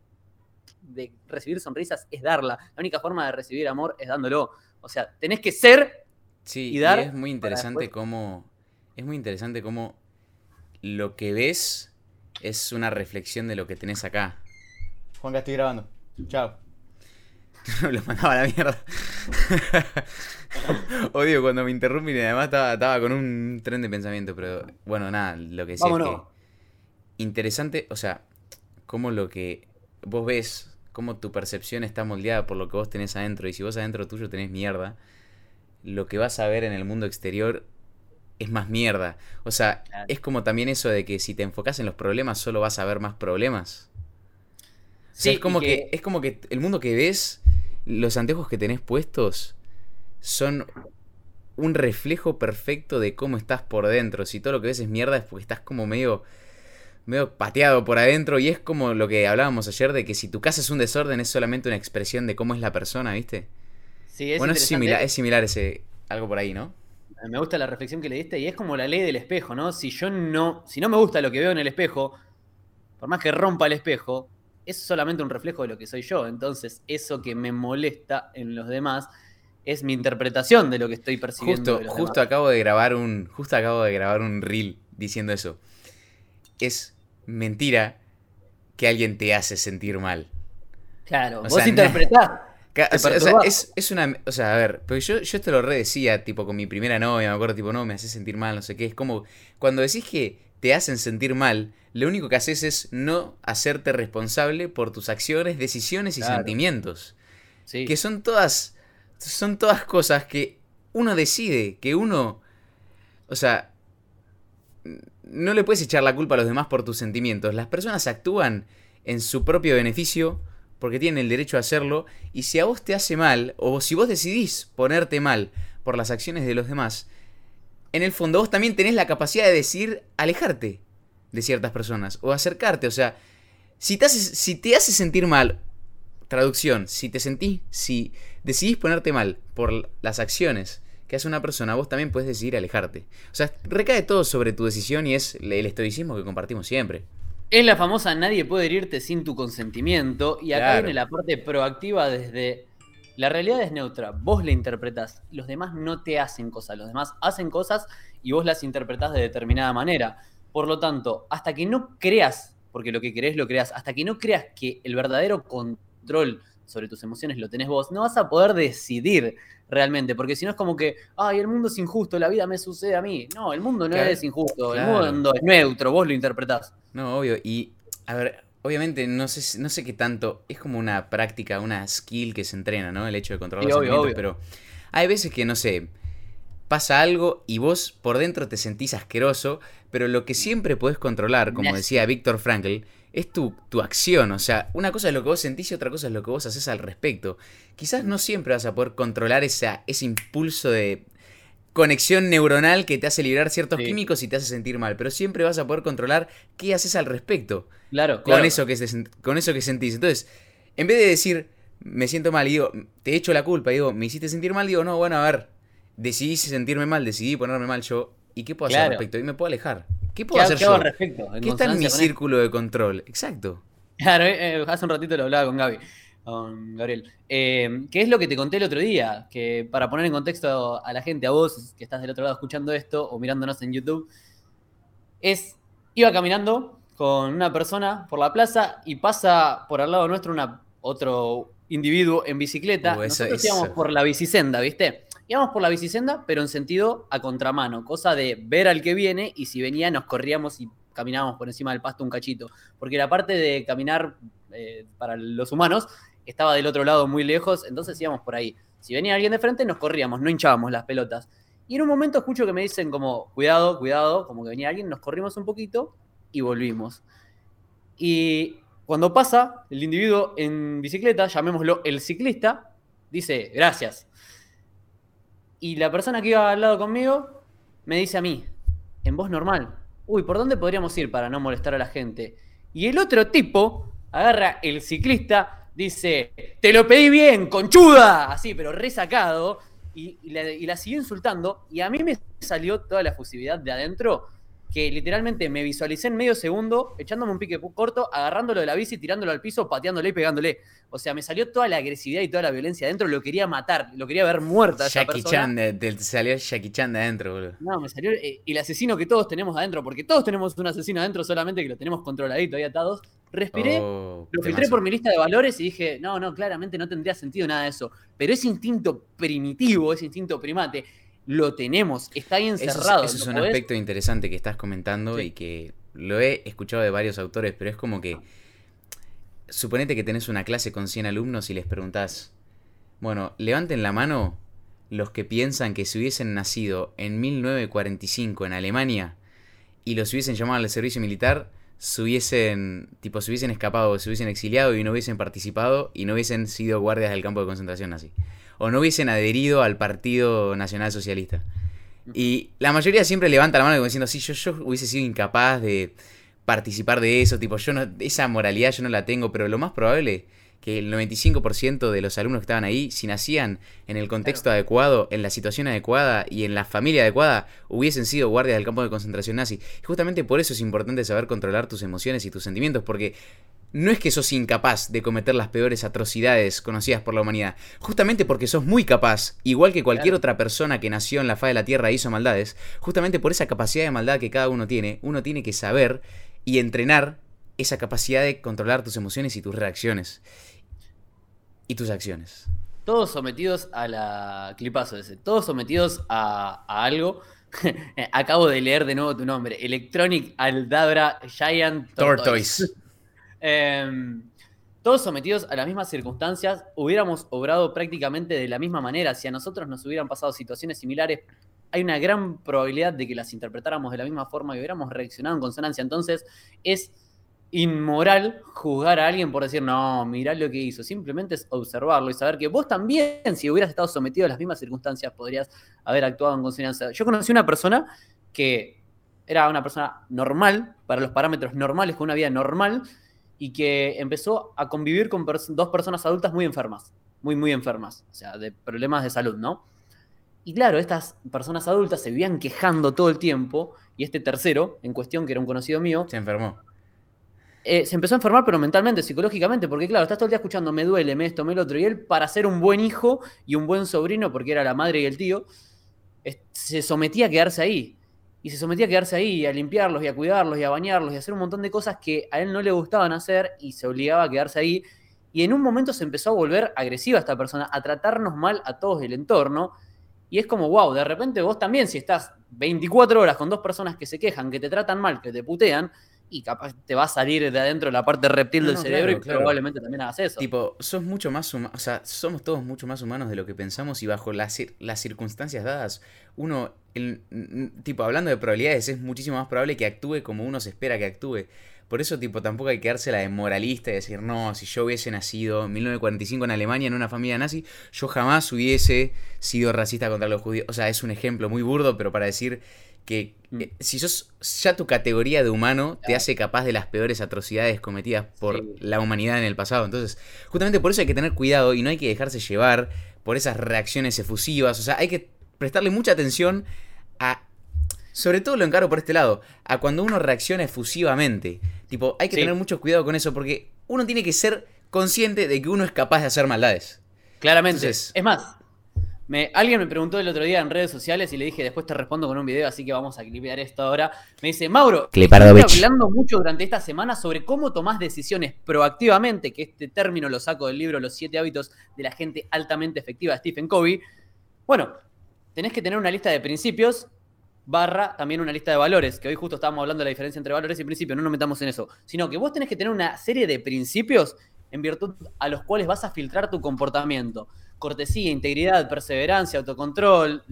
de recibir sonrisas es darla. La única forma de recibir amor es dándolo. O sea, tenés que ser sí, y dar. es muy interesante cómo. Es muy interesante cómo lo que ves es una reflexión de lo que tenés acá. Juanca, estoy grabando. Chao. lo mandaba a la mierda. Odio cuando me interrumpen y además estaba, con un tren de pensamiento, pero bueno, nada, lo que sí es que interesante, o sea, cómo lo que vos ves, cómo tu percepción está moldeada por lo que vos tenés adentro, y si vos adentro tuyo tenés mierda, lo que vas a ver en el mundo exterior es más mierda. O sea, es como también eso de que si te enfocas en los problemas solo vas a ver más problemas. Sí, es como que... es como que el mundo que ves, los anteojos que tenés puestos, son un reflejo perfecto de cómo estás por dentro. Si todo lo que ves es mierda es porque estás como medio medio pateado por adentro y es como lo que hablábamos ayer de que si tu casa es un desorden es solamente una expresión de cómo es la persona, ¿viste? Sí, es bueno, es similar, es similar ese algo por ahí, ¿no? Me gusta la reflexión que le diste y es como la ley del espejo, ¿no? Si yo no, si no me gusta lo que veo en el espejo, por más que rompa el espejo, es solamente un reflejo de lo que soy yo. Entonces, eso que me molesta en los demás es mi interpretación de lo que estoy percibiendo. Justo, justo acabo de grabar un. Justo acabo de grabar un reel diciendo eso. Es mentira que alguien te hace sentir mal. Claro, vos interpretás. O sea, es, una. O sea, a ver, porque yo, yo esto lo redecía, tipo, con mi primera novia, me acuerdo, tipo, no, me hace sentir mal, no sé qué. Es como. Cuando decís que te hacen sentir mal, lo único que haces es no hacerte responsable por tus acciones, decisiones y sentimientos. Sí. Que son todas son todas cosas que uno decide, que uno... O sea, no le puedes echar la culpa a los demás por tus sentimientos. Las personas actúan en su propio beneficio porque tienen el derecho a hacerlo. Y si a vos te hace mal, o si vos decidís ponerte mal por las acciones de los demás, en el fondo vos también tenés la capacidad de decir alejarte de ciertas personas o acercarte. O sea, si te si te hace sentir mal Traducción, si te sentís, si decidís ponerte mal por las acciones que hace una persona, vos también puedes decidir alejarte. O sea, recae todo sobre tu decisión y es el estoicismo que compartimos siempre. Es la famosa nadie puede herirte sin tu consentimiento y acá viene la parte proactiva desde la realidad es neutra, vos la interpretás, los demás no te hacen cosas, los demás hacen cosas y vos las interpretás de determinada manera. Por lo tanto, hasta que no creas, porque lo que querés lo creas, hasta que no creas que el verdadero control sobre tus emociones lo tenés vos, no vas a poder decidir realmente, porque si no es como que, ay, el mundo es injusto, la vida me sucede a mí. No, el mundo no es injusto, el mundo es neutro, vos lo interpretás. No, obvio, y a ver, obviamente no sé, no sé qué tanto, es como una práctica, una skill que se entrena, ¿no? El hecho de controlar los sentimientos, pero hay veces que, no sé, pasa algo y vos por dentro te sentís asqueroso, pero lo que siempre podés controlar, como decía Víctor Frankl, es tu, tu, acción. O sea, una cosa es lo que vos sentís y otra cosa es lo que vos haces al respecto. Quizás no siempre vas a poder controlar esa, ese impulso de conexión neuronal que te hace liberar ciertos químicos y te hace sentir mal, pero siempre vas a poder controlar qué haces al respecto. Claro, con Eso que con eso que sentís. Entonces, en vez de decir, me siento mal y digo, te echo la culpa y digo, me hiciste sentir mal, digo, no, bueno, a ver, decidí sentirme mal, decidí ponerme mal yo, ¿y qué puedo hacer al respecto? Y me puedo alejar. ¿Qué puedo hacer yo? respecto, ¿Qué está en mi círculo de control? Exacto. Claro, eh, eh, hace un ratito lo hablaba con Gaby, con Gabriel. Eh, ¿Qué es lo que te conté el otro día? Que para poner en contexto a la gente, a vos que estás del otro lado escuchando esto o mirándonos en YouTube, es, iba caminando con una persona por la plaza y pasa por al lado nuestro una, otro individuo en bicicleta. Uh, Nosotros íbamos por la bicisenda, ¿viste? Íbamos por la bicisenda, pero en sentido a contramano, cosa de ver al que viene y si venía nos corríamos y caminábamos por encima del pasto un cachito. Porque la parte de caminar eh, para los humanos estaba del otro lado muy lejos, entonces íbamos por ahí. Si venía alguien de frente, nos corríamos, no hinchábamos las pelotas. Y en un momento escucho que me dicen como, cuidado, cuidado, como que venía alguien, nos corrimos un poquito y volvimos. Y cuando pasa el individuo en bicicleta, llamémoslo el ciclista, dice, gracias. Y la persona que iba al lado conmigo me dice a mí, en voz normal, uy, ¿por dónde podríamos ir para no molestar a la gente? Y el otro tipo agarra el ciclista, dice, te lo pedí bien, conchuda, así, pero resacado, y, y, la, y siguió insultando, y a mí me salió toda la efusividad de adentro, que literalmente me visualicé en medio segundo, echándome un pique corto, agarrándolo de la bici, tirándolo al piso, pateándole y pegándole. O sea, me salió toda la agresividad y toda la violencia adentro, lo quería matar, lo quería ver muerta. esa Jackie. Chan, de- te salió Jackie Chan de adentro, boludo. No, me salió eh, el asesino que todos tenemos adentro, porque todos tenemos un asesino adentro, solamente que lo tenemos controladito ahí atados. Respiré, Oh, lo filtré por mi lista de valores y dije, no, no, claramente no tendría sentido nada de eso. Pero ese instinto primitivo, ese instinto primate, lo tenemos, está ahí Eso es- encerrado. Eso es, ¿lo un podés? aspecto interesante que estás comentando Sí. y que lo he escuchado de varios autores, pero es como que. Suponete que tenés una clase con 100 alumnos y les preguntás. Bueno, levanten la mano los que piensan que si hubiesen nacido en 1945 en Alemania y los hubiesen llamado al servicio militar, se hubiesen, tipo, se hubiesen escapado, se hubiesen exiliado y no hubiesen participado y no hubiesen sido guardias del campo de concentración nazi. O no hubiesen adherido al Partido Nacional Socialista. Y la mayoría siempre levanta la mano como diciendo, sí, yo, yo hubiese sido incapaz de participar de eso, tipo, yo no, esa moralidad yo no la tengo, pero lo más probable que el 95% de los alumnos que estaban ahí, si nacían en el contexto adecuado, en la situación adecuada y en la familia adecuada, hubiesen sido guardias del campo de concentración nazi. Y justamente por eso es importante saber controlar tus emociones y tus sentimientos, porque no es que sos incapaz de cometer las peores atrocidades conocidas por la humanidad, justamente porque sos muy capaz, igual que cualquier Claro. otra persona que nació en la faz de la Tierra e hizo maldades, justamente por esa capacidad de maldad que cada uno tiene, uno tiene que saber y entrenar esa capacidad de controlar tus emociones y tus reacciones. Y tus acciones. Todos sometidos a la. Clipazo ese. Todos sometidos a, a algo. Acabo de leer de nuevo tu nombre. Electronic Aldabra Giant Tortoise. Tortoise. Em, todos sometidos a las mismas circunstancias, hubiéramos obrado prácticamente de la misma manera. Si a nosotros nos hubieran pasado situaciones similares, hay una gran probabilidad de que las interpretáramos de la misma forma y hubiéramos reaccionado en consonancia. Entonces, es inmoral juzgar a alguien por decir, no, mirá lo que hizo. Simplemente es observarlo y saber que vos también, si hubieras estado sometido a las mismas circunstancias, podrías haber actuado en consonancia. Yo conocí una persona que era una persona normal, para los parámetros normales, con una vida normal, y que empezó a convivir con dos personas adultas muy enfermas, muy, muy enfermas, o sea, de problemas de salud, ¿no? Y claro, estas personas adultas se vivían quejando todo el tiempo, y este tercero, en cuestión, que era un conocido mío, Se enfermó. Eh, se empezó a enfermar, pero mentalmente, psicológicamente, porque claro, estás todo el día escuchando, me duele, me esto, me lo otro, y él, para ser un buen hijo y un buen sobrino, porque era la madre y el tío, se sometía a quedarse ahí. Y se sometía a quedarse ahí, a limpiarlos, y a cuidarlos, y a bañarlos, y a hacer un montón de cosas que a él no le gustaban hacer, y se obligaba a quedarse ahí. Y en un momento se empezó a volver agresiva esta persona, a tratarnos mal a todos del entorno. Y es como, wow, de repente vos también, si estás 24 horas con dos personas que se quejan, que te tratan mal, que te putean, y capaz te va a salir de adentro la parte reptil No, del no, cerebro claro, y claro. probablemente también hagas eso. Tipo, sos mucho más humanos, o sea, somos todos mucho más humanos de lo que pensamos y bajo las, cir- las circunstancias dadas, uno, el- tipo, hablando de probabilidades, es muchísimo más probable que actúe como uno se espera que actúe. Por eso, tipo, tampoco hay que darse la de moralista y decir, no, si yo hubiese nacido en 1945 en Alemania en una familia nazi, yo jamás hubiese sido racista contra los judíos. O sea, es un ejemplo muy burdo, pero para decir que Mm. eh, si sos ya tu categoría de humano te hace capaz de las peores atrocidades cometidas por Sí. la humanidad en el pasado. Entonces, justamente por eso hay que tener cuidado y no hay que dejarse llevar por esas reacciones efusivas. O sea, hay que prestarle mucha atención a. Sobre todo lo encaro por este lado, a cuando uno reacciona efusivamente. Tipo, hay que Sí. tener mucho cuidado con eso porque uno tiene que ser consciente de que uno es capaz de hacer maldades. Claramente. Entonces- es más, me, alguien me preguntó el otro día en redes sociales y le dije, después te respondo con un video, así que vamos a clipear esto ahora. Me dice, Mauro, estuve hablando mucho durante esta semana sobre cómo tomás decisiones proactivamente, que este término lo saco del libro Los siete hábitos de la gente altamente efectiva de Stephen Covey. Bueno, tenés que tener una lista de principios barra también una lista de valores, que hoy justo estábamos hablando de la diferencia entre valores y principios, no nos metamos en eso, sino que vos tenés que tener una serie de principios en virtud a los cuales vas a filtrar tu comportamiento. Cortesía, integridad, perseverancia, autocontrol,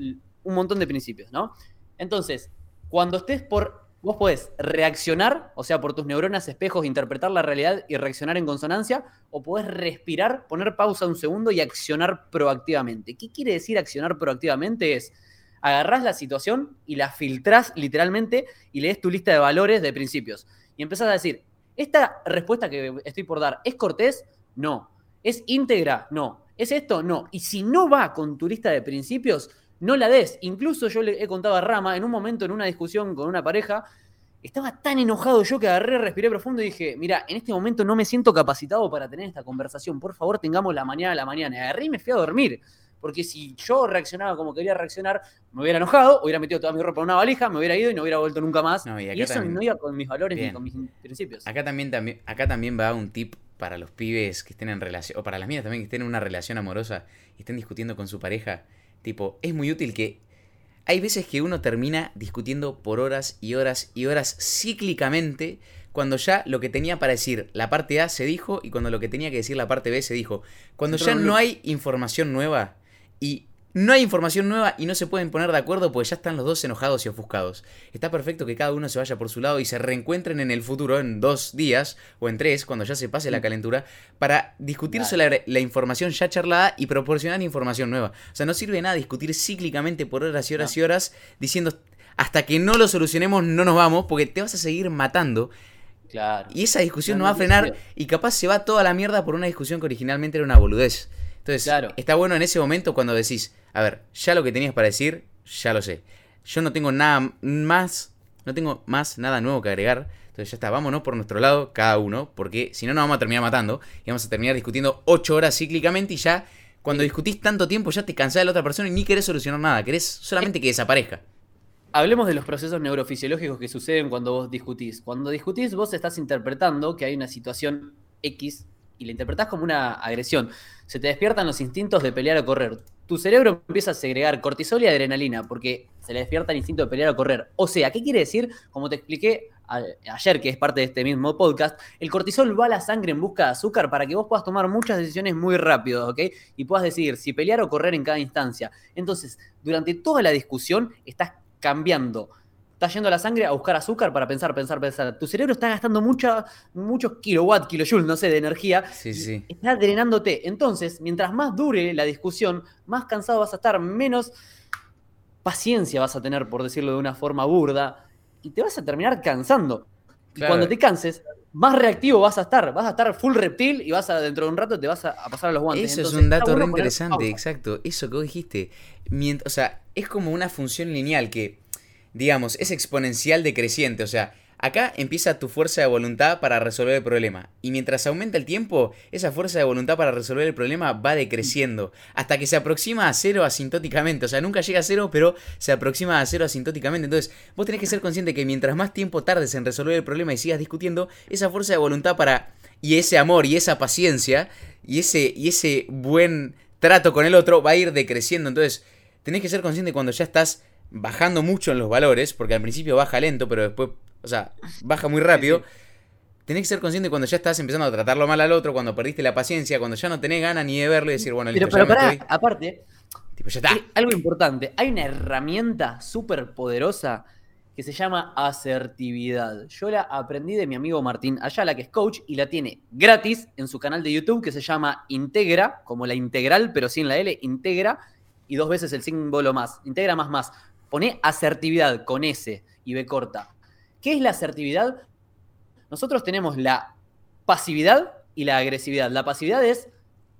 un montón de principios, ¿no? Entonces, cuando estés por vos podés reaccionar, o sea, por tus neuronas espejos, interpretar la realidad y reaccionar en consonancia, o podés respirar, poner pausa un segundo y accionar proactivamente. ¿Qué quiere decir accionar proactivamente? Es agarrás la situación y la filtrás literalmente y lees tu lista de valores, de principios. Y empezás a decir, esta respuesta que estoy por dar, ¿es cortés? No. ¿Es íntegra? No. ¿Es esto? No. Y si no va con tu lista de principios, no la des. Incluso yo le he contado a Rama, en un momento, en una discusión con una pareja, estaba tan enojado yo que agarré, respiré profundo y dije, mira, en este momento no me siento capacitado para tener esta conversación, por favor tengamos la mañana a la mañana. Y agarré y me fui a dormir. Porque si yo reaccionaba como quería reaccionar, me hubiera enojado, hubiera metido toda mi ropa en una valija, me hubiera ido y no hubiera vuelto nunca más. y, eso no iba con mis valores ni con mis principios. Acá también, también, acá también va un tip para los pibes que estén en relación, o para las mías también que estén en una relación amorosa y estén discutiendo con su pareja Tipo, es muy útil que... Hay veces que uno termina discutiendo por horas y horas y horas cíclicamente cuando ya lo que tenía para decir la parte A se dijo y cuando lo que tenía que decir la parte B se dijo. Cuando ya no hay información nueva y no hay información nueva y no se pueden poner de acuerdo porque ya están los dos enojados y ofuscados. Está perfecto que cada uno se vaya por su lado y se reencuentren en el futuro, en dos días o en tres, cuando ya se pase la mm. calentura, para discutir sobre la, información ya charlada y proporcionar información nueva. O sea, no sirve nada discutir cíclicamente por horas y horas y horas diciendo hasta que no lo solucionemos no nos vamos porque te vas a seguir matando. Claro. Y esa discusión no va a frenar y capaz se va toda la mierda por una discusión que originalmente era una boludez. Entonces, está bueno en ese momento cuando decís, a ver, ya lo que tenías para decir, ya lo sé. Yo no tengo nada más, no tengo más nada nuevo que agregar. Entonces ya está, vámonos por nuestro lado, cada uno, porque si no nos vamos a terminar matando y vamos a terminar discutiendo ocho horas cíclicamente y ya cuando discutís tanto tiempo ya te cansás de la otra persona y ni querés solucionar nada, querés solamente que desaparezca. Hablemos de los procesos neurofisiológicos que suceden cuando vos discutís. Cuando discutís vos estás interpretando que hay una situación X y la interpretás como una agresión. Se te despiertan los instintos de pelear o correr. Tu cerebro empieza a segregar cortisol y adrenalina porque se le despierta el instinto de pelear o correr. O sea, ¿qué quiere decir? Como te expliqué ayer, que es parte de este mismo podcast, el cortisol va a la sangre en busca de azúcar para que vos puedas tomar muchas decisiones muy rápido, ¿ok? Y puedas decidir si pelear o correr en cada instancia. Entonces, durante toda la discusión estás cambiando está yendo a la sangre a buscar azúcar para pensar, pensar, pensar. Tu cerebro está gastando mucha, muchos kilowatts, kilojoules, no sé, de energía. Sí, sí. Está drenándote. Entonces, mientras más dure la discusión, más cansado vas a estar, menos paciencia vas a tener, por decirlo de una forma burda, y te vas a terminar cansando. Y cuando te canses, más reactivo vas a estar. Vas a estar full reptil y vas a, dentro de un rato te vas a, pasar a los guantes. Eso es un dato re interesante, exacto. Eso que vos dijiste. o sea, es como una función lineal que digamos, es exponencial decreciente. O sea, acá empieza tu fuerza de voluntad para resolver el problema. Y mientras aumenta el tiempo, esa fuerza de voluntad para resolver el problema va decreciendo. Hasta que se aproxima a cero asintóticamente. O sea, nunca llega a cero, pero se aproxima a cero asintóticamente. Entonces, vos tenés que ser consciente que mientras más tiempo tardes en resolver el problema y sigas discutiendo, esa fuerza de voluntad para. y ese amor y esa paciencia y ese, y ese buen trato con el otro va a ir decreciendo. Entonces, tenés que ser consciente cuando ya estás bajando mucho en los valores, porque al principio baja lento, pero después, o sea, baja muy rápido. Tenés que ser consciente cuando ya estás empezando a tratarlo mal al otro, cuando perdiste la paciencia, cuando ya no tenés ganas ni de verlo y decir, bueno, listo, pero, pero aparte, tipo, ya está. algo importante, hay una herramienta súper poderosa que se llama asertividad. Yo la aprendí de mi amigo Martín Ayala, que es coach, y la tiene gratis en su canal de YouTube que se llama Integra, como la integral, pero sin la L, Integra, y dos veces el símbolo más, Integra más más. Pone asertividad con S y B corta. ¿Qué es la asertividad? Nosotros tenemos la pasividad y la agresividad. La pasividad es,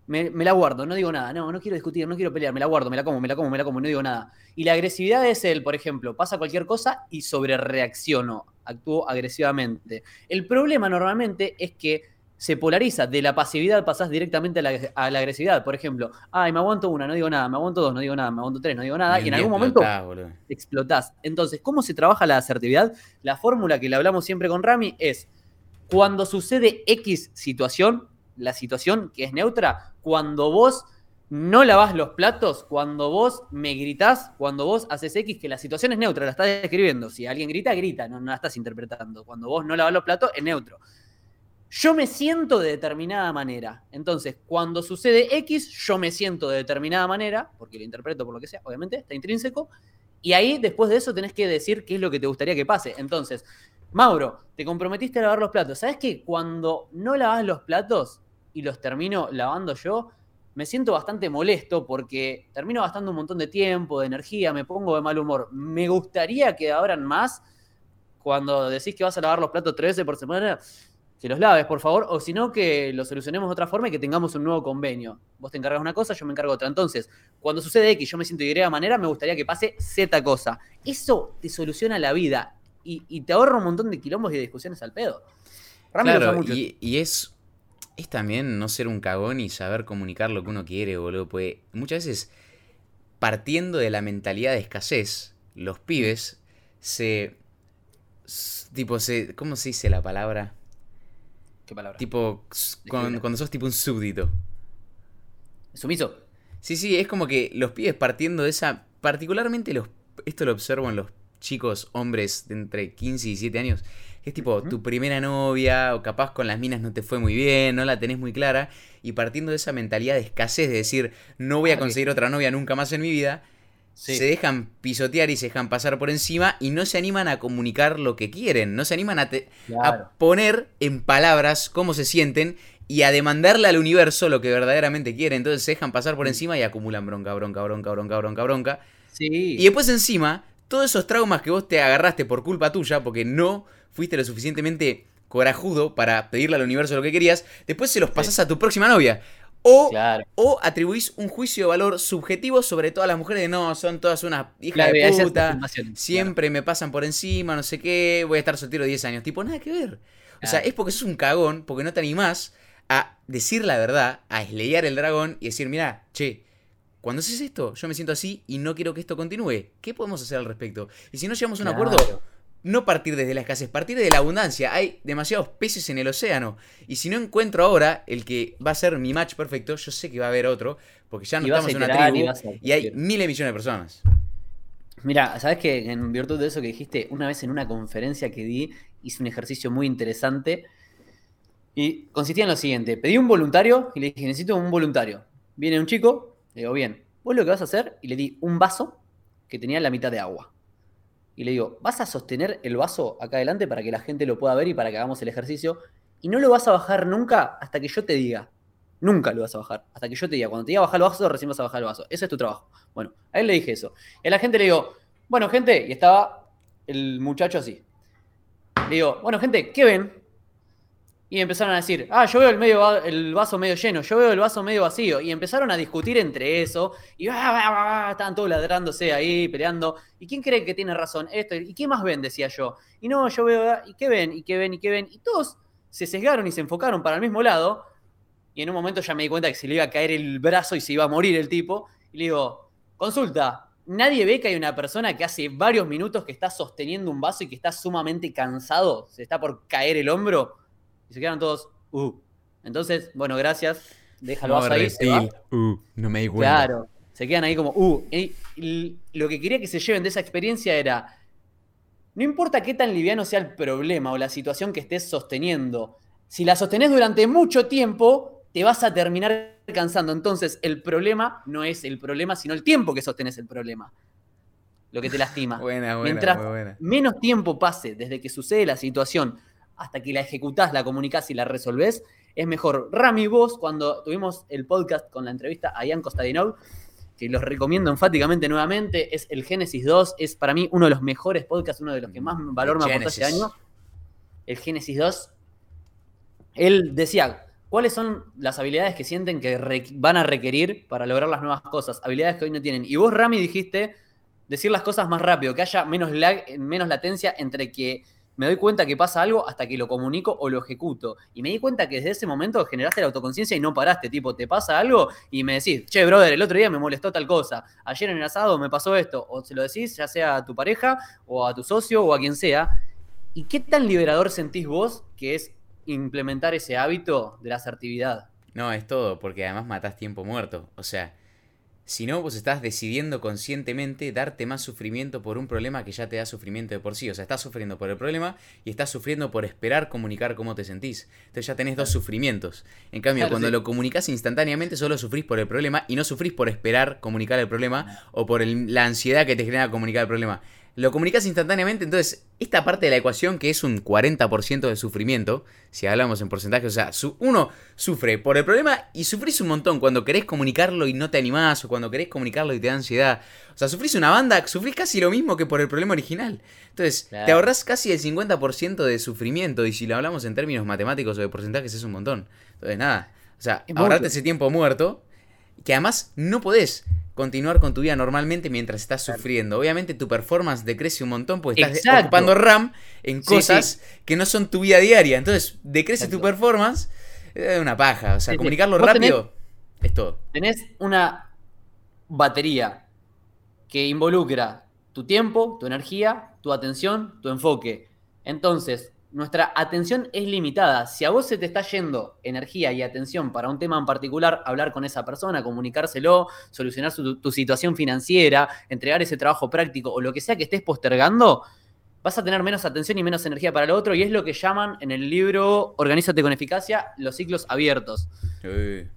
me, la guardo, no digo nada, no, no quiero discutir, no quiero pelear, me la guardo, me la como, me la como, me la como, no digo nada. Y la agresividad es el, por ejemplo, pasa cualquier cosa y sobre reacciono, actúo agresivamente. El problema normalmente es que se polariza. De la pasividad pasás directamente a la, agresividad. Por ejemplo, ay, me aguanto una, no digo nada, me aguanto dos, no digo nada, me aguanto tres, no digo nada. Y, en algún momento explotás. Entonces, ¿cómo se trabaja la asertividad? La fórmula que le hablamos siempre con Rami es, cuando sucede X situación, la situación que es neutra, cuando vos no lavás los platos, cuando vos me gritás, cuando vos haces X, que la situación es neutra, la estás describiendo. Si alguien grita, grita, no, no la estás interpretando. Cuando vos no lavás los platos, es neutro yo me siento de determinada manera. Entonces, cuando sucede X, yo me siento de determinada manera, porque lo interpreto por lo que sea, obviamente, está intrínseco. Y ahí, después de eso, tenés que decir qué es lo que te gustaría que pase. Entonces, Mauro, te comprometiste a lavar los platos. ¿Sabes que cuando no lavas los platos y los termino lavando yo, me siento bastante molesto porque termino gastando un montón de tiempo, de energía, me pongo de mal humor. Me gustaría que ahora más, cuando decís que vas a lavar los platos tres veces por semana, que los laves, por favor, o si no, que lo solucionemos de otra forma y que tengamos un nuevo convenio. Vos te encargas una cosa, yo me encargo otra. Entonces, cuando sucede X, yo me siento de Y manera, me gustaría que pase Z cosa. Eso te soluciona la vida y, te ahorra un montón de quilombos y de discusiones al pedo. claro, mucho. Y, y, es, es también no ser un cagón y saber comunicar lo que uno quiere, boludo. Porque muchas veces, partiendo de la mentalidad de escasez, los pibes se. Tipo, se. ¿Cómo se dice la palabra? Palabra? Tipo, cuando, sos tipo un súbdito. ¿Sumiso? Sí, sí, es como que los pibes partiendo de esa. Particularmente los. Esto lo observo en los chicos, hombres de entre 15 y 17 años. Es tipo, tu primera novia, o capaz con las minas no te fue muy bien, no la tenés muy clara. Y partiendo de esa mentalidad de escasez, de decir, no voy a conseguir otra novia nunca más en mi vida se dejan pisotear y se dejan pasar por encima y no se animan a comunicar lo que quieren, no se animan a, a poner en palabras cómo se sienten y a demandarle al universo lo que verdaderamente quieren. Entonces se dejan pasar por encima y acumulan bronca, bronca, bronca, bronca, bronca, bronca. Y después encima, todos esos traumas que vos te agarraste por culpa tuya, porque no fuiste lo suficientemente corajudo para pedirle al universo lo que querías, después se los pasás a tu próxima novia. O, o atribuís un juicio de valor subjetivo sobre todas las mujeres de no, son todas unas hijas de puta, siempre me pasan por encima, no sé qué, voy a estar soltero 10 años. Tipo, nada que ver. O sea, es porque sos un cagón, porque no te animás a decir la verdad, a eslear el dragón y decir, mira, che, cuando haces esto, yo me siento así y no quiero que esto continúe. ¿Qué podemos hacer al respecto? Y si no llegamos a un acuerdo, no partir desde la escasez, partir de la abundancia. Hay demasiados peces en el océano. Y si no encuentro ahora el que va a ser mi match perfecto, yo sé que va a haber otro, porque ya no estamos en una tribu y, hay miles de millones de personas. Mira, sabes que en virtud de eso que dijiste, una vez en una conferencia que di, hice un ejercicio muy interesante. Y consistía en lo siguiente: pedí un voluntario y le dije, necesito un voluntario. Viene un chico, le digo, bien, vos lo que vas a hacer, y le di un vaso que tenía la mitad de agua y le digo, vas a sostener el vaso acá adelante para que la gente lo pueda ver y para que hagamos el ejercicio. Y no lo vas a bajar nunca hasta que yo te diga. Nunca lo vas a bajar. Hasta que yo te diga. Cuando te diga bajar el vaso, recién vas a bajar el vaso. Ese es tu trabajo. Bueno, a él le dije eso. Y a la gente le digo, bueno, gente, y estaba el muchacho así. Le digo, bueno, gente, ¿qué ven? Y empezaron a decir, ah, yo veo el, medio, el vaso medio lleno, yo veo el vaso medio vacío. Y empezaron a discutir entre eso. Y estaban todos ladrándose ahí, peleando. ¿Y quién cree que tiene razón? Esto. ¿Y qué más ven? Decía yo. Y no, yo veo, ¿y qué ven? ¿Y qué ven? ¿Y qué ven? Y todos se sesgaron y se enfocaron para el mismo lado. Y en un momento ya me di cuenta que se le iba a caer el brazo y se iba a morir el tipo. Y le digo, consulta, nadie ve que hay una persona que hace varios minutos que está sosteniendo un vaso y que está sumamente cansado, se está por caer el hombro y se quedan todos, uh. Entonces, bueno, gracias. Déjalo ahí. Uh, no me di cuenta. Claro. Se quedan ahí como, uh. Y, lo que quería que se lleven de esa experiencia era. No importa qué tan liviano sea el problema o la situación que estés sosteniendo, si la sostenés durante mucho tiempo, te vas a terminar cansando. Entonces, el problema no es el problema, sino el tiempo que sostenés el problema. Lo que te lastima. buena, buena, Mientras menos tiempo pase desde que sucede la situación hasta que la ejecutás, la comunicás y la resolvés, es mejor. Rami, vos, cuando tuvimos el podcast con la entrevista a Ian Costadinov, que los recomiendo enfáticamente nuevamente, es el Génesis 2, es para mí uno de los mejores podcasts, uno de los que más valor me aportó este año. El Génesis 2. Él decía, ¿cuáles son las habilidades que sienten que van a requerir para lograr las nuevas cosas? Habilidades que hoy no tienen. Y vos, Rami, dijiste decir las cosas más rápido, que haya menos, lag, menos latencia entre que me doy cuenta que pasa algo hasta que lo comunico o lo ejecuto. Y me di cuenta que desde ese momento generaste la autoconciencia y no paraste. Tipo, te pasa algo y me decís, che, brother, el otro día me molestó tal cosa. Ayer en el asado me pasó esto. O se lo decís, ya sea a tu pareja o a tu socio o a quien sea. ¿Y qué tan liberador sentís vos que es implementar ese hábito de la asertividad? No, es todo, porque además matás tiempo muerto. O sea, sino vos estás decidiendo conscientemente darte más sufrimiento por un problema que ya te da sufrimiento de por sí. O sea, estás sufriendo por el problema y estás sufriendo por esperar comunicar cómo te sentís. Entonces ya tenés dos sufrimientos. En cambio, Claro, cuando sí. lo comunicas instantáneamente, solo sufrís por el problema y no sufrís por esperar comunicar el problema o por el- la ansiedad que te genera comunicar el problema. Lo comunicas instantáneamente, entonces esta parte de la ecuación que es un 40% de sufrimiento, si hablamos en porcentaje, o sea, su- uno sufre por el problema y sufrís un montón cuando querés comunicarlo y no te animás o cuando querés comunicarlo y te da ansiedad. O sea, sufrís una banda, sufrís casi lo mismo que por el problema original. Entonces, Claro. te ahorrás casi el 50% de sufrimiento y si lo hablamos en términos matemáticos o de porcentajes es un montón. Entonces, nada, o sea, Es ahorrate ese tiempo muerto que además no podés continuar con tu vida normalmente mientras estás sufriendo. Obviamente tu performance decrece un montón porque estás Exacto. ocupando RAM en Sí, cosas que no son tu vida diaria. Entonces decrece tu performance. Es una paja. O sea, Sí, comunicarlo rápido es todo. tenés una batería que involucra tu tiempo, tu energía, tu atención, tu enfoque. Entonces, nuestra atención es limitada. Si a vos se te está yendo energía y atención para un tema en particular, hablar con esa persona, comunicárselo, solucionar tu situación financiera, entregar ese trabajo práctico o lo que sea que estés postergando, vas a tener menos atención y menos energía para lo otro y es lo que llaman en el libro Organízate con eficacia los ciclos abiertos Eh,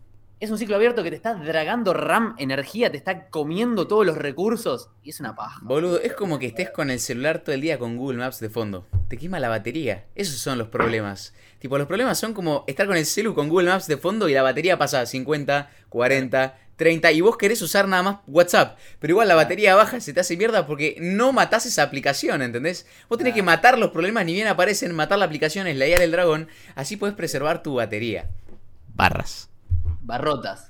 es un ciclo abierto que te está dragando RAM, energía, te está comiendo todos los recursos y es una paja. Boludo, es como que estés con el celular todo el día con Google Maps de fondo. Te quema la batería. Esos son los problemas. Tipo, los problemas son como estar con el celu con Google Maps de fondo y la batería pasa a 50, 40, 30 y vos querés usar nada más WhatsApp. Pero igual la batería baja, se te hace mierda porque no matás esa aplicación, ¿entendés? Vos tenés que matar los problemas, ni bien aparecen, matar la aplicación, eslayar el dragón. Así podés preservar tu batería. Barras. Barrotas.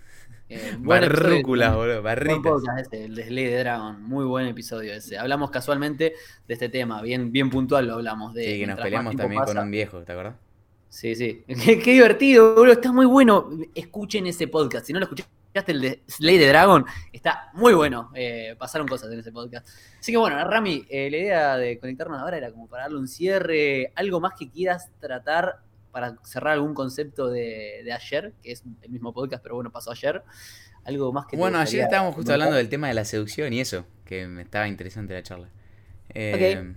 Eh. Barrúculas, boludo. Barritas. ese, el de Slay the Dragon. Muy buen episodio ese. Hablamos casualmente de este tema, bien, bien puntual lo hablamos. De Sí, que nos peleamos también con un viejo, ¿te acuerdas? Sí, sí. Qué, qué divertido, boludo. Está muy bueno. Escuchen ese podcast. Si no lo escuchaste, el de Slay the Dragon, está muy bueno. Eh, pasaron cosas en ese podcast. Así que bueno, Rami, eh, la idea de conectarnos ahora era como para darle un cierre. Algo más que quieras tratar para cerrar algún concepto de, de ayer, que es el mismo podcast, pero bueno, pasó ayer. Algo más que Bueno, ayer estábamos justo hablando del tema de la seducción y eso, que me estaba interesante la charla. Eh,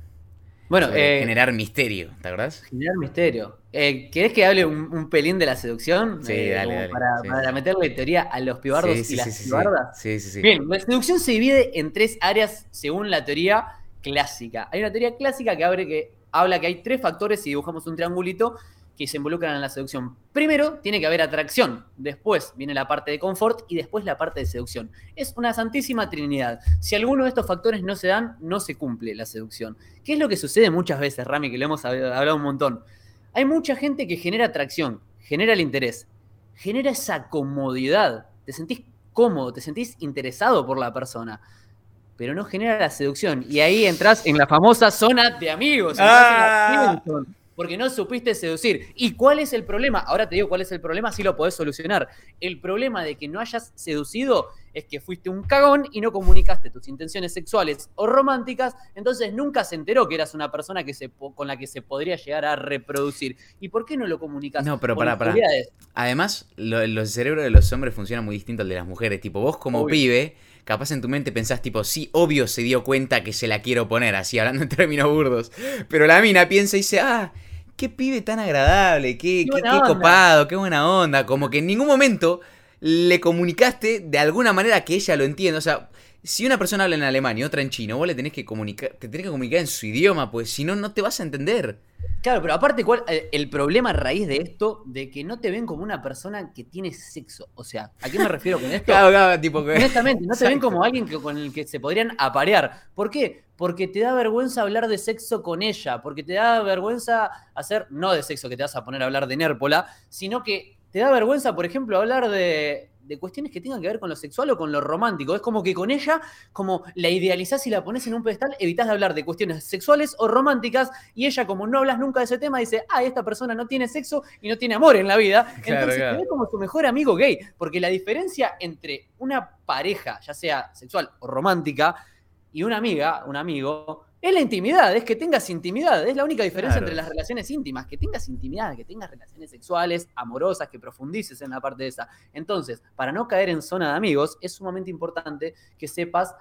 Bueno, eh, generar misterio, ¿te acordás? Generar misterio. Eh, ¿Querés que hable un, un pelín de la seducción? Sí, Eh, dale, Para, sí. para meterle teoría a los pibardos sí, y las pibardas. Sí, sí, sí. Bien, la seducción se divide en tres áreas según la teoría clásica. Hay una teoría clásica que, abre que habla que hay tres factores si dibujamos un triangulito que se involucran en la seducción. Primero, tiene que haber atracción. Después viene la parte de confort y después la parte de seducción. Es una santísima trinidad. Si alguno de estos factores no se dan, no se cumple la seducción. ¿Qué es lo que sucede muchas veces, Rami, que lo hemos hab- hablado un montón? Hay mucha gente que genera atracción, genera el interés, genera esa comodidad. Te sentís cómodo, te sentís interesado por la persona, pero no genera la seducción. Y ahí entras en la famosa zona de amigos. entras en la Ah. Porque no supiste seducir. ¿Y cuál es el problema? Ahora te digo cuál es el problema, si lo podés solucionar. El problema de que no hayas seducido es que fuiste un cagón y no comunicaste tus intenciones sexuales o románticas, entonces nunca se enteró que eras una persona que se, con la que se podría llegar a reproducir. ¿Y por qué no lo comunicas? No, pero pará. inseguridades. Además, lo, el cerebro de los hombres funciona muy distinto al de las mujeres. Tipo, vos como Obvio. pibe, capaz en tu mente pensás, tipo, sí, obvio se dio cuenta que se la quiero poner, así hablando en términos burdos. Pero la mina piensa y dice, ah, qué pibe tan agradable, qué, Qué qué, buena qué onda". copado, qué buena onda. Como que en ningún momento le comunicaste de alguna manera que ella lo entienda. O sea, si una persona habla en alemán y otra en chino, vos le tenés que comunicar, te tenés que comunicar en su idioma, pues si no, no te vas a entender. Claro, pero aparte, ¿cuál, eh, el problema a raíz de esto, de que no te ven como una persona que tiene sexo. O sea, ¿a qué me refiero con esto? Claro, claro, tipo que... Honestamente, no te ven como alguien que, con el que se podrían aparear. ¿Por qué? Porque te da vergüenza hablar de sexo con ella, porque te da vergüenza hacer, no de sexo que te vas a poner a hablar de Nérpola, sino que te da vergüenza, por ejemplo, hablar de, de cuestiones que tengan que ver con lo sexual o con lo romántico. Es como que con ella, como la idealizás y la pones en un pedestal, evitas de hablar de cuestiones sexuales o románticas, y ella, como no hablas nunca de ese tema, dice, ah, esta persona no tiene sexo y no tiene amor en la vida. Claro, Entonces claro. te ve como su mejor amigo gay, porque la diferencia entre una pareja, ya sea sexual o romántica, y una amiga, un amigo, Es la intimidad, es que tengas intimidad. Es la única diferencia Claro. entre las relaciones íntimas, que tengas intimidad, que tengas relaciones sexuales, amorosas, que profundices en la parte de esa. Entonces, para no caer en zona de amigos, es sumamente importante que sepas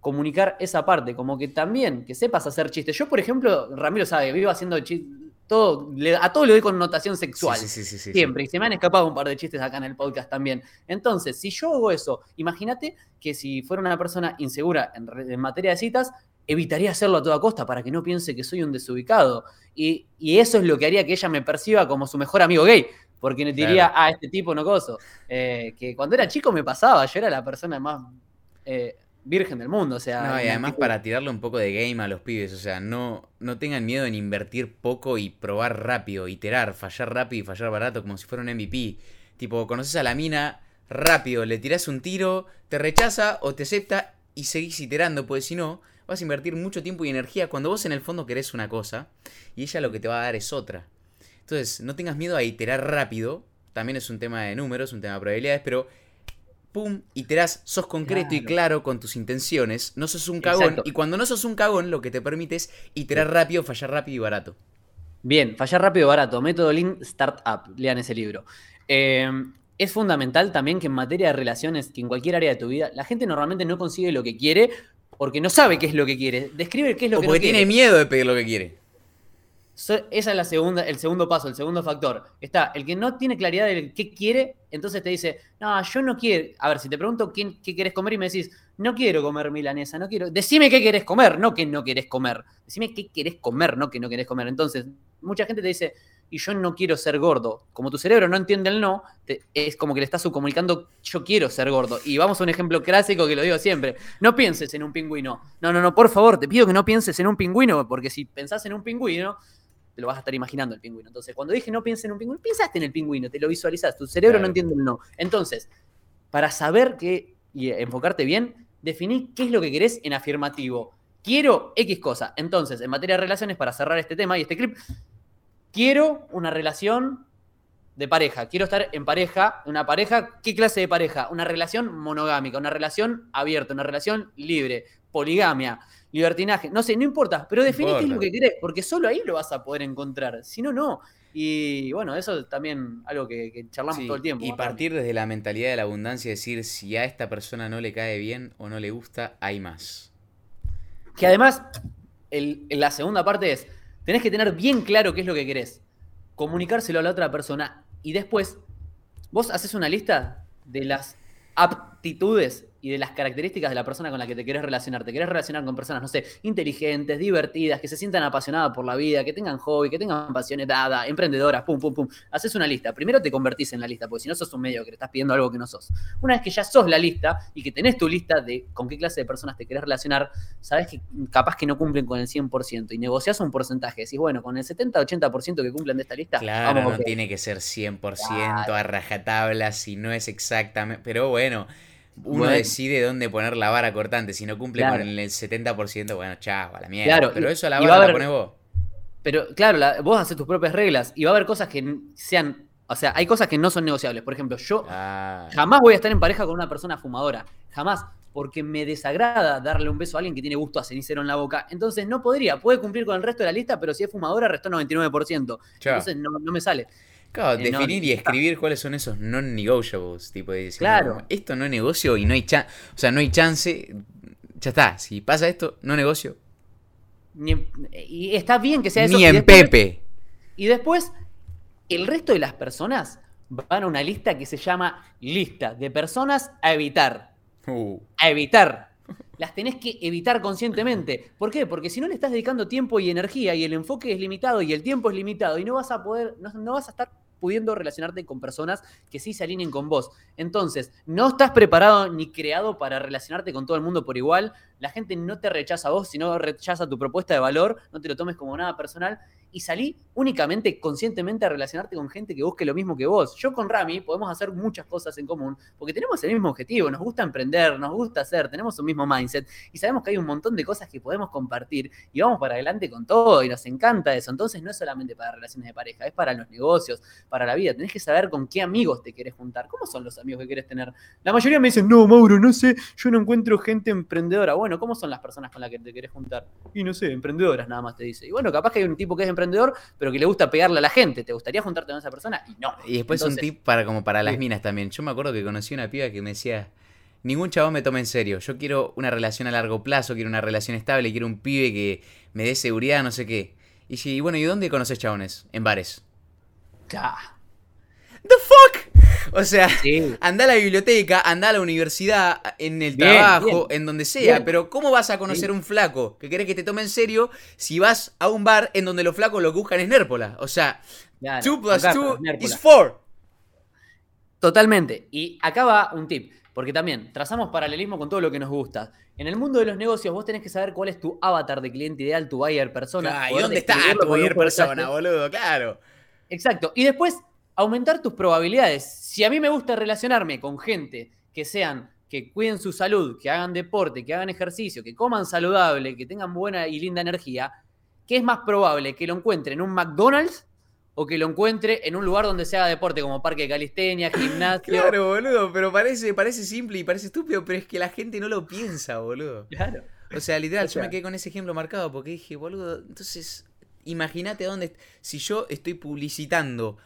comunicar esa parte, como que también, que sepas hacer chistes. Yo, por ejemplo, Ramiro sabe, vivo haciendo chistes, todo, le- a todo le doy connotación sexual. Sí, sí, sí. Siempre, y se me han escapado un par de chistes acá en el podcast también. Entonces, si yo hago eso, imagínate que si fuera una persona insegura en materia de citas, evitaría hacerlo a toda costa para que no piense que soy un desubicado. Y, y eso es lo que haría que ella me perciba como su mejor amigo gay. Porque diría, Claro. ah, este tipo no coso. Eh, que cuando era chico me pasaba, yo era la persona más eh, virgen del mundo. O sea, No, y además para tirarle un poco de game a los pibes, o sea, no, no tengan miedo en invertir poco y probar rápido, iterar, fallar rápido y fallar barato como si fuera un MVP. Tipo, conoces a la mina rápido, le tirás un tiro, te rechaza o te acepta y seguís iterando, pues si no, vas a invertir mucho tiempo y energía cuando vos en el fondo querés una cosa y ella lo que te va a dar es otra. Entonces, no tengas miedo a iterar rápido, también es un tema de números, un tema de probabilidades, pero pum, iterás, sos concreto y Claro. claro con tus intenciones, no sos un cagón, Exacto. y cuando no sos un cagón, lo que te permite es iterar rápido, fallar rápido y barato. Bien, fallar rápido y barato, método Lean Startup, lean ese libro. Eh, es fundamental también que en materia de relaciones, que en cualquier área de tu vida, la gente normalmente no consigue lo que quiere porque no sabe qué es lo que quiere. Describe qué es lo O que porque no tiene quiere. miedo de pedir lo que quiere. So- esa es la segunda, el segundo paso, el segundo factor. Está el que no tiene claridad de qué quiere, entonces te dice, no, yo no quiero. A ver, si te pregunto quién, qué querés comer y me decís, no quiero comer milanesa, no quiero. Decime qué querés comer, no que no querés comer. Decime qué querés comer, no que no querés comer. Entonces, mucha gente te dice, y yo no quiero ser gordo. Como tu cerebro no entiende el no, te- es como que le estás subcomunicando, yo quiero ser gordo. Y vamos a un ejemplo clásico que lo digo siempre. No pienses en un pingüino. No, no, no, por favor, te pido que no pienses en un pingüino, porque si pensás en un pingüino, te lo vas a estar imaginando el pingüino. Entonces, cuando dije no pienses en un pingüino, pensaste en el pingüino, te lo visualizás, tu cerebro Claro. no entiende el no. Entonces, para saber qué y enfocarte bien, definí qué es lo que querés en afirmativo. Quiero X cosa. Entonces, en materia de relaciones, para cerrar este tema y este clip, quiero una relación de pareja. Quiero estar en pareja, una pareja, ¿qué clase de pareja? Una relación monogámica, una relación abierta, una relación libre, poligamia, libertinaje, no sé, no importa, pero qué es lo importa. que querés, porque solo ahí lo vas a poder encontrar, si no, no. Y bueno, eso es también algo que, que charlamos Sí, todo el tiempo. y partir desde la mentalidad de la abundancia, decir si a esta persona no le cae bien o no le gusta, hay más. Que además, el- la segunda parte es, tenés que tener bien claro qué es lo que querés, comunicárselo a la otra persona. Y después vos haces una lista de las aptitudes y de las características de la persona con la que te querés relacionar. Te querés relacionar con personas, no sé, inteligentes, divertidas, que se sientan apasionadas por la vida, que tengan hobby, que tengan pasiones dadas, emprendedoras, pum, pum, pum. Haces una lista. Primero te convertís en la lista, porque si no sos un medio que le estás pidiendo algo que no sos. Una vez que ya sos la lista y que tenés tu lista de con qué clase de personas te querés relacionar, sabes que capaz que no cumplen con el 100% y negociás un porcentaje. Decís, bueno, con el 70-80% que cumplen de esta lista, Claro, vamos, no tiene que ser 100% Claro. a rajatabla si no es exactamente. Pero bueno, uno Bueno. decide dónde poner la vara cortante. Si no cumple Claro. con el 70%, bueno, chao, a la mierda. Claro, Pero y- eso a la vara a la haber- pones vos. Pero claro, la- vos haces tus propias reglas y va a haber cosas que sean. O sea, hay cosas que no son negociables. Por ejemplo, yo Ah, jamás voy a estar en pareja con una persona fumadora. Jamás. Porque me desagrada darle un beso a alguien que tiene gusto a cenicero en la boca. Entonces no podría. Puede cumplir con el resto de la lista, pero si es fumadora, restó 99%. chao. Entonces no, no me sale. Claro, eh, no, definir y está. escribir cuáles son esos non-negotiables. Tipo, de decir, Claro. no, esto no es negocio y no hay chance. O sea, no hay chance. Ya está. Si pasa esto, no negocio. Ni en- y está bien que sea eso. Ni y en después- Pepe. Y después, el resto de las personas van a una lista que se llama lista de personas a evitar. Uh, A evitar. Las tenés que evitar conscientemente. ¿Por qué? Porque si no le estás dedicando tiempo y energía y el enfoque es limitado y el tiempo es limitado y no vas a poder, no, no vas a estar pudiendo relacionarte con personas que sí se alineen con vos. Entonces, no estás preparado ni creado para relacionarte con todo el mundo por igual. La gente no te rechaza a vos, sino rechaza tu propuesta de valor. No te lo tomes como nada personal. Y salí únicamente, conscientemente a relacionarte con gente que busque lo mismo que vos. Yo con Rami podemos hacer muchas cosas en común porque tenemos el mismo objetivo, nos gusta emprender, nos gusta hacer, tenemos un mismo mindset y sabemos que hay un montón de cosas que podemos compartir y vamos para adelante con todo y nos encanta eso. Entonces no es solamente para relaciones de pareja, es para los negocios, para la vida. Tenés que saber con qué amigos te querés juntar. ¿Cómo son los amigos que querés tener? La mayoría me dicen, no, Mauro, no sé, yo no encuentro gente emprendedora. Bueno, ¿cómo son las personas con las que te querés juntar? Y no sé, emprendedoras nada más te dice. Y bueno, capaz que hay un tipo que es emprendedor, pero que le gusta pegarle a la gente. ¿Te gustaría juntarte con esa persona? Y no. Y después un Entonces, tip para como para las minas también. Yo me acuerdo que conocí una piba que me decía, ningún chabón me toma en serio. Yo quiero una relación a largo plazo, quiero una relación estable, quiero un pibe que me dé seguridad, no sé qué. Y bueno, ¿y dónde conoces chabones? En bares. Ya. ¿The fuck? O sea, Sí. anda a la biblioteca, anda a la universidad, en el Bien, trabajo, bien. en donde sea. Bien. Pero ¿cómo vas a conocer un flaco que querés que te tome en serio si vas a un bar en donde los flacos lo que buscan es nérpola? O sea, Claro, 2 plus acá, 2 Nérpola. is 4. Totalmente. Y acá va un tip, porque también trazamos paralelismo con todo lo que nos gusta. En el mundo de los negocios vos tenés que saber cuál es tu avatar de cliente ideal, tu buyer persona. Ah, ¿Y dónde está tu buyer persona, boludo? Claro. Exacto. Y después, aumentar tus probabilidades. Si a mí me gusta relacionarme con gente que sean, que cuiden su salud, que hagan deporte, que hagan ejercicio, que coman saludable, que tengan buena y linda energía, ¿qué es más probable? ¿Que lo encuentre en un McDonald's o que lo encuentre en un lugar donde se haga deporte, como parque de calistenia, gimnasio? Claro, boludo, pero parece, parece simple y parece estúpido, pero es que la gente no lo piensa, boludo. Claro. O sea, literal, O sea- yo me quedé con ese ejemplo marcado porque dije, boludo, entonces, imagínate dónde. Si yo estoy publicitando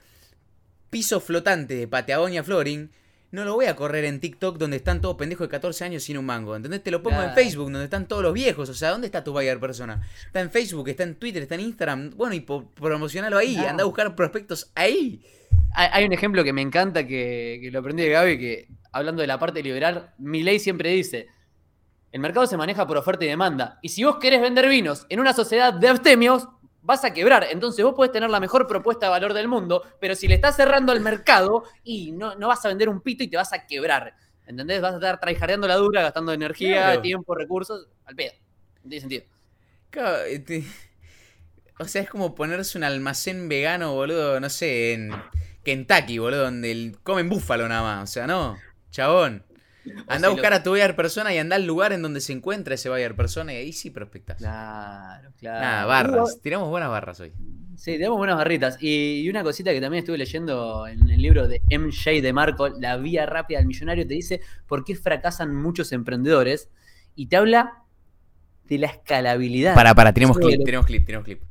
piso flotante de Patagonia Flooring, no lo voy a correr en TikTok donde están todos pendejos de 14 años sin un mango. ¿Entendés? Te lo pongo en. Facebook donde están todos los viejos. O sea, ¿dónde está tu buyer persona? Está en Facebook, está en Twitter, está en Instagram. Bueno, y promocionalo ahí. Anda a buscar prospectos ahí. Hay, hay un ejemplo que me encanta que, que lo aprendí de Gaby, que hablando de la parte liberal, ley siempre dice, el mercado se maneja por oferta y demanda, y si vos querés vender vinos en una sociedad de abstemios, vas a quebrar. Entonces vos podés tener la mejor propuesta de valor del mundo, pero si le estás cerrando al mercado y no, no vas a vender un pito y te vas a quebrar. ¿Entendés? Vas a estar tryhardeando la dura, gastando energía, Claro. tiempo, recursos, al pedo. No tiene sentido. Claro, este, O sea, es como ponerse un almacén vegano, boludo, no sé, en Kentucky, boludo, donde el- comen búfalo nada más. O sea, no, chabón. Anda a lo- buscar a tu buyer persona y anda al lugar en donde se encuentra ese buyer persona y ahí sí prospectas. Claro, claro. Nada, barras. Tiramos buenas barras hoy. Sí, tenemos buenas barritas. Y, y una cosita que también estuve leyendo en el libro de MJ de Marco, La vía rápida al millonario, te dice por qué fracasan muchos emprendedores y te habla de la escalabilidad. Para, para, tenemos clip, lo- tenemos clip, tenemos clip.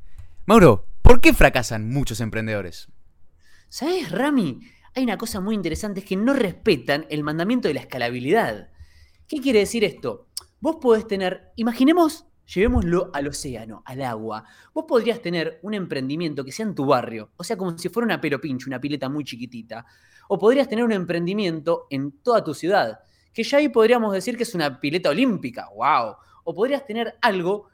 Mauro, ¿por qué fracasan muchos emprendedores? ¿Sabes, Rami? Hay una cosa muy interesante, es que no respetan el mandamiento de la escalabilidad. ¿Qué quiere decir esto? Vos podés tener, imaginemos, llevémoslo al océano, al agua. Vos podrías tener un emprendimiento que sea en tu barrio, o sea, como si fuera una pero pincho, una pileta muy chiquitita. O podrías tener un emprendimiento en toda tu ciudad, que ya ahí podríamos decir que es una pileta olímpica, wow. O podrías tener algo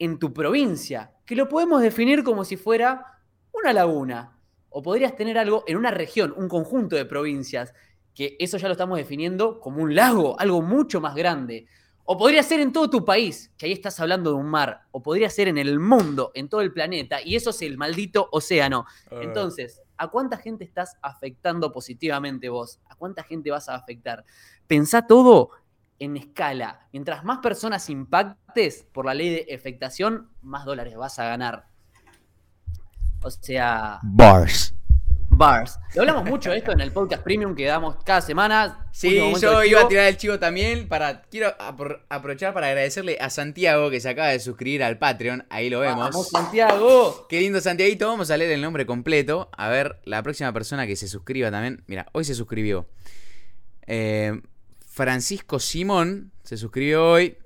en tu provincia, que lo podemos definir como si fuera una laguna. O podrías tener algo en una región, un conjunto de provincias, que eso ya lo estamos definiendo como un lago, algo mucho más grande. O podría ser en todo tu país, que ahí estás hablando de un mar. O podría ser en el mundo, en todo el planeta, y eso es el maldito océano. Entonces, ¿a cuánta gente estás afectando positivamente vos? ¿A cuánta gente vas a afectar? Pensá todo en escala. Mientras más personas impactes por la ley de efectación, más dólares vas a ganar. O sea, Bars. bars. Lo hablamos mucho de esto en el podcast premium que damos cada semana. Sí, yo iba a tirar el chivo también para quiero apro- aprovechar para agradecerle a Santiago que se acaba de suscribir al Patreon, ahí lo vemos. Vamos, Santiago. Qué lindo Santiaguito, vamos a leer el nombre completo. A ver, la próxima persona que se suscriba también. Mira, hoy se suscribió. Eh, Francisco Simón se suscribió hoy.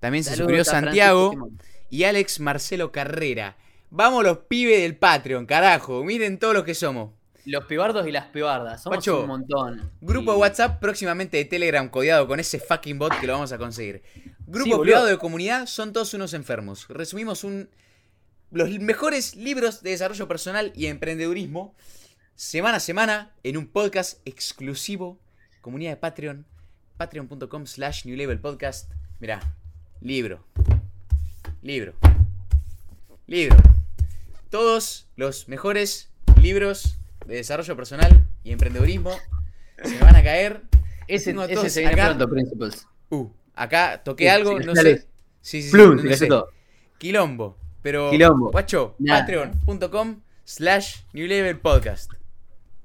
También se Saludos suscribió Santiago. Y Alex Marcelo Carrera. Vamos los pibes del Patreon, carajo. Miren todos los que somos. Los pibardos y las pibardas. Somos Pacho, un montón. Grupo de WhatsApp próximamente de Telegram codeado con ese fucking bot que lo vamos a conseguir. Grupo Sí, privado de comunidad son todos unos enfermos. Resumimos un los mejores libros de desarrollo personal y emprendedurismo semana a semana en un podcast exclusivo. Comunidad de Patreon. Patreon.com slash New Level Podcast. Mirá, libro. Libro. Libro. Todos los mejores libros de desarrollo personal y emprendedurismo se me van a caer. Ese, ese se viene acá. pronto, Principles. Uh, acá toqué Sí, algo, sí, no dale. sé. Sí, sí, Plum, no tiraste sé. todo. Quilombo. Pero, Quilombo. guacho, patreon.com slash New Level Podcast.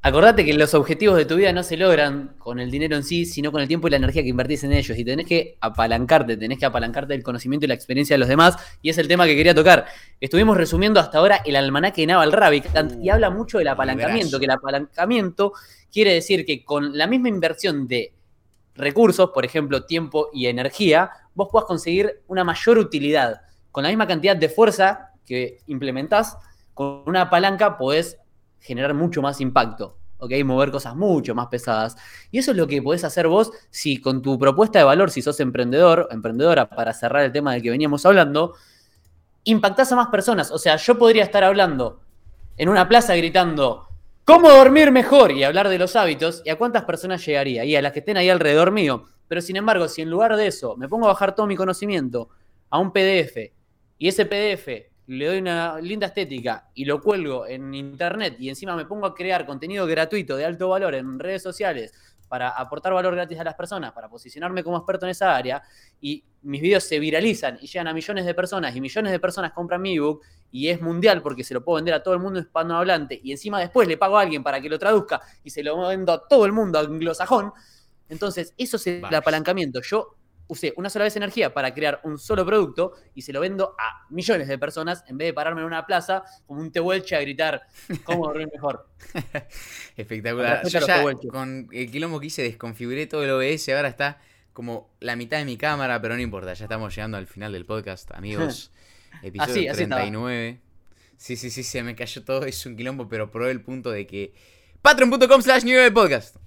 Acordate que los objetivos de tu vida no se logran con el dinero en sí, sino con el tiempo y la energía que invertís en ellos. Y tenés que apalancarte, tenés que apalancarte del conocimiento y la experiencia de los demás. Y es el tema que quería tocar. Estuvimos resumiendo hasta ahora el almanaque de Naval Ravikant y Uh, habla mucho del apalancamiento, que el apalancamiento quiere decir que con la misma inversión de recursos, por ejemplo, tiempo y energía, vos puedas conseguir una mayor utilidad. Con la misma cantidad de fuerza que implementás, con una palanca podés generar mucho más impacto, ¿ok? Mover cosas mucho más pesadas. Y eso es lo que podés hacer vos si con tu propuesta de valor, si sos emprendedor, emprendedora, para cerrar el tema del que veníamos hablando, impactás a más personas. O sea, yo podría estar hablando en una plaza gritando, ¿cómo dormir mejor? Y hablar de los hábitos, ¿y a cuántas personas llegaría? Y a las que estén ahí alrededor mío. Pero sin embargo, si en lugar de eso me pongo a bajar todo mi conocimiento a un PDF y ese PDF le doy una linda estética y lo cuelgo en internet y encima me pongo a crear contenido gratuito de alto valor en redes sociales para aportar valor gratis a las personas, para posicionarme como experto en esa área y mis videos se viralizan y llegan a millones de personas y millones de personas compran mi ebook y es mundial porque se lo puedo vender a todo el mundo hispanohablante y encima después le pago a alguien para que lo traduzca y se lo vendo a todo el mundo anglosajón. Entonces, eso es el apalancamiento. Yo usé una sola vez energía para crear un solo producto y se lo vendo a millones de personas en vez de pararme en una plaza como un tehuelche a gritar cómo dormir mejor. Espectacular. Con Yo ya el quilombo que hice desconfiguré todo el OBS, ahora está como la mitad de mi cámara, pero no importa, ya estamos llegando al final del podcast, amigos. Episodio Así, así estaba. 39. Sí, sí, sí, se me cayó todo, es un quilombo, pero probé el punto de que patreon.com slash podcast.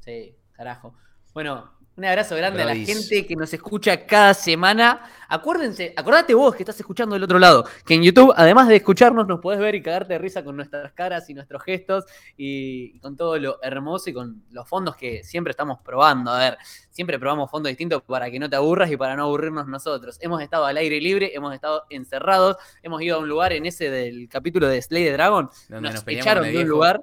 Sí, carajo. Bueno, un abrazo grande a la gente que nos escucha cada semana. Acuérdense, acordate vos que estás escuchando del otro lado, que en YouTube, además de escucharnos, nos podés ver y cagarte de risa con nuestras caras y nuestros gestos y con todo lo hermoso y con los fondos que siempre estamos probando. A ver, siempre probamos fondos distintos para que no te aburras y para no aburrirnos nosotros. Hemos estado al aire libre, hemos estado encerrados, hemos ido a un lugar en ese del capítulo de Slay the Dragon, Donde nos, nos echaron de un lugar.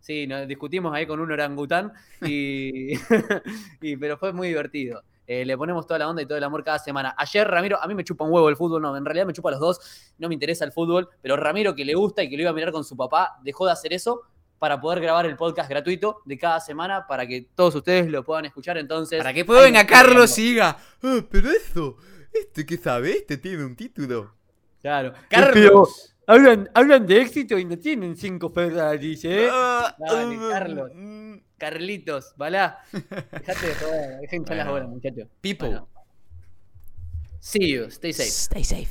Sí, nos discutimos ahí con un orangután, y, y- pero fue muy divertido. Eh, le ponemos toda la onda y todo el amor cada semana. Ayer, Ramiro, a mí me chupa un huevo el fútbol, no, en realidad me chupa a los dos, no me interesa el fútbol, pero Ramiro, que le gusta y que lo iba a mirar con su papá, dejó de hacer eso para poder grabar el podcast gratuito de cada semana para que todos ustedes lo puedan escuchar. Entonces, Para que está Carlos y diga, "Ah, pero eso, este que sabe, este tiene un título. Claro. Carlos. Hablan, hablan de éxito y no tienen cinco Ferraris, ¿eh? Dale, ah, Carlos. mm, Carlitos, balá. Dejate de joder, dejen las Bueno. bolas, muchachos. People. Bueno. See you, stay safe. Stay safe.